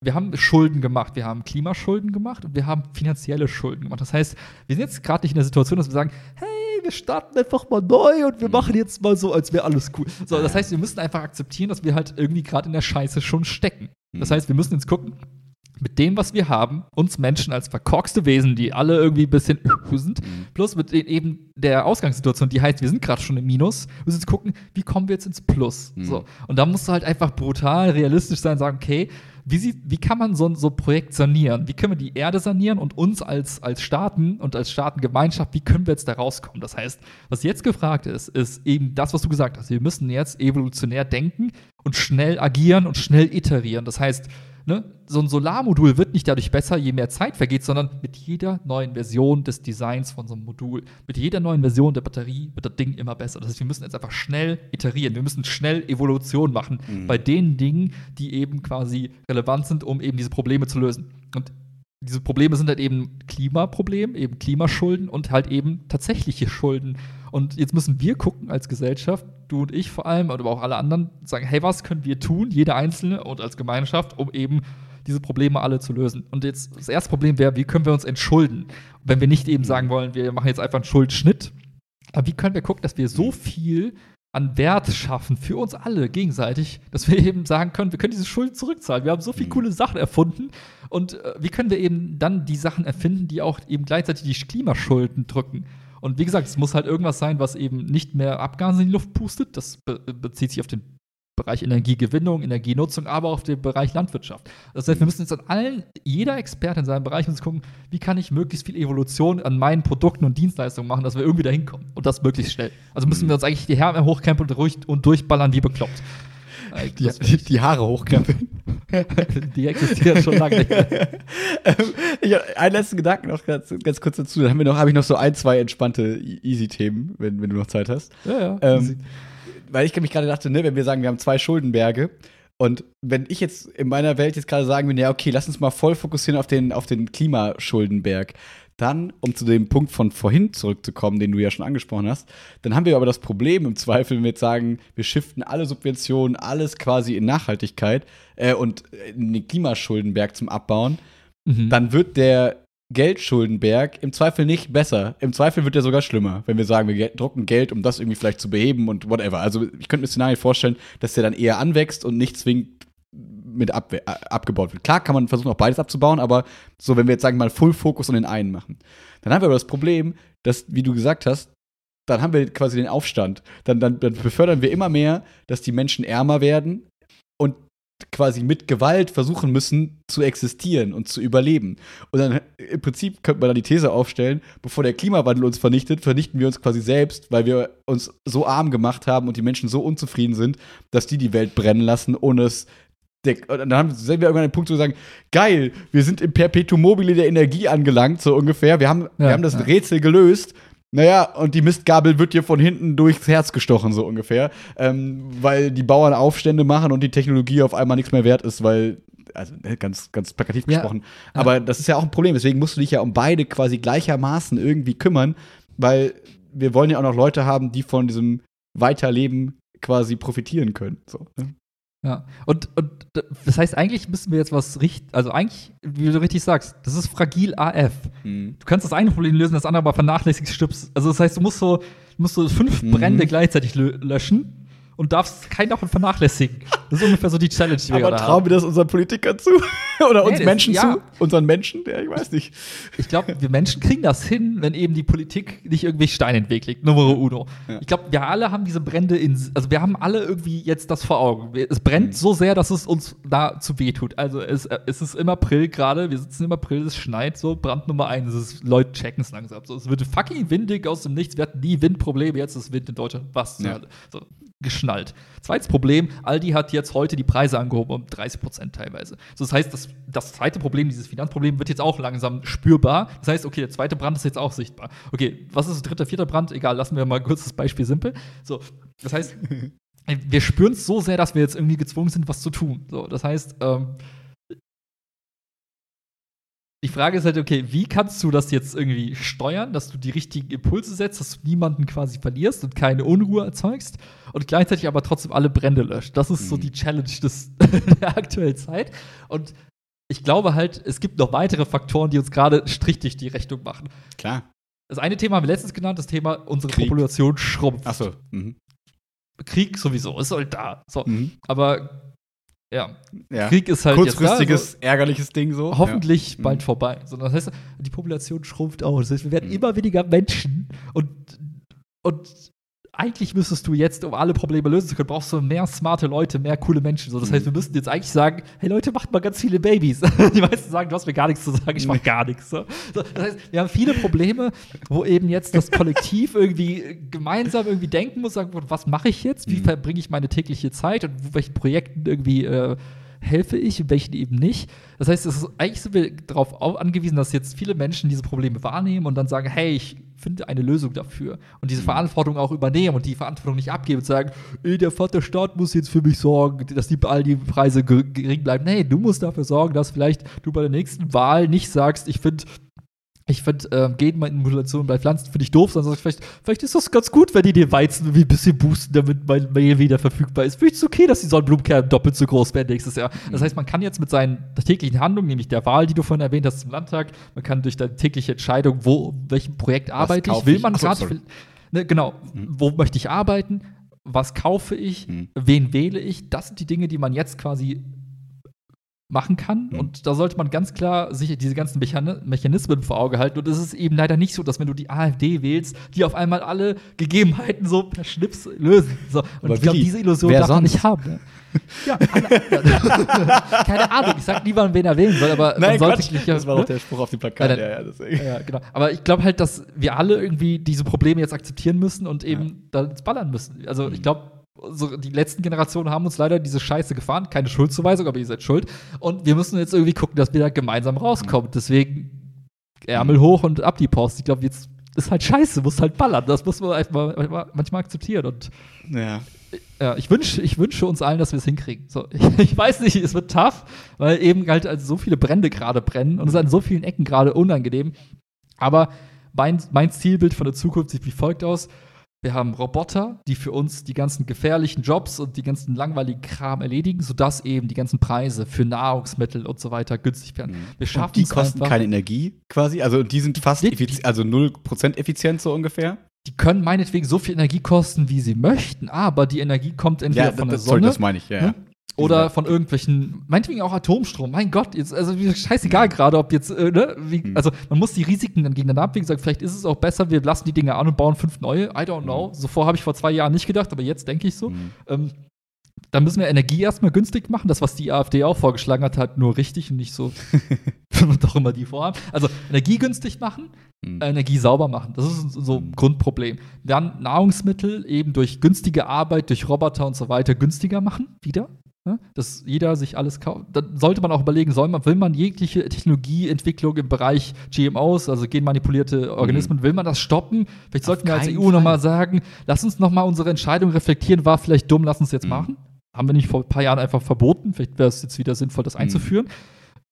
wir haben Schulden gemacht, wir haben Klimaschulden gemacht und wir haben finanzielle Schulden gemacht. Das heißt, wir sind jetzt gerade nicht in der Situation, dass wir sagen, hey, wir starten einfach mal neu und wir machen jetzt mal so, als wäre alles cool. So, das heißt, wir müssen einfach akzeptieren, dass wir halt irgendwie gerade in der Scheiße schon stecken. Das heißt, wir müssen jetzt gucken, mit dem, was wir haben, uns Menschen als verkorkste Wesen, die alle irgendwie ein bisschen sind, plus mit den, eben der Ausgangssituation, die heißt, wir sind gerade schon im Minus, wir müssen jetzt gucken, wie kommen wir jetzt ins Plus. Mhm. So. Und da musst du halt einfach brutal realistisch sein und sagen, okay, wie, sieht, wie kann man so ein so Projekt sanieren? Wie können wir die Erde sanieren und uns als, als Staaten und als Staatengemeinschaft, wie können wir jetzt da rauskommen? Das heißt, was jetzt gefragt ist, ist eben das, was du gesagt hast. Wir müssen jetzt evolutionär denken und schnell agieren und schnell iterieren. Das heißt, ne, so ein Solarmodul wird nicht dadurch besser, je mehr Zeit vergeht, sondern mit jeder neuen Version des Designs von so einem Modul, mit jeder neuen Version der Batterie wird das Ding immer besser. Das heißt, wir müssen jetzt einfach schnell iterieren. Wir müssen schnell Evolution machen bei den Dingen, die eben quasi relevant sind, um eben diese Probleme zu lösen. Und diese Probleme sind halt eben Klimaproblem, eben Klimaschulden und halt eben tatsächliche Schulden. Und jetzt müssen wir gucken als Gesellschaft, du und ich vor allem, aber auch alle anderen, sagen, hey, was können wir tun, jeder Einzelne und als Gemeinschaft, um eben diese Probleme alle zu lösen. Und jetzt das erste Problem wäre, wie können wir uns entschulden? Wenn wir nicht eben sagen wollen, wir machen jetzt einfach einen Schuldschnitt, aber wie können wir gucken, dass wir so viel an Wert schaffen für uns alle gegenseitig, dass wir eben sagen können, wir können diese Schuld zurückzahlen. Wir haben so viele coole Sachen erfunden und äh, wie können wir eben dann die Sachen erfinden, die auch eben gleichzeitig die Klimaschulden drücken. Und wie gesagt, es muss halt irgendwas sein, was eben nicht mehr Abgase in die Luft pustet. Das be bezieht sich auf den Bereich Energiegewinnung, Energienutzung, aber auch auf den Bereich Landwirtschaft. Das heißt, wir müssen jetzt an allen, jeder Experte in seinem Bereich uns gucken, wie kann ich möglichst viel Evolution an meinen Produkten und Dienstleistungen machen, dass wir irgendwie dahin kommen. Und das möglichst schnell. Also müssen wir uns eigentlich die Härme hochkämpfen und, durchballern wie bekloppt. Äh, Die, die, die Haare hochkrempeln. die existieren schon lange nicht mehr. ähm, einen letzten Gedanken noch ganz, ganz kurz dazu. Dann haben wir noch, habe ich noch so ein, zwei entspannte e- Easy-Themen, wenn, wenn du noch Zeit hast. Ja, ja. Ähm, weil ich mich gerade dachte, ne, wenn wir sagen, wir haben zwei Schuldenberge und wenn ich jetzt in meiner Welt jetzt gerade sagen würde, ja, okay, lass uns mal voll fokussieren auf den, auf den Klimaschuldenberg, dann, um zu dem Punkt von vorhin zurückzukommen, den du ja schon angesprochen hast, dann haben wir aber das Problem im Zweifel, wenn wir jetzt sagen, wir shiften alle Subventionen, alles quasi in Nachhaltigkeit äh, und in den Klimaschuldenberg zum Abbauen, Mhm. dann wird der Geldschuldenberg im Zweifel nicht besser. Im Zweifel wird er sogar schlimmer, wenn wir sagen, wir drucken Geld, um das irgendwie vielleicht zu beheben und whatever. Also ich könnte mir Szenarien vorstellen, dass der dann eher anwächst und nicht zwingend mit äh, abgebaut wird. Klar kann man versuchen, auch beides abzubauen, aber so, wenn wir jetzt sagen mal Full Fokus on den einen machen, dann haben wir aber das Problem, dass, wie du gesagt hast, dann haben wir quasi den Aufstand. Dann, dann, dann befördern wir immer mehr, dass die Menschen ärmer werden und quasi mit Gewalt versuchen müssen zu existieren und zu überleben. Und dann im Prinzip könnte man dann die These aufstellen, bevor der Klimawandel uns vernichtet, vernichten wir uns quasi selbst, weil wir uns so arm gemacht haben und die Menschen so unzufrieden sind, dass die die Welt brennen lassen, ohne es und dann haben, sind wir irgendwann an den Punkt, wo wir sagen, geil, wir sind im Perpetuum mobile der Energie angelangt, so ungefähr. Wir haben, wir Ja, haben das ja. Rätsel gelöst. Naja, und die Mistgabel wird dir von hinten durchs Herz gestochen, so ungefähr. Ähm, weil die Bauern Aufstände machen und die Technologie auf einmal nichts mehr wert ist, weil, also ne, ganz, ganz plakativ Ja. gesprochen. Aber das ist ja auch ein Problem. Deswegen musst du dich ja um beide quasi gleichermaßen irgendwie kümmern, weil wir wollen ja auch noch Leute haben, die von diesem Weiterleben quasi profitieren können. So, ne? Ja, und, und das heißt, eigentlich müssen wir jetzt was richtig, also eigentlich, wie du richtig sagst, das ist fragil AF. Mhm. Du kannst das eine Problem lösen, das andere aber vernachlässigst, stirbst. Also das heißt, du musst so, musst so fünf Mhm. Brände gleichzeitig lö löschen und darfst keinen davon vernachlässigen. Das ist ungefähr so die Challenge, die wir Aber trauen haben. wir das unseren Politikern zu? Oder Nee, uns das- Menschen ja. zu? Unseren Menschen? Ja, ich weiß nicht. Ich glaube, wir Menschen kriegen das hin, wenn eben die Politik nicht irgendwie Steine in den Weg legt. Numero uno. Ja. Ich glaube, wir alle haben diese Brände in, also wir haben alle irgendwie jetzt das vor Augen. Es brennt Mhm. so sehr, dass es uns da zu weh tut. Also es, äh, es ist im April gerade, wir sitzen im April, es schneit so, Brand Nummer eins, ist, Leute checken es langsam. So, es wird fucking windig aus dem Nichts, wir hatten nie Windprobleme, jetzt ist Wind in Deutschland. Was? Ja. So, geschnallt. Zweites Problem, Aldi hat jetzt heute die Preise angehoben um 30 Prozent teilweise. So, das heißt, das, das zweite Problem, dieses Finanzproblem, wird jetzt auch langsam spürbar. Das heißt, okay, der zweite Brand ist jetzt auch sichtbar. Okay, was ist der dritte, vierte Brand? Egal, lassen wir mal kurz das Beispiel simpel. So, das heißt, wir spüren es so sehr, dass wir jetzt irgendwie gezwungen sind, was zu tun. So, das heißt, ähm, die Frage ist halt, okay, wie kannst du das jetzt irgendwie steuern, dass du die richtigen Impulse setzt, dass du niemanden quasi verlierst und keine Unruhe erzeugst und gleichzeitig aber trotzdem alle Brände löscht. Das ist so Mhm. die Challenge des, der aktuellen Zeit. Und ich glaube halt, es gibt noch weitere Faktoren, die uns gerade Strich durch die Rechnung machen. Klar. Das eine Thema haben wir letztens genannt, das Thema, unsere Krieg. Population schrumpft. Achso. Mhm. Krieg sowieso, ist halt da. So. Mhm. Aber ja, Ja. Krieg ist halt Kurzfristiges, jetzt ärgerliches Ding so. da, so, hoffentlich Ja. bald Mhm. vorbei. So, das heißt, die Population schrumpft aus. Das heißt, wir werden Mhm. immer weniger Menschen und, und eigentlich müsstest du jetzt, um alle Probleme lösen zu können, brauchst du mehr smarte Leute, mehr coole Menschen. So, das Mhm. heißt, wir müssten jetzt eigentlich sagen, hey Leute, macht mal ganz viele Babys. Die meisten sagen, du hast mir gar nichts zu sagen, ich mach gar nichts. So. Das heißt, wir haben viele Probleme, wo eben jetzt das Kollektiv irgendwie gemeinsam irgendwie denken muss, sagen, was mache ich jetzt? Wie Mhm. verbringe ich meine tägliche Zeit und welchen Projekten irgendwie äh, helfe ich und welchen eben nicht. Das heißt, es ist, eigentlich sind wir darauf au- angewiesen, dass jetzt viele Menschen diese Probleme wahrnehmen und dann sagen, hey, ich finde eine Lösung dafür und diese Verantwortung auch übernehmen und die Verantwortung nicht abgeben und sagen, ey, der Vaterstaat muss jetzt für mich sorgen, dass die all die Preise ge- gering bleiben. Nee, du musst dafür sorgen, dass vielleicht du bei der nächsten Wahl nicht sagst, ich finde ich finde, ähm, Genmanipulation bei Pflanzen finde ich doof, sondern vielleicht, vielleicht ist das ganz gut, wenn die den Weizen irgendwie ein bisschen boosten, damit mein Mehl wieder verfügbar ist. Vielleicht ist es okay, dass die Sonnenblumenkerne doppelt so groß werden nächstes Jahr. Das heißt, man kann jetzt mit seinen täglichen Handlungen, nämlich der Wahl, die du vorhin erwähnt hast zum Landtag, man kann durch deine tägliche Entscheidung, wo, welchem Projekt arbeite ich, will ich? man gerade, ne, genau, Mhm. wo möchte ich arbeiten, was kaufe ich, Mhm. wen wähle ich, das sind die Dinge, die man jetzt quasi machen kann. Mhm. Und da sollte man ganz klar sich diese ganzen Mechani Mechanismen vor Auge halten. Und es ist eben leider nicht so, dass wenn du die AfD wählst, die auf einmal alle Gegebenheiten so per Schnips lösen. So. Und Aber ich glaube, diese Illusion darf man sonst? nicht haben. Ne? Ja, keine Ahnung. Ich sag niemandem, wen er wählen soll, aber man Nein, sollte Quatsch. sich das war ne? doch der Spruch auf dem Plakat. Ja, dann- Ja, ja, deswegen. Ja, genau. Aber ich glaube halt, dass wir alle irgendwie diese Probleme jetzt akzeptieren müssen und eben da ins Ballern müssen. Also ich glaube, so, die letzten Generationen haben uns leider diese Scheiße gefahren. Keine Schuldzuweisung, aber ihr seid schuld. Und wir müssen jetzt irgendwie gucken, dass wir da gemeinsam rauskommen. Deswegen Ärmel hoch und ab die Post. Ich glaube, jetzt ist halt scheiße, muss halt ballern. Das muss man einfach manchmal- akzeptieren. Und Ja. ja, ich wünsche ich wünsche uns allen, dass wir es hinkriegen. So, ich, ich weiß nicht, es wird tough, weil eben halt also so viele Brände gerade brennen und es ist an so vielen Ecken gerade unangenehm. Aber mein, mein Zielbild von der Zukunft sieht wie folgt aus. Wir haben Roboter, die für uns die ganzen gefährlichen Jobs und die ganzen langweiligen Kram erledigen, sodass eben die ganzen Preise für Nahrungsmittel und so weiter günstig werden. Wir schaffen Mhm. Und die kosten einfach. keine Energie quasi. Also die sind fast Die- effiz also 0% effizient so ungefähr. Die können meinetwegen so viel Energie kosten, wie sie möchten, aber die Energie kommt entweder von der das, sorry, Sonne das meine ich, ja. Ne? Ja. Oder von irgendwelchen, meinetwegen auch Atomstrom. Mein Gott, jetzt, also scheißegal gerade, ob jetzt, äh, ne, wie, Mhm. also man muss die Risiken dann gegeneinander abwägen, sagen, vielleicht ist es auch besser, wir lassen die Dinge an und bauen fünf neue. I don't know. So vor habe ich vor zwei Jahren nicht gedacht, aber jetzt denke ich so. Mhm. Ähm, dann müssen wir Energie erstmal günstig machen. Das, was die AfD auch vorgeschlagen hat, halt nur richtig und nicht so, doch immer die vorhaben. Also Energie günstig machen, Mhm. Energie sauber machen. Das ist so ein Mhm. Grundproblem. Dann Nahrungsmittel eben durch günstige Arbeit, durch Roboter und so weiter günstiger machen, wieder. Ne? Dass jeder sich alles kauft. Dann sollte man auch überlegen, soll man, will man jegliche Technologieentwicklung im Bereich GMOs, also genmanipulierte Organismen, will man das stoppen? Vielleicht sollten wir als EU nochmal Fall. sagen, lass uns nochmal unsere Entscheidung reflektieren, war vielleicht dumm, lass uns jetzt Mhm. machen. Haben wir nicht vor ein paar Jahren einfach verboten? Vielleicht wäre es jetzt wieder sinnvoll, das Mhm. einzuführen.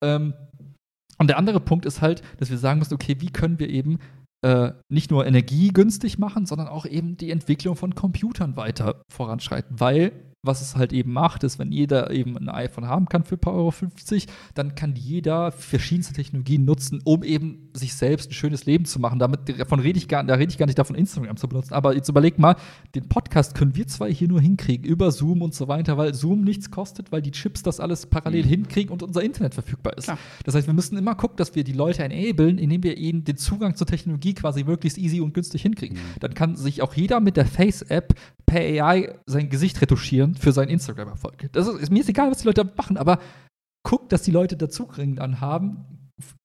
Ähm, und der andere Punkt ist halt, dass wir sagen müssen, okay, wie können wir eben äh, nicht nur Energie günstig machen, sondern auch eben die Entwicklung von Computern weiter voranschreiten. Weil was es halt eben macht, ist, wenn jeder eben ein iPhone haben kann für ein paar Euro 50, dann kann jeder verschiedenste Technologien nutzen, um eben sich selbst ein schönes Leben zu machen. Damit, davon rede ich gar, da rede ich gar nicht davon, Instagram zu benutzen. Aber jetzt überleg mal, den Podcast können wir zwei hier nur hinkriegen, über Zoom und so weiter, weil Zoom nichts kostet, weil die Chips das alles parallel mhm. hinkriegen und unser Internet verfügbar ist. Klar. Das heißt, wir müssen immer gucken, dass wir die Leute enablen, indem wir ihnen den Zugang zur Technologie quasi möglichst easy und günstig hinkriegen. Mhm. Dann kann sich auch jeder mit der Face-App per AI sein Gesicht retuschieren für seinen Instagram-Erfolg. Das ist, mir ist egal, was die Leute machen, aber guckt, dass die Leute dazu dann haben,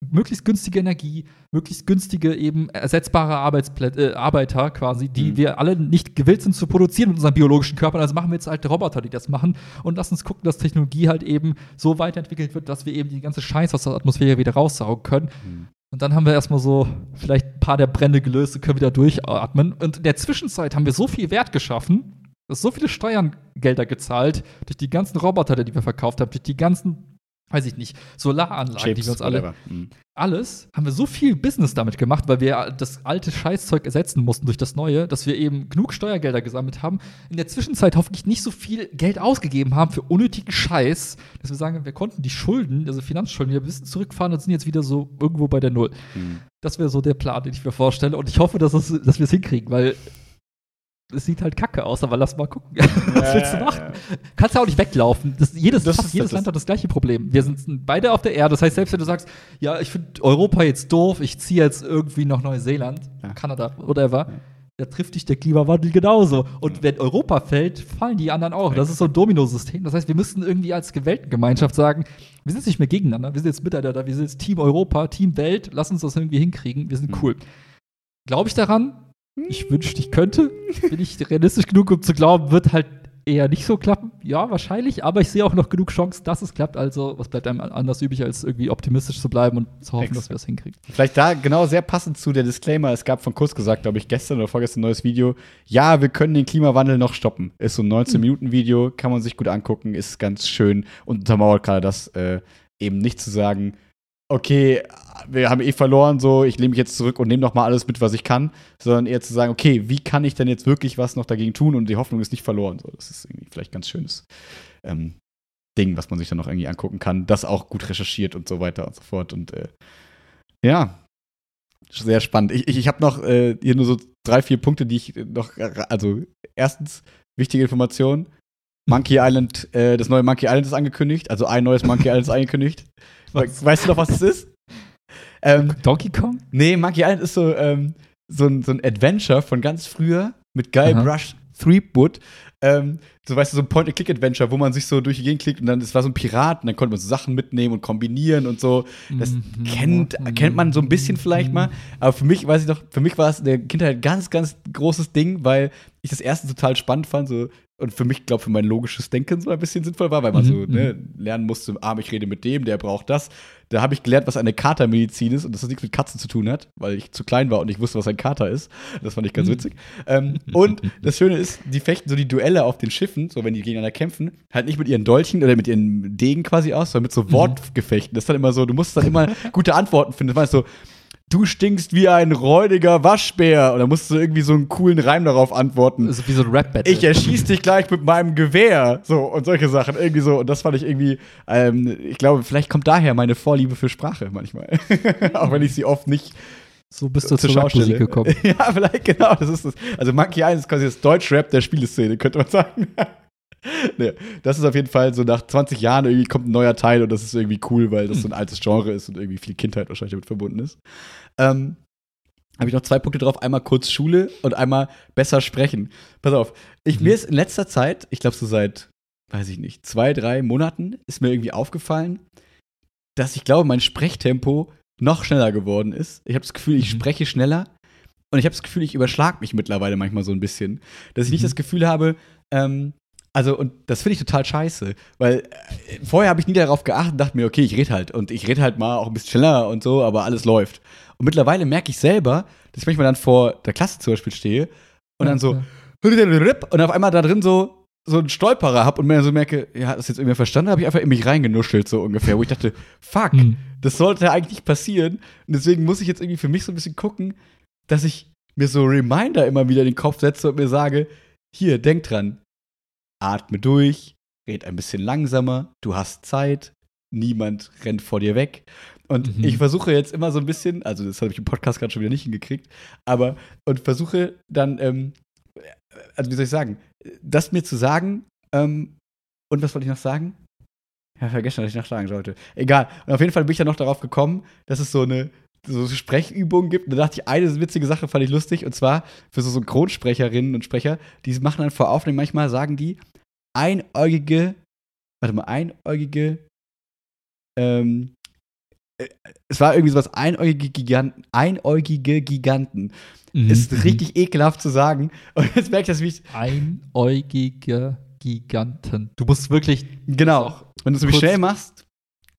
möglichst günstige Energie, möglichst günstige eben ersetzbare Arbeitsplätze, äh, Arbeiter quasi, die mhm. wir alle nicht gewillt sind zu produzieren mit unseren biologischen Körpern. Also machen wir jetzt alte Roboter, die das machen und lass uns gucken, dass Technologie halt eben so weiterentwickelt wird, dass wir eben die ganze Scheiße aus der Atmosphäre wieder raussaugen können. Mhm. Und dann haben wir erstmal so vielleicht ein paar der Brände gelöst und können wieder durchatmen. Und in der Zwischenzeit haben wir so viel Wert geschaffen, so viele Steuergelder gezahlt durch die ganzen Roboter, die wir verkauft haben, durch die ganzen, weiß ich nicht, Solaranlagen, Chips, die wir uns alle. Mhm. Alles haben wir so viel Business damit gemacht, weil wir das alte Scheißzeug ersetzen mussten durch das neue, dass wir eben genug Steuergelder gesammelt haben. In der Zwischenzeit hoffentlich nicht so viel Geld ausgegeben haben für unnötigen Scheiß, dass wir sagen, wir konnten die Schulden, also Finanzschulden, wieder ein bisschen zurückfahren und sind jetzt wieder so irgendwo bei der Null. Mhm. Das wäre so der Plan, den ich mir vorstelle. Und ich hoffe, dass, es, dass wir es hinkriegen, weil es sieht halt kacke aus, aber lass mal gucken. Was willst du machen? Ja. Kannst du auch nicht weglaufen. Das, jedes das fast jedes Land hat das gleiche Problem. Wir sind beide auf der Erde. Das heißt, selbst wenn du sagst, ja, ich finde Europa jetzt doof, ich ziehe jetzt irgendwie nach Neuseeland, ja. Kanada, whatever, ja. da trifft dich der Klimawandel genauso. Und wenn Europa fällt, fallen die anderen auch. Das ist so ein Dominosystem. Das heißt, wir müssen irgendwie als Gewaltengemeinschaft sagen, wir sind nicht mehr gegeneinander, wir sind jetzt miteinander, wir sind jetzt Team Europa, Team Welt, lass uns das irgendwie hinkriegen, wir sind mhm. cool. Glaube ich daran? Ich wünschte, ich könnte. Bin ich realistisch genug, um zu glauben, wird halt eher nicht so klappen. Ja, wahrscheinlich, aber ich sehe auch noch genug Chancen, dass es klappt. Also, was bleibt einem anders übrig, als irgendwie optimistisch zu bleiben und zu hoffen, Exakt. dass wir es hinkriegen. Vielleicht da genau sehr passend zu der Disclaimer. Es gab von Kurs gesagt, glaube ich, gestern oder vorgestern ein neues Video. Ja, wir können den Klimawandel noch stoppen. Ist so ein 19-Minuten-Video, kann man sich gut angucken, ist ganz schön und untermauert gerade das, äh, eben nicht zu sagen, okay, wir haben eh verloren, so, ich lehne mich jetzt zurück und nehme noch mal alles mit, was ich kann, sondern eher zu sagen, okay, wie kann ich denn jetzt wirklich was noch dagegen tun und die Hoffnung ist nicht verloren. So, das ist irgendwie vielleicht ganz schönes ähm, Ding, was man sich dann noch irgendwie angucken kann, das auch gut recherchiert und so weiter und so fort. Und äh, ja, sehr spannend. Ich, ich, ich habe noch äh, hier nur so drei, vier Punkte, die ich noch, also erstens, wichtige Information. Monkey Island, äh, das neue Monkey Island ist angekündigt, also ein neues Monkey Island ist angekündigt. Was? Weißt du noch, was es ist? Ähm, Donkey Kong? Nee, Monkey Island ist so, ähm, so, ein, so ein Adventure von ganz früher mit Guy. Brush Threepwood. Ähm, so weißt du, so ein Point-and-Click-Adventure, wo man sich so durch die Gegend klickt und dann, es war so ein Pirat und dann konnte man so Sachen mitnehmen und kombinieren und so. Das mhm. kennt, kennt man so ein bisschen vielleicht mal. Aber für mich, weiß ich noch, für mich war es in der Kindheit ein ganz, ganz großes Ding, weil ich das erste total spannend fand, so und für mich, glaube für mein logisches Denken so ein bisschen sinnvoll war, weil man mhm. so ne, mhm. lernen musste, ah, ich rede mit dem, der braucht das. Da habe ich gelernt, was eine Katermedizin ist und dass das nichts mit Katzen zu tun hat, weil ich zu klein war und ich wusste, was ein Kater ist. Das fand ich ganz mhm. witzig. ähm, und das Schöne ist, die fechten so die Duelle auf den Schiffen, so wenn die gegeneinander kämpfen, halt nicht mit ihren Dolchen oder mit ihren Degen quasi aus, sondern mit so mhm. Wortgefechten. Das ist dann immer so, du musst dann immer gute Antworten finden. Das war so, du stinkst wie ein räudiger Waschbär. Und da musst du irgendwie so einen coolen Reim darauf antworten. Das ist wie so ein Rap-Battle. Ich erschieß dich gleich mit meinem Gewehr. So, und solche Sachen. Irgendwie so. Und das fand ich irgendwie, ähm, ich glaube, vielleicht kommt daher meine Vorliebe für Sprache manchmal. Auch wenn ich sie oft nicht so bist du zur Schaumusik gekommen. ja, vielleicht genau, das ist das. Also Monkey Island ist quasi das Deutschrap der Spieleszene, könnte man sagen. Nee, das ist auf jeden Fall so nach 20 Jahren irgendwie kommt ein neuer Teil und das ist irgendwie cool, weil das so ein altes Genre ist und irgendwie viel Kindheit wahrscheinlich damit verbunden ist. Ähm, habe ich noch zwei Punkte drauf. Einmal kurz Schule und einmal besser sprechen. Pass auf, ich, mhm. mir ist in letzter Zeit, ich glaube so seit, weiß ich nicht, zwei, drei Monaten, ist mir irgendwie aufgefallen, dass ich glaube, mein Sprechtempo noch schneller geworden ist. Ich habe das Gefühl, ich mhm. spreche schneller und ich habe das Gefühl, ich überschlag mich mittlerweile manchmal so ein bisschen. Dass ich mhm. nicht das Gefühl habe, ähm, also, und das finde ich total scheiße, weil äh, vorher habe ich nie darauf geachtet und dachte mir, okay, ich rede halt und ich rede halt mal auch ein bisschen schneller und so, aber alles läuft. Und mittlerweile merke ich selber, dass ich manchmal dann vor der Klasse zum Beispiel stehe und dann so und auf einmal da drin so so einen Stolperer habe und mir so merke, ja, das jetzt irgendwie verstanden, habe ich einfach in mich reingenuschelt, so ungefähr, wo ich dachte, fuck, mhm. das sollte eigentlich nicht passieren. Und deswegen muss ich jetzt irgendwie für mich so ein bisschen gucken, dass ich mir so Reminder immer wieder in den Kopf setze und mir sage, hier, denk dran, atme durch, red ein bisschen langsamer, du hast Zeit, niemand rennt vor dir weg. Und Mhm. ich versuche jetzt immer so ein bisschen, also das habe ich im Podcast gerade schon wieder nicht hingekriegt, aber und versuche dann, ähm, also wie soll ich sagen, das mir zu sagen, ähm, und was wollte ich noch sagen? Ja, vergessen, was ich noch sagen sollte. Egal. Und auf jeden Fall bin ich dann noch darauf gekommen, dass es so eine so Sprechübungen gibt. Da dachte ich, eine witzige Sache fand ich lustig, und zwar für so Synchronsprecherinnen und Sprecher, die machen dann vor Aufnehmen manchmal, sagen die, einäugige, warte mal, einäugige, ähm, äh, es war irgendwie sowas, einäugige Giganten, einäugige Giganten. Mhm. Ist richtig ekelhaft zu sagen. Und jetzt merke ich, dass mich, Einäugige Giganten. Du musst wirklich. genau, wenn du es kurz schnell machst,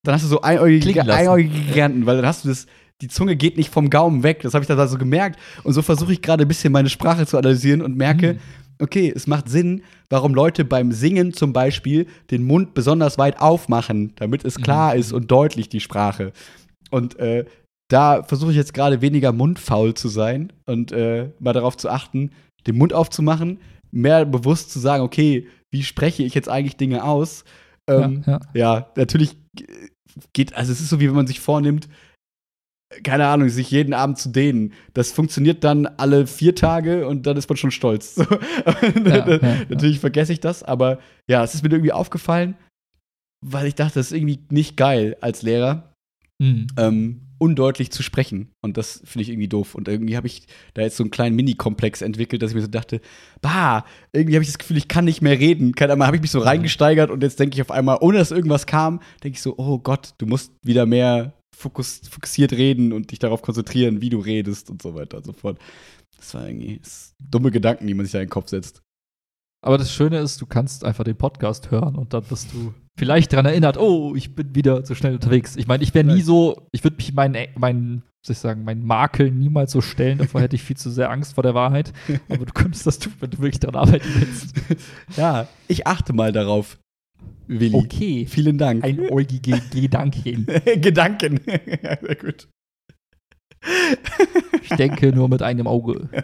dann hast du so einäugige, einäugige Giganten, weil dann hast du das, die Zunge geht nicht vom Gaumen weg. Das habe ich dann so gemerkt. Und so versuche ich gerade ein bisschen meine Sprache zu analysieren und merke, Mhm. okay, es macht Sinn, warum Leute beim Singen zum Beispiel den Mund besonders weit aufmachen, damit es klar Mhm. ist und deutlich die Sprache. Und äh, da versuche ich jetzt gerade weniger mundfaul zu sein und äh, mal darauf zu achten, den Mund aufzumachen, mehr bewusst zu sagen, okay, wie spreche ich jetzt eigentlich Dinge aus? Ähm, ja, ja. ja, natürlich geht, also es ist so, wie wenn man sich vornimmt, keine Ahnung, sich jeden Abend zu dehnen. Das funktioniert dann alle vier Tage und dann ist man schon stolz. So. ja, natürlich vergesse ich das, aber ja, es ist mir irgendwie aufgefallen, weil ich dachte, das ist irgendwie nicht geil als Lehrer, Mhm. ähm, undeutlich zu sprechen. Und das finde ich irgendwie doof. Und irgendwie habe ich da jetzt so einen kleinen Mini-Komplex entwickelt, dass ich mir so dachte, bah, irgendwie habe ich das Gefühl, ich kann nicht mehr reden. Keine Ahnung, habe ich mich so reingesteigert und jetzt denke ich auf einmal, ohne dass irgendwas kam, denke ich so, oh Gott, du musst wieder mehr fokussiert reden und dich darauf konzentrieren, wie du redest und so weiter und so fort. Das war irgendwie das dumme Gedanken, die man sich da in den Kopf setzt. Aber das Schöne ist, du kannst einfach den Podcast hören und dann bist du vielleicht daran erinnert, oh, ich bin wieder so schnell unterwegs. Ich meine, ich wäre nie so, ich würde mich meinen, meinen, soll ich sagen, meinen Makel niemals so stellen. Davor hätte ich viel zu sehr Angst vor der Wahrheit. Aber du könntest das tun, wenn du wirklich daran arbeiten willst. Ja, ich achte mal darauf, Willi. Okay. Vielen Dank. Einäugige Gedanken. Gedanken. ja, sehr gut. Ich denke nur mit einem Auge.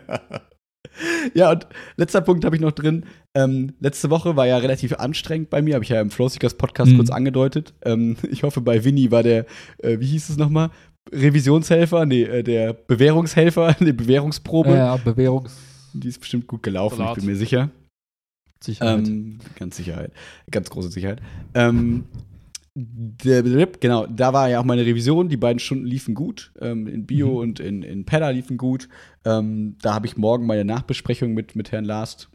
Ja, und letzter Punkt habe ich noch drin. Ähm, letzte Woche war ja relativ anstrengend bei mir, habe ich ja im Flowseekers Podcast Mhm. kurz angedeutet. Ähm, ich hoffe, bei Winnie war der, äh, wie hieß es nochmal? Revisionshelfer? Nee, äh, der Bewährungshelfer, die Bewährungsprobe. Ja, Bewährungs. Die ist bestimmt gut gelaufen, Salat. ich bin mir sicher. Sicherheit. Ähm, ganz Sicherheit. Ganz große Sicherheit. Ähm, genau, da war ja auch meine Revision. Die beiden Stunden liefen gut. Ähm, in Bio Mhm. und in, in Pedda liefen gut. Ähm, da habe ich morgen meine Nachbesprechung mit, mit Herrn Last.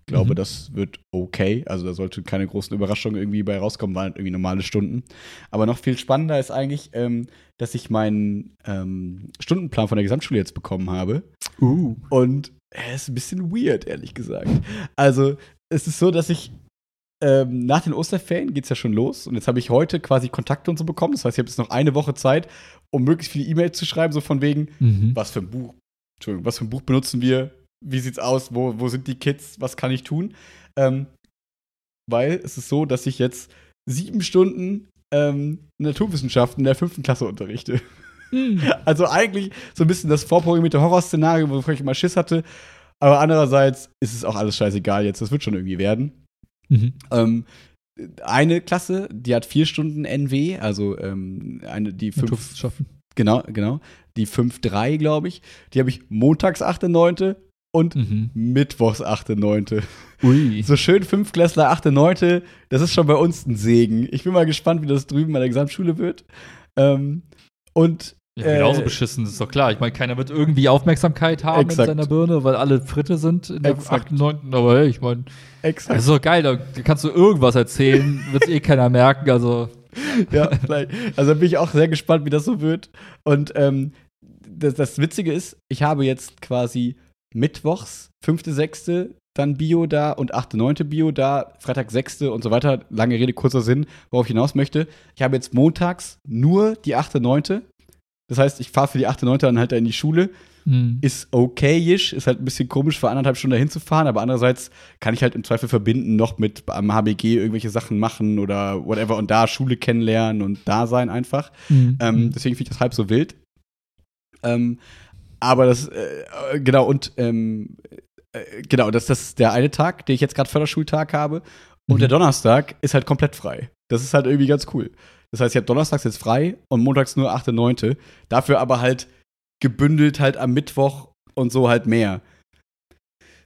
Ich glaube, Mhm. das wird okay. Also da sollte keine großen Überraschungen irgendwie bei rauskommen, waren irgendwie normale Stunden. Aber noch viel spannender ist eigentlich, ähm, dass ich meinen ähm, Stundenplan von der Gesamtschule jetzt bekommen habe. uh. Und er ist ein bisschen weird, ehrlich gesagt. Also, es ist so, dass ich ähm, nach den Osterferien geht es ja schon los. Und jetzt habe ich heute quasi Kontakte und so bekommen. Das heißt, ich habe jetzt noch eine Woche Zeit, um möglichst viele E-Mails zu schreiben, so von wegen, Mhm. was für ein Buch, Entschuldigung, was für ein Buch benutzen wir? Wie sieht's aus? Wo, wo sind die Kids? Was kann ich tun? Ähm, weil es ist so, dass ich jetzt sieben Stunden ähm, Naturwissenschaften in der fünften Klasse unterrichte. Mhm. Also eigentlich so ein bisschen das vorprogrammierte Horrorszenario, wovor ich immer Schiss hatte. Aber andererseits ist es auch alles scheißegal jetzt. Das wird schon irgendwie werden. Mhm. Ähm, eine Klasse, die hat vier Stunden NW, also ähm, eine, die fünf, genau, genau, die 5-3, glaube ich. Die habe ich montags 8.9. und Mhm. mittwochs 8.9. Ui. So schön Fünfklässler 8.9. Das ist schon bei uns ein Segen. Ich bin mal gespannt, wie das drüben bei der Gesamtschule wird. Ähm, und Ja, genauso äh, beschissen, ist doch klar. Ich meine, keiner wird irgendwie Aufmerksamkeit haben Exakt. in seiner Birne, weil alle Fritte sind in der Exakt. 8., 9. Aber hey, ich meine, exakt. das ist doch geil, da kannst du irgendwas erzählen, wird eh keiner merken. Also, ja, vielleicht. Also bin ich auch sehr gespannt, wie das so wird. Und ähm, das, das Witzige ist, ich habe jetzt quasi mittwochs, 5., dann Bio da und 8., 9. Bio da, Freitag 6. und so weiter. Lange Rede, kurzer Sinn, worauf ich hinaus möchte. Ich habe jetzt montags nur die 8., 9. Das heißt, ich fahre für die 8., 9. dann halt da in die Schule. hm. Ist okayisch, ist halt ein bisschen komisch, für anderthalb Stunden dahin zu fahren, aber andererseits kann ich halt im Zweifel verbinden, noch mit am HBG irgendwelche Sachen machen oder whatever und da Schule kennenlernen und da sein einfach. Hm. Ähm, deswegen finde ich das halb so wild. Ähm, aber das, äh, genau, und ähm, äh, genau, das, das ist der eine Tag, den ich jetzt gerade Förderschultag habe. Und Mhm. der Donnerstag ist halt komplett frei. Das ist halt irgendwie ganz cool. Das heißt, ich habe donnerstags jetzt frei und montags nur 8. 9. Dafür aber halt gebündelt halt am Mittwoch und so halt mehr.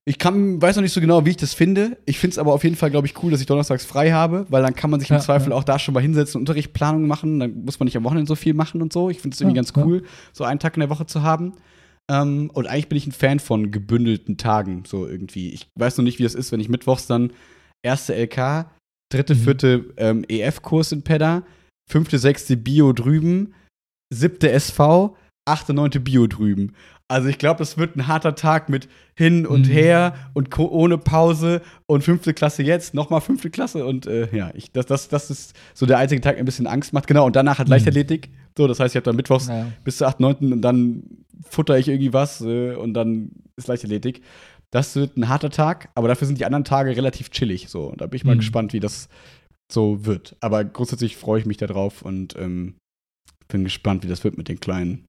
Ich kann, weiß noch nicht so genau, wie ich das finde. Ich finde es aber auf jeden Fall, glaube ich, cool, dass ich donnerstags frei habe, weil dann kann man sich im Ja, Zweifel ja. auch da schon mal hinsetzen, Unterrichtplanung machen. Dann muss man nicht am Wochenende so viel machen und so. Ich finde es irgendwie Ja, ganz cool, so einen Tag in der Woche zu haben. Ähm, und eigentlich bin ich ein Fan von gebündelten Tagen, so irgendwie. Ich weiß noch nicht, wie das ist, wenn ich mittwochs dann erste LK, dritte, Mhm. vierte ähm, EF-Kurs in Pedda, fünfte, sechste Bio drüben, siebte SV, achte, neunte Bio drüben. Also ich glaube, das wird ein harter Tag mit hin und Mhm. her und ohne Pause und fünfte Klasse jetzt, nochmal fünfte Klasse und äh, ja, ich, das, das, das ist so der einzige Tag, der ein bisschen Angst macht. Genau, und danach hat Mhm. Leichtathletik. So, das heißt, ich habe dann mittwochs Naja. bis zu 8, 9. und dann futter ich irgendwie was äh, und dann ist Leichtathletik. Das wird ein harter Tag, aber dafür sind die anderen Tage relativ chillig. So, und da bin ich mal Mhm. gespannt, wie das so wird. Aber grundsätzlich freue ich mich da drauf und ähm, bin gespannt, wie das wird mit den kleinen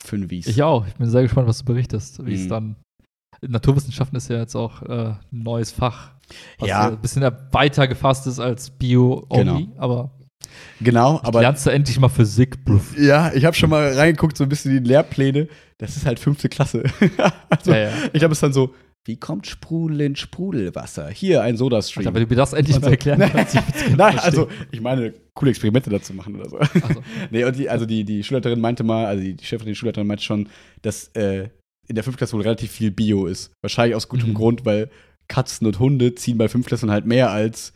Fünfis. Ich auch. Ich bin sehr gespannt, was du berichtest, wie es Mhm. dann. Naturwissenschaften ist ja jetzt auch äh, ein neues Fach. Was Ja. ein bisschen weiter gefasst ist als Bio Genau. aber Genau, aber lernst du endlich mal Physik. Bruff. ja, ich habe schon mal reingeguckt, so ein bisschen die Lehrpläne. Das ist halt fünfte Klasse. also, Ja, ja. Ich glaube, es ist dann so, wie kommt Sprudel in Sprudelwasser? Hier ein Sodastream. Aber wenn du mir das endlich mal Also- erklären kannst. Nein, also ich meine, coole Experimente dazu machen oder so. Also, nee, und die, also die, die Schulleiterin meinte mal, also die, die Chefin der Schulleiterin meinte schon, dass äh, in der Fünftklässler wohl relativ viel Bio ist. Wahrscheinlich aus gutem Mhm. Grund, weil Katzen und Hunde ziehen bei Fünftklässlern halt mehr als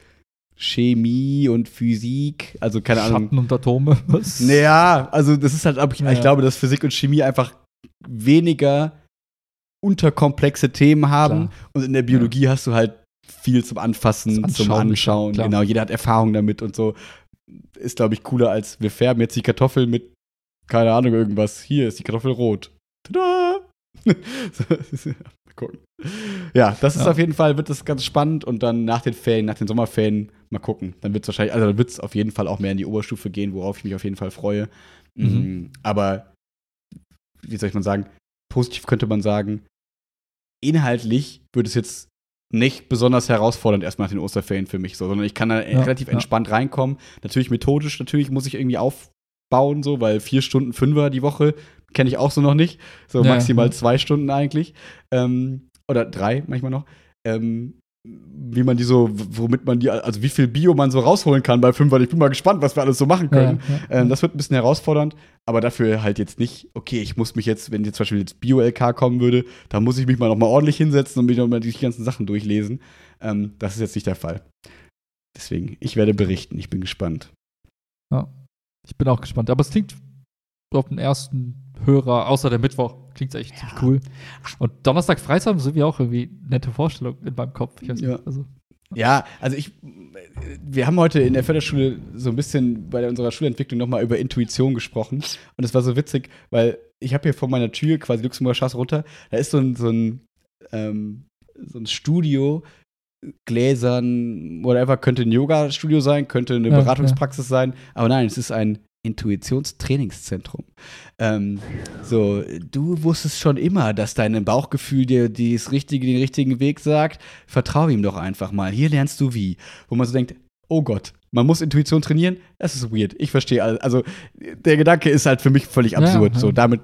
Chemie und Physik. Also keine Ahnung. Schatten und Atome. Was? Naja, also das ist halt, aber ich, Ja, ich glaube, dass Physik und Chemie einfach weniger unterkomplexe Themen haben. Klar. Und in der Biologie hast du halt viel zum Anfassen, zum Anschauen. klar. Genau, jeder hat Erfahrung damit und so. Ist, glaube ich, cooler als wir färben jetzt die Kartoffel mit, keine Ahnung, irgendwas. Hier ist die Kartoffel rot. Tada! mal gucken. Ja, das ist Ja. auf jeden Fall, wird das ganz spannend und dann nach den Ferien, nach den Sommerferien, mal gucken. Dann wird es wahrscheinlich, also dann wird es auf jeden Fall auch mehr in die Oberstufe gehen, worauf ich mich auf jeden Fall freue. Mhm. Mm, Aber, wie soll ich mal sagen, positiv könnte man sagen, inhaltlich wird es jetzt nicht besonders herausfordernd erstmal nach den Osterferien für mich so, sondern ich kann da Ja, relativ ja. entspannt reinkommen. Natürlich methodisch, natürlich muss ich irgendwie aufbauen, so, weil vier Stunden Fünfer die Woche kenne ich auch so noch nicht. So Ja, maximal zwei Stunden eigentlich. Ähm, oder drei manchmal noch. Ähm, wie man die so, womit man die, also wie viel Bio man so rausholen kann bei Fünfer. Ich bin mal gespannt, was wir alles so machen können. Ja, ja. Ähm, das wird ein bisschen herausfordernd, aber dafür halt jetzt nicht, okay, ich muss mich jetzt, wenn jetzt zum Beispiel jetzt Bio-LK kommen würde, da muss ich mich mal nochmal ordentlich hinsetzen und mich nochmal die ganzen Sachen durchlesen. Ähm, das ist jetzt nicht der Fall. Deswegen, ich werde berichten, ich bin gespannt. Ich bin auch gespannt. Aber es klingt auf den ersten Hörer, außer der Mittwoch, klingt echt Ja. ziemlich cool. Und Donnerstag, Freitag sind wir auch irgendwie nette Vorstellungen in meinem Kopf. Ich weiß Ja. nicht, also, Ja, also ich, wir haben heute in der Förderschule so ein bisschen bei unserer Schulentwicklung nochmal über Intuition gesprochen. Und es war so witzig, weil ich habe hier vor meiner Tür quasi Luxemburger Straße runter, da ist so ein, so ein, ähm, so ein Studio, Gläsern, whatever, könnte ein Yoga-Studio sein, könnte eine Ja, Beratungspraxis sein, aber nein, es ist ein Intuitionstrainingszentrum. Ähm, so, du wusstest schon immer, dass dein Bauchgefühl dir das richtige, den richtigen Weg sagt. Vertrau ihm doch einfach mal. Hier lernst du wie. Wo man so denkt, oh Gott, man muss Intuition trainieren. Das ist weird. Ich verstehe. Also der Gedanke ist halt für mich völlig absurd. ja. So, damit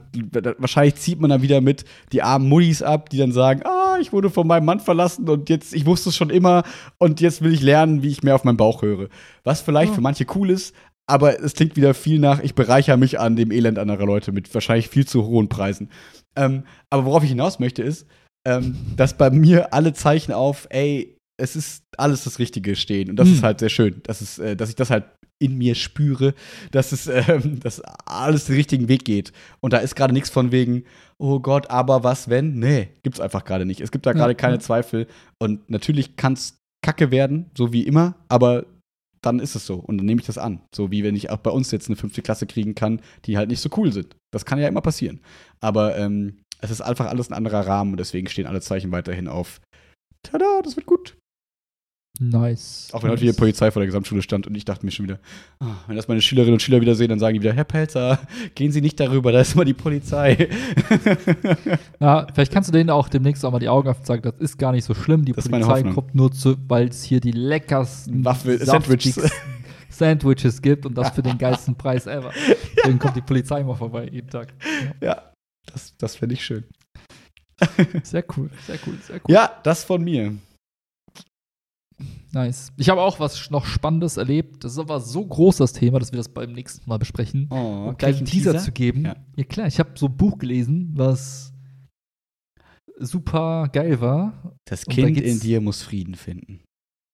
wahrscheinlich zieht man dann wieder mit die armen Muddies ab, die dann sagen, ah, ich wurde von meinem Mann verlassen und jetzt, ich wusste es schon immer und jetzt will ich lernen, wie ich mehr auf meinen Bauch höre. Was vielleicht Ja. für manche cool ist, aber es klingt wieder viel nach, ich bereichere mich an dem Elend anderer Leute mit wahrscheinlich viel zu hohen Preisen. Ähm, aber worauf ich hinaus möchte, ist, ähm, dass bei mir alle Zeichen auf, ey, es ist alles das Richtige stehen. Und das Hm. ist halt sehr schön, dass, es, äh, dass ich das halt in mir spüre, dass es ähm, dass alles den richtigen Weg geht. Und da ist gerade nichts von wegen, oh Gott, aber was wenn? Nee, gibt's einfach gerade nicht. Es gibt da Ja, gerade keine ja. Zweifel. Und natürlich kann es kacke werden, so wie immer, aber dann ist es so. Und dann nehme ich das an. So wie wenn ich auch bei uns jetzt eine fünfte Klasse kriegen kann, die halt nicht so cool sind. Das kann ja immer passieren. Aber ähm, es ist einfach alles ein anderer Rahmen und deswegen stehen alle Zeichen weiterhin auf. Tada, das wird gut. Nice. Auch wenn heute wieder Polizei vor der Gesamtschule stand und ich dachte mir schon wieder, ah, wenn das meine Schülerinnen und Schüler wieder sehen, dann sagen die wieder, Herr Pelzer, gehen Sie nicht darüber, da ist immer die Polizei. Ja, vielleicht kannst du denen auch demnächst auch mal die Augen öffnen und sagen, das ist gar nicht so schlimm. Die Das Polizei kommt nur zu, weil es hier die leckersten Waffel- Sandwiches. Sandwiches gibt und das für den geilsten Preis ever. Deswegen kommt die Polizei immer vorbei jeden Tag. ja, das, das fände ich schön. Sehr cool, sehr cool, sehr cool. Ja, das von mir. Nice. Ich habe auch was noch Spannendes erlebt. Das ist aber so groß, das Thema, dass wir das beim nächsten Mal besprechen. Oh, um gleich einen Teaser, zu geben. Ja. Ja, klar, ich habe so ein Buch gelesen, was super geil war. Das da Kind geht's- in dir muss Frieden finden.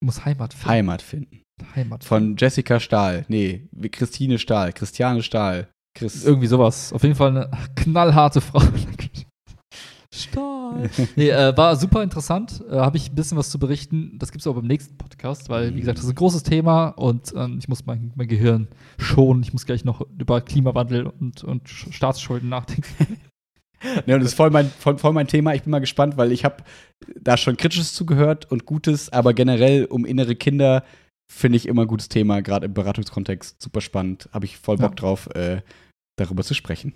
Muss Heimat finden. Heimat finden. Heimat Von Jessica Stahl. Nee, wie Christine Stahl. Christiane Stahl. Chris. Irgendwie sowas. Auf jeden Fall eine knallharte Frau. Stahl. nee, äh, war super interessant. Äh, Habe ich ein bisschen was zu berichten. Das gibt es auch beim nächsten Podcast, weil, wie gesagt, das ist ein großes Thema und ähm, ich muss mein, mein Gehirn schonen. Ich muss gleich noch über Klimawandel und, und Sch- Staatsschulden nachdenken. Ja, und das ist voll mein, voll, voll mein Thema. Ich bin mal gespannt, weil ich habe da schon Kritisches zugehört und Gutes, aber generell um innere Kinder finde ich immer ein gutes Thema, gerade im Beratungskontext. Super spannend. Habe ich voll Bock Ja. drauf, äh, darüber zu sprechen.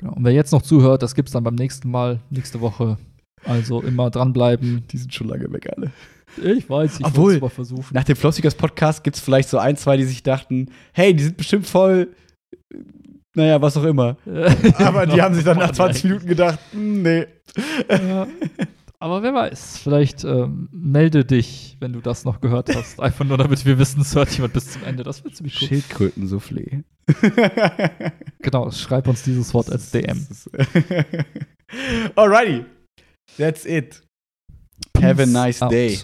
Genau. Und wer jetzt noch zuhört, das gibt es dann beim nächsten Mal, nächste Woche. Also immer dranbleiben. Die sind schon lange weg, alle. Ich weiß, ich Obwohl- wollt's mal versuchen. Nach dem Flossigers Podcast gibt es vielleicht so ein, zwei, die sich dachten, hey, die sind bestimmt voll, naja, was auch immer. Aber die haben sich dann nach 20 Minuten gedacht, hm, nee. Ja. Aber wer weiß, vielleicht ähm, melde dich, wenn du das noch gehört hast. Einfach nur, damit wir wissen, es hört jemand bis zum Ende. Das wird ziemlich cool. Schildkrötensoufflé. Genau, schreib uns dieses Wort als DM. Alrighty. That's it. Have a nice out. day.